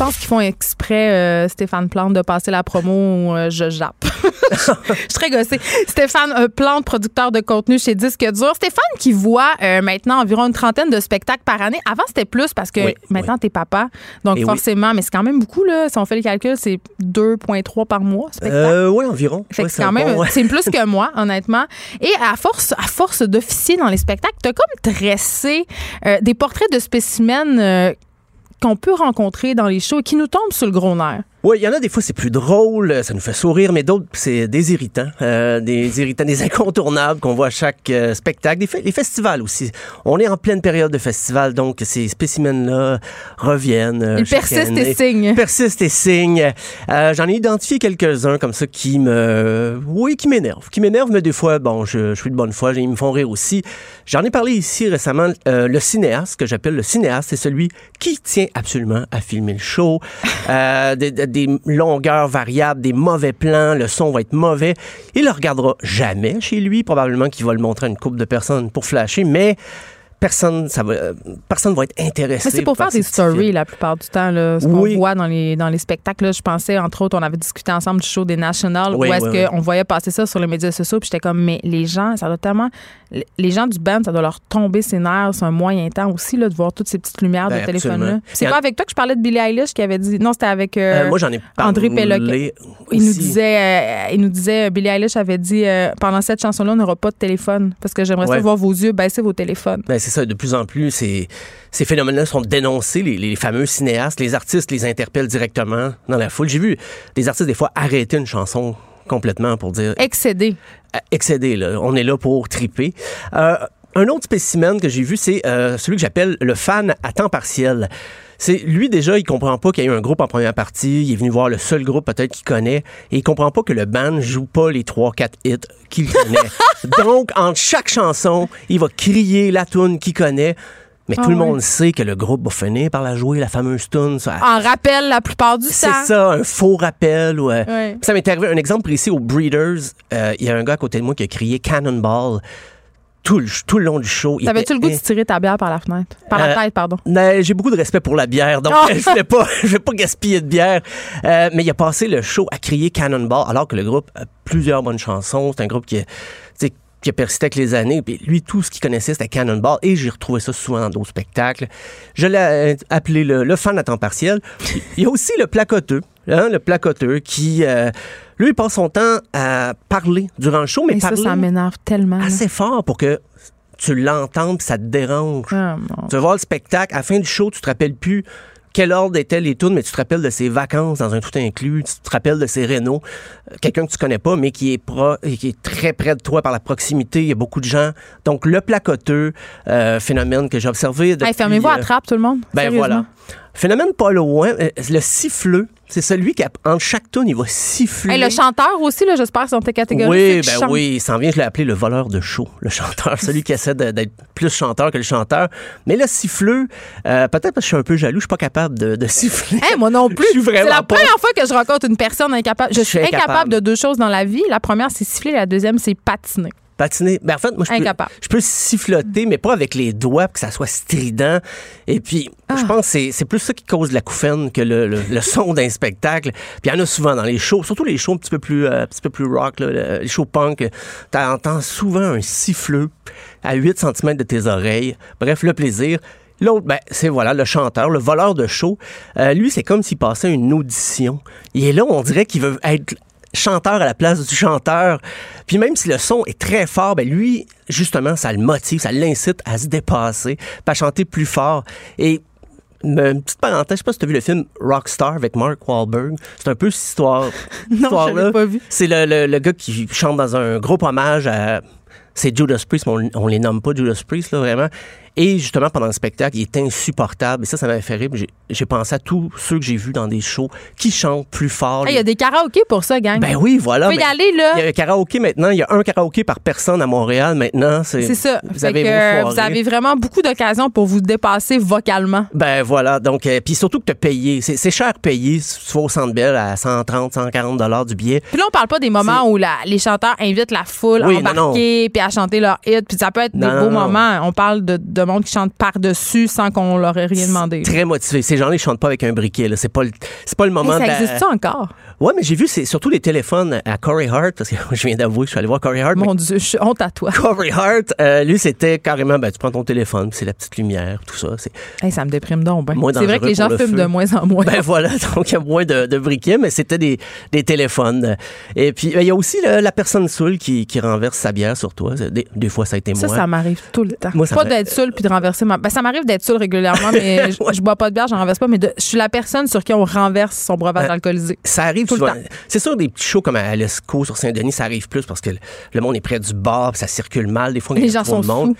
S1: Je pense qu'ils font exprès, euh, Stéphane Plante, de passer la promo euh, je jappe. je suis très gossée. Stéphane euh, Plante, producteur de contenu chez Disque Dur. Stéphane qui voit euh, maintenant environ une trentaine de spectacles par année. Avant, c'était plus parce que
S14: Oui,
S1: maintenant, t'es papa. Donc,
S14: Et oui.
S1: forcément, mais c'est quand même beaucoup, là. Si on fait les calculs, c'est 2,3 par mois, spectacle.
S14: Euh, oui, environ.
S1: Fait
S14: Ouais,
S1: que c'est quand même,
S14: bon, ouais.
S1: c'est plus que moi, honnêtement. Et à force, à force d'officier dans les spectacles, t'as comme dressé des portraits de spécimens qu'on peut rencontrer dans les shows qui nous tombent sur le gros nerf.
S14: Oui, il y en a des fois, c'est plus drôle, euh, ça nous fait sourire, mais d'autres, c'est des irritants. Euh, des irritants, des incontournables qu'on voit à chaque euh, spectacle. Des les festivals aussi. On est en pleine période de festival, donc ces spécimens-là reviennent. euh,
S1: Ils persistent et signent.
S14: Persistent et signent. J'en ai identifié quelques-uns comme ça qui me... Oui, qui m'énervent. Qui m'énervent, mais des fois, bon, je, je suis de bonne foi, ils me font rire aussi. J'en ai parlé ici récemment. le cinéaste, que j'appelle le cinéaste, c'est celui qui tient absolument à filmer le show. Des, des- longueurs variables, des mauvais plans, le son va être mauvais. Il le regardera jamais chez lui. Probablement qu'il va le montrer à une couple de personnes pour flasher, mais personne, ça va, euh, personne va être intéressé.
S1: Mais c'est pour faire des stories la plupart du temps, là, ce qu'on voit dans les, dans les spectacles. là. je pensais, entre autres, on avait discuté ensemble du show des National,
S14: Oui,
S1: où est-ce
S14: oui,
S1: qu'on voyait passer ça sur les médias sociaux, puis j'étais comme, mais les gens, ça doit tellement. Les gens du band, ça doit leur tomber ses nerfs. C'est un moyen temps aussi, là, de voir toutes ces petites lumières
S14: Ben,
S1: de téléphone-là.
S14: absolument.
S1: C'est pas avec toi que je parlais de Billie Eilish qui avait dit. Non, c'était avec. euh,
S14: Euh, moi, j'en ai parlé
S1: André Péloquet. Il nous disait, euh, il nous disait, Billie Eilish avait dit, euh, pendant cette chanson-là, on n'aura pas de téléphone parce que j'aimerais ça
S14: Ouais.
S1: voir vos yeux baisser vos téléphones.
S14: Ben, c'est ça, de plus en plus, ces, ces phénomènes-là sont dénoncés. Les, les fameux cinéastes, les artistes les interpellent directement dans la foule. J'ai vu des artistes, des fois, arrêter une chanson complètement pour dire
S1: Excédé.
S14: euh, excédé, là. On est là pour triper. Euh, un autre spécimen que j'ai vu, c'est euh, celui que j'appelle le fan à temps partiel. C'est lui déjà, il comprend pas qu'il y a eu un groupe en première partie. Il est venu voir le seul groupe peut-être qu'il connaît et il comprend pas que le band joue pas les trois quatre hits qu'il connaît. Donc, entre chaque chanson, il va crier la tune qu'il connaît. Mais
S1: Ah
S14: tout le monde sait que le groupe va finir par la jouer, la fameuse tune. ça-
S1: En rappel la plupart du
S14: c'est
S1: temps.
S14: ça, un faux rappel. Ouais.
S1: Ouais.
S14: Ça m'est arrivé, un exemple précis au Breeders. euh, Il y a un gars à côté de moi qui a crié Cannonball tout le, tout le long du show.
S1: T'avais-tu le goût de tirer ta bière par la fenêtre? Par la
S14: Euh,
S1: tête, pardon.
S14: Non, J'ai beaucoup de respect pour la bière, donc
S1: Oh!
S14: je voulais pas, je vais pas gaspiller de bière. Euh, mais il a passé le show à crier Cannonball, alors que le groupe a plusieurs bonnes chansons. C'est un groupe qui, qui a persisté avec les années. Puis lui, tout ce qu'il connaissait, c'était Cannonball. Et j'ai retrouvé ça souvent dans d'autres spectacles. Je l'ai euh, appelé le, le fan à temps partiel. Il y a aussi le placoteux. hein, le placoteux qui, euh, lui, il passe son temps à parler durant le show, mais parler
S1: ça m'énerve tellement.
S14: assez fort pour que tu l'entendes puis ça te dérange.
S1: Ah,
S14: Tu vas voir le spectacle, à la fin du show, tu te rappelles plus quel ordre étaient les tunes, mais tu te rappelles de ses vacances dans un tout inclus, tu te rappelles de ses rénaux, Euh, quelqu'un que tu connais pas, mais qui est, pro, qui est très près de toi par la proximité, il y a beaucoup de gens. Donc, le placoteux, euh, phénomène que j'ai observé depuis...
S1: Hey, fermez-vous à
S14: euh,
S1: trappe, tout le monde.
S14: ben voilà. Phénomène pas loin, euh, le siffleux, c'est celui qui, entre chaque tune, il va siffler.
S1: Hey, le chanteur aussi, là, j'espère, sont tes catégories.
S14: Oui, ben oui, il s'en vient, je l'ai appelé le voleur de show, le chanteur, celui qui essaie d'être plus chanteur que le chanteur. Mais le siffleux, euh, peut-être parce que je suis un peu jaloux, je suis pas capable de, de siffler.
S1: Hey, moi non plus. C'est la
S14: pas.
S1: première fois que je rencontre une personne incapable. Je suis
S14: suis
S1: incapable.
S14: incapable.
S1: de deux choses dans la vie. La première, c'est siffler. La deuxième, c'est patiner.
S14: Patiner. Ben, en fait, moi, je peux, je peux siffloter, mais pas avec les doigts, pour que ça soit strident. Et puis,
S1: Ah.
S14: je pense que c'est- plus ça qui cause la couffaine que le, le- le son d'un spectacle. Puis il y en a souvent dans les shows, surtout les shows un petit peu plus, euh, petit peu plus rock, là, les shows punk. Tu entends souvent un siffleux à 8 cm de tes oreilles. Bref, le plaisir. L'autre, ben, c'est voilà, le chanteur, le voleur de show. Euh, lui, c'est comme s'il passait une audition. Il est là, on dirait qu'il veut être chanteur à la place du chanteur. Puis même si le son est très fort, ben lui, justement, ça le motive, ça l'incite à se dépasser, à chanter plus fort. Et me- une petite parenthèse, je sais pas si tu as vu le film Rockstar avec Mark Wahlberg. C'est un peu cette histoire.
S1: Non, je pas vu.
S14: C'est le, le- le gars qui chante dans un gros hommage à. C'est Judas Priest, mais on, on les nomme pas Judas Priest, là, vraiment. Et justement, pendant le spectacle, il est insupportable. Et ça, ça m'avait fait rire. J'ai pensé à tous ceux que j'ai vus dans des shows qui chantent plus fort.
S1: Hey, Il y a des karaokés pour ça, gang.
S14: Ben oui, voilà.
S1: Faut y
S14: mais
S1: aller, là.
S14: Il y a un karaoké maintenant. Il y a un karaoké par personne à Montréal maintenant.
S1: C'est ça.
S14: Vous avez
S1: que, euh, vous avez vraiment beaucoup d'occasions pour vous dépasser vocalement.
S14: Ben voilà, donc euh, puis surtout que tu as payé, c'est cher payé, si tu vas au Centre Bell à 130, 140 dollars du billet.
S1: Puis là, on parle pas des moments où la- les chanteurs invitent la foule
S14: Oui,
S1: à embarquer puis à chanter leur hit. Puis ça peut être
S14: Non,
S1: des
S14: non,
S1: beaux
S14: non.
S1: moments. On parle de, de monde qui chante par-dessus sans qu'on leur ait rien demandé.
S14: Très motivé. Ces gens-là, ils chantent pas avec un briquet. C'est pas le, c'est pas le moment.
S1: Hey, ça
S14: de
S1: existe ça encore?
S14: Ouais, mais j'ai vu c'est surtout les téléphones à Corey Hart parce que je viens d'avouer, je suis allé voir Corey Hart.
S1: Mon Dieu, je suis honte à toi.
S14: Corey Hart, euh, lui, c'était carrément, ben, tu prends ton téléphone, c'est la petite lumière, tout ça. C'est
S1: Hey, ça me déprime donc. ben. C'est vrai que les gens
S14: le
S1: fument
S14: feu.
S1: de moins en moins.
S14: Ben voilà, donc il y a moins de, de briquets, mais c'était des, des téléphones. Et puis, ben, il y a aussi le- la personne saoule qui, qui renverse sa bière sur toi. Des, des fois, ça a été
S1: Ça,
S14: moi.
S1: ça m'arrive tout le temps.
S14: Moi, ça
S1: pas d'être seul puis de renverser ma. Ben, ça m'arrive d'être seul régulièrement, mais je, je bois pas de bière, j'en renverse pas. Mais de- je suis la personne sur qui on renverse son breuvage
S14: Euh,
S1: alcoolisé.
S14: Ça arrive
S1: Tout le
S14: souvent.
S1: temps.
S14: C'est sûr, des petits shows comme à l'ESCO sur Saint-Denis, ça arrive plus parce que le, le monde est près du bar, puis ça circule mal. Des fois, a
S1: Les gens sont
S14: monde.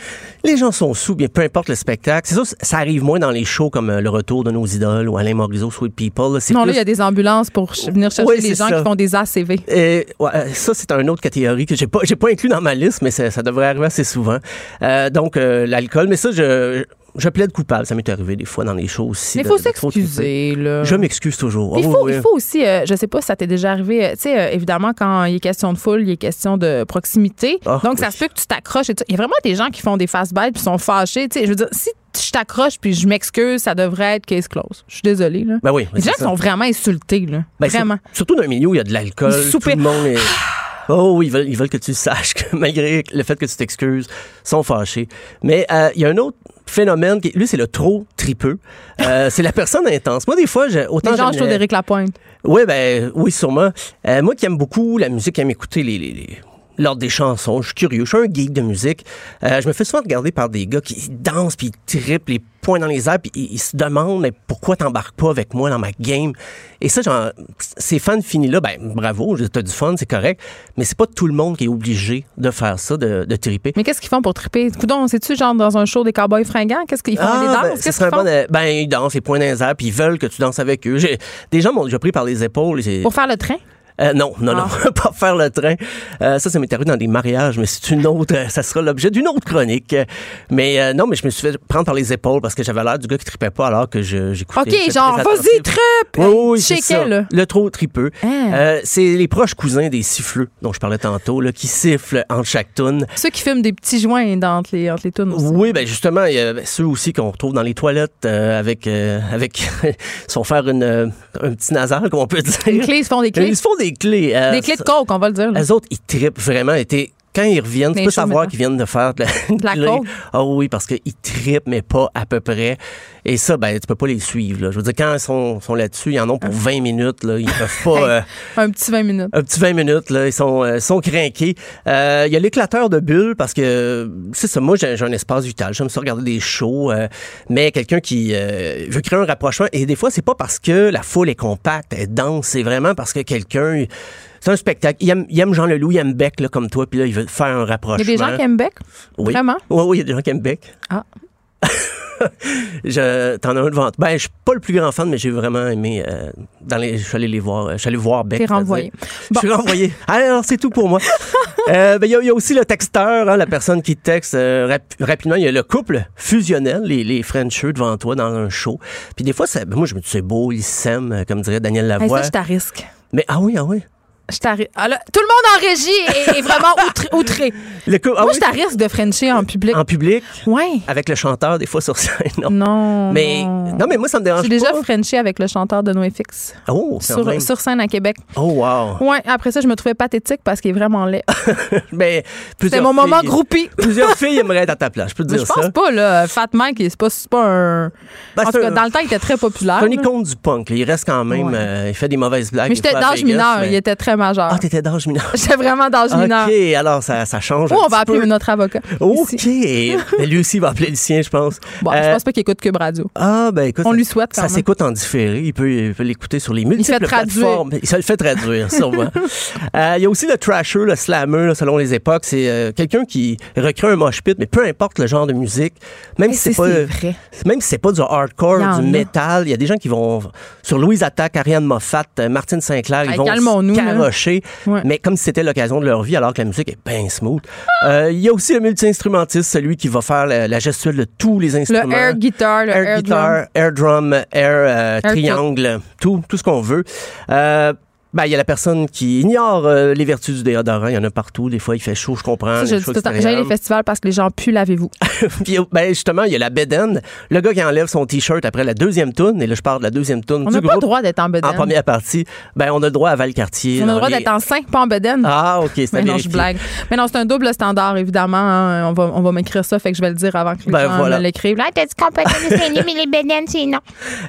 S14: Les gens sont sous, bien peu importe le spectacle. C'est sûr, ça arrive moins dans les shows comme euh, Le Retour de nos idoles ou Alain Morisot, Sweet People. là.
S1: Non, là, il y a des ambulances pour venir chercher
S14: Oui,
S1: les gens
S14: ça.
S1: qui font des ACV.
S14: Et, ouais, euh, ça, c'est une autre catégorie que j'ai pas, pas inclus dans ma liste, mais ça, ça devrait arriver assez souvent. Euh, donc, euh, l'alcool, mais ça, je, je plaide coupable. Ça m'est arrivé des fois dans les shows aussi.
S1: Mais il faut s'excuser, là.
S14: Je m'excuse toujours.
S1: Il
S14: Oh,
S1: faut,
S14: oui.
S1: il faut aussi, euh, je sais pas si ça t'est déjà arrivé, euh, tu sais, euh, évidemment, quand il est question de foule, il est question de proximité.
S14: Ah,
S1: Donc, ça se peut que tu t'accroches et tout. Il y a vraiment des gens qui font des fast bites puis sont fâchés. Tu sais, je veux dire, si je t'accroche puis je m'excuse, ça devrait être case close. Je suis désolée, là.
S14: Ben oui,
S1: Les gens
S14: ça.
S1: sont vraiment insultés, là.
S14: Ben,
S1: vraiment.
S14: surtout dans un milieu où il y a de l'alcool. Tout le monde est. Oh oui, ils veulent, ils veulent que tu saches que malgré le fait que tu t'excuses, ils sont fâchés. Mais euh, il y a un autre phénomène, qui, lui, c'est le trop tripeux. Euh, c'est la personne intense. Moi, des fois, j'ai autant
S1: Les gens d'Éric Lapointe.
S14: Oui, ben oui, sûrement. Euh, moi qui aime beaucoup la musique, qui aime écouter les, les- les- l'ordre des chansons, je suis curieux, je suis un geek de musique. Euh, je me fais souvent regarder par des gars qui dansent, puis ils trippent les points dans les airs, puis ils, ils se demandent mais pourquoi t'embarques pas avec moi dans ma game? Et ça, genre, ces fans finis-là, ben bravo, t'as du fun, c'est correct, mais c'est pas tout le monde qui est obligé de faire ça, de, de tripper.
S1: Mais qu'est-ce qu'ils font pour triper? Coudon, c'est-tu genre dans un show des cowboys fringants? Qu'est-ce qu'ils font?
S14: Ah,
S1: des
S14: ben,
S1: danses?
S14: ce
S1: Qu'est-ce qu'ils font?
S14: euh, ben, ils dansent les points dans les airs, puis ils veulent que tu danses avec eux. Des gens m'ont déjà pris par les épaules.
S1: Pour faire le train?
S14: Euh, non, non,
S1: Ah.
S14: non, pas faire le train. Euh, ça, ça m'est arrivé dans des mariages, mais c'est une autre, euh, ça sera l'objet d'une autre chronique. Mais euh, non, mais je me suis fait prendre par les épaules parce que j'avais l'air du gars qui tripait pas alors que j'écoutais.
S1: OK, genre, vas-y, tripe!
S14: Oui, oui, c'est ça.
S1: là.
S14: Le trop tripeux.
S1: Ah.
S14: Euh, c'est les proches cousins des siffleux dont je parlais tantôt, là, qui sifflent entre chaque tune.
S1: Ceux qui fument des petits joints dans entre les, entre les tunes aussi.
S14: Oui, ben justement, il y a ceux aussi qu'on retrouve dans les toilettes euh, avec, euh, avec, ils se font faire une, euh, un petit nasal, comme on peut dire.
S1: Une clé, ils se font des clés.
S14: Ils se font des clés. euh,
S1: Des clés de coke, on va le dire.
S14: les autres, ils trippent vraiment. T'es- quand ils reviennent, tu
S1: Des
S14: peux savoir qu'ils viennent de faire de la,
S1: De la?
S14: Ah oui, parce qu'ils trippent, mais pas à peu près. Et ça, ben, tu peux pas les suivre. Là. Je veux dire, quand ils sont, sont là-dessus, ils en ont pour 20 minutes. Là. Ils peuvent pas... euh,
S1: Un petit 20 minutes.
S14: un petit 20 minutes, là, ils sont, euh, sont craqués. Euh, Il y a l'éclateur de bulles parce que, c'est ça, moi, j'ai un espace vital. J'aime ça regarder des shows, euh, mais quelqu'un qui euh, veut créer un rapprochement. Et des fois, c'est pas parce que la foule est compacte, elle est dense, c'est vraiment parce que quelqu'un. C'est un spectacle. Il aime, il aime Jean Leloup, il aime Beck, là, comme toi, puis là, il veut faire un
S1: Il
S14: rapprochement.
S1: y a des gens qui aiment Beck?
S14: Oui.
S1: Vraiment?
S14: Oui, oui, il y a des gens qui aiment Beck.
S1: Ah.
S14: je, t'en as un devant. Ben, je suis pas le plus grand fan, mais j'ai vraiment aimé. euh, dans les, je suis allé les voir. Je suis allé voir Beck.
S1: T'es renvoyé.
S14: Je suis renvoyé. Ah, alors, c'est tout pour moi. Euh, ben, Il y, a- il y a aussi le texteur, hein, la personne qui texte euh, rap- rapidement. Il y a le couple fusionnel, les, les Frencheux devant toi dans un show. Puis des fois, ça, ben, moi, je me dis, c'est beau, ils s'aiment, comme dirait Daniel
S1: Hey,
S14: Lavoie.
S1: ça, je t'arrisque.
S14: mais ah oui, ah oui.
S1: Ah, là, tout le monde en régie est, est vraiment outré. outré.
S14: Le cou- ah
S1: Moi,
S14: oui,
S1: je t'arrisque de Frencher en public.
S14: En public,
S1: Ouais.
S14: avec le chanteur, des fois sur scène. Non.
S1: Non.
S14: Mais, non, mais moi, ça me dérange
S1: J'ai déjà
S14: pas.
S1: Frenché avec le chanteur de NoFX
S14: Oh, même.
S1: sur, sur scène à Québec.
S14: Oh, wow.
S1: Ouais, après ça, je me trouvais pathétique parce qu'il est vraiment laid.
S14: Mais
S1: C'était mon moment groupie.
S14: Plusieurs filles aimeraient être à ta place, je peux te
S1: Mais
S14: dire
S1: je pense
S14: ça.
S1: pas, là. Fat Mike, c'est pas, pas un.
S14: Ben,
S1: en tout cas, dans le temps, il était très populaire.
S14: C'est un icône du punk. là. Il reste quand même.
S1: Ouais.
S14: euh, il fait des mauvaises blagues.
S1: Mais j'étais d'âge mineur. Il était très majeur.
S14: Ah, t'étais d'âge mineur.
S1: J'étais vraiment d'âge mineur.
S14: OK, alors ça, ça change.
S1: Ou on va appeler
S14: peu.
S1: notre avocat.
S14: OK. Mais lui aussi, il va appeler le sien, je pense.
S1: Bon, je
S14: Euh,
S1: pense pas qu'il écoute Cube Radio.
S14: Ah, ben écoute.
S1: On
S14: ça-
S1: lui souhaite quand
S14: Ça s'écoute en différé. Il peut, il l'écouter sur les multiples
S1: traduire.
S14: plateformes. Il se le fait traduire, sûrement. Euh, Il y a aussi le trasher, le slammer, là, selon les époques. C'est euh, quelqu'un qui recrée un mosh pit, mais peu importe le genre de musique, même si c'est pas,
S1: vrai.
S14: même si c'est pas du hardcore,
S1: Il
S14: du métal, il y a des gens qui vont sur Louise Attaque, Ariane Moffat, Martine Sinclair, ils vont
S1: calmons-nous,
S14: se
S1: Ouais.
S14: mais comme si c'était l'occasion de leur vie, alors que la musique est bien smooth. Euh, Il y a aussi le multi-instrumentiste, celui qui va faire la, la gestuelle de tous les instruments.
S1: Le air guitar, le air,
S14: air guitar,
S1: drum.
S14: air drum, air, euh,
S1: Air
S14: triangle, tout, tout ce qu'on veut. Euh, ben, il y a la personne qui ignore euh, les vertus du déodorant. Il y en a partout. Des fois, il fait chaud, je comprends.
S1: Ça,
S14: les
S1: festivals parce que les gens puent, lavez-vous.
S14: Puis, ben, justement, il y a la bedaine. Le gars qui enlève son T-shirt après la deuxième toune. Et là, je parle de la deuxième toune
S1: On
S14: du
S1: n'a pas le droit d'être en bedaine.
S14: En première partie, ben, on a le droit à Valcartier.
S1: On a le droit
S14: les-
S1: d'être en 5, pas en bedaine.
S14: Ah, OK, c'est
S1: non, je blague. Mais non, c'est un double standard, évidemment. hein. On va, on va m'écrire ça, fait que je vais le dire avant que les
S14: Ben,
S1: gens
S14: voilà.
S1: me l'écrivent. Là, t'as dit qu'on peut mais les bedaines, c'est non.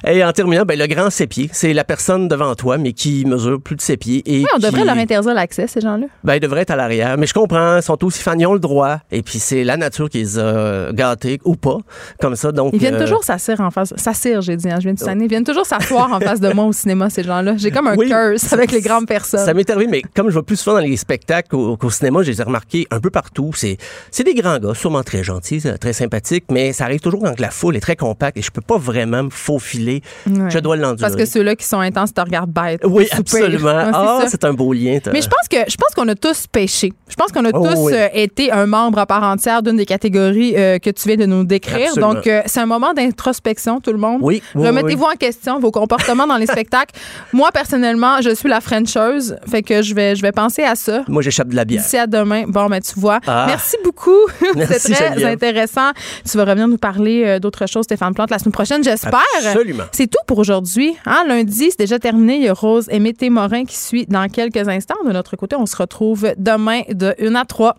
S14: Et en terminant, ben, le grand sépier. C'est la personne devant toi, mais qui mesure plus de ses pieds. Et
S1: Oui, on
S14: qui-
S1: devrait leur interdire l'accès, ces gens-là.
S14: Ben, ils devraient être à l'arrière. Mais je comprends, ils sont aussi fans, ils ont le droit. Et puis, c'est la nature qui les a gâtés, ou pas, comme ça. Donc,
S1: Ils viennent
S14: euh,
S1: toujours s'asseoir en face. S'assire, j'ai dit, hein, je viens de Ils viennent toujours s'asseoir en face de moi au cinéma, ces gens-là. J'ai comme un
S14: Oui.
S1: curse avec les grandes personnes.
S14: Ça m'est arrivé, mais comme je vais plus souvent dans les spectacles qu'au cinéma, je les ai remarqués un peu partout. C'est des grands gars, sûrement très gentils, euh, très sympathiques, mais ça arrive toujours quand la foule est très compacte et je peux pas vraiment me faufiler.
S1: Ouais.
S14: Je dois l'endurer.
S1: Parce que ceux-là qui sont intenses te regardent bête.
S14: Oui,
S1: Soupir.
S14: Absolument. Ah,
S1: ça.
S14: c'est un beau lien. t'as-
S1: Mais je pense que je pense qu'on a tous péché. Je pense qu'on a
S14: Oh,
S1: tous
S14: oui.
S1: euh, été un membre à part entière d'une des catégories euh, que tu viens de nous décrire.
S14: Absolument.
S1: Donc euh, c'est un moment d'introspection tout le monde.
S14: Oui, oui,
S1: Remettez-vous en question vos comportements dans les spectacles. Moi personnellement, je suis la frencheuse, fait que je vais je vais penser à ça.
S14: Moi, j'échappe de la bière.
S1: D'ici à demain. Bon, ben, tu vois.
S14: Ah.
S1: Merci beaucoup.
S14: Merci,
S1: C'est très
S14: Geneviève.
S1: intéressant. Tu vas revenir nous parler d'autres choses, Stéphane Plante, la semaine prochaine, j'espère.
S14: Absolument.
S1: C'est tout pour aujourd'hui. Hein? Lundi, c'est déjà terminé. Il y a Rose Mété Qui suit dans quelques instants. De notre côté, on se retrouve demain de 1 à 3.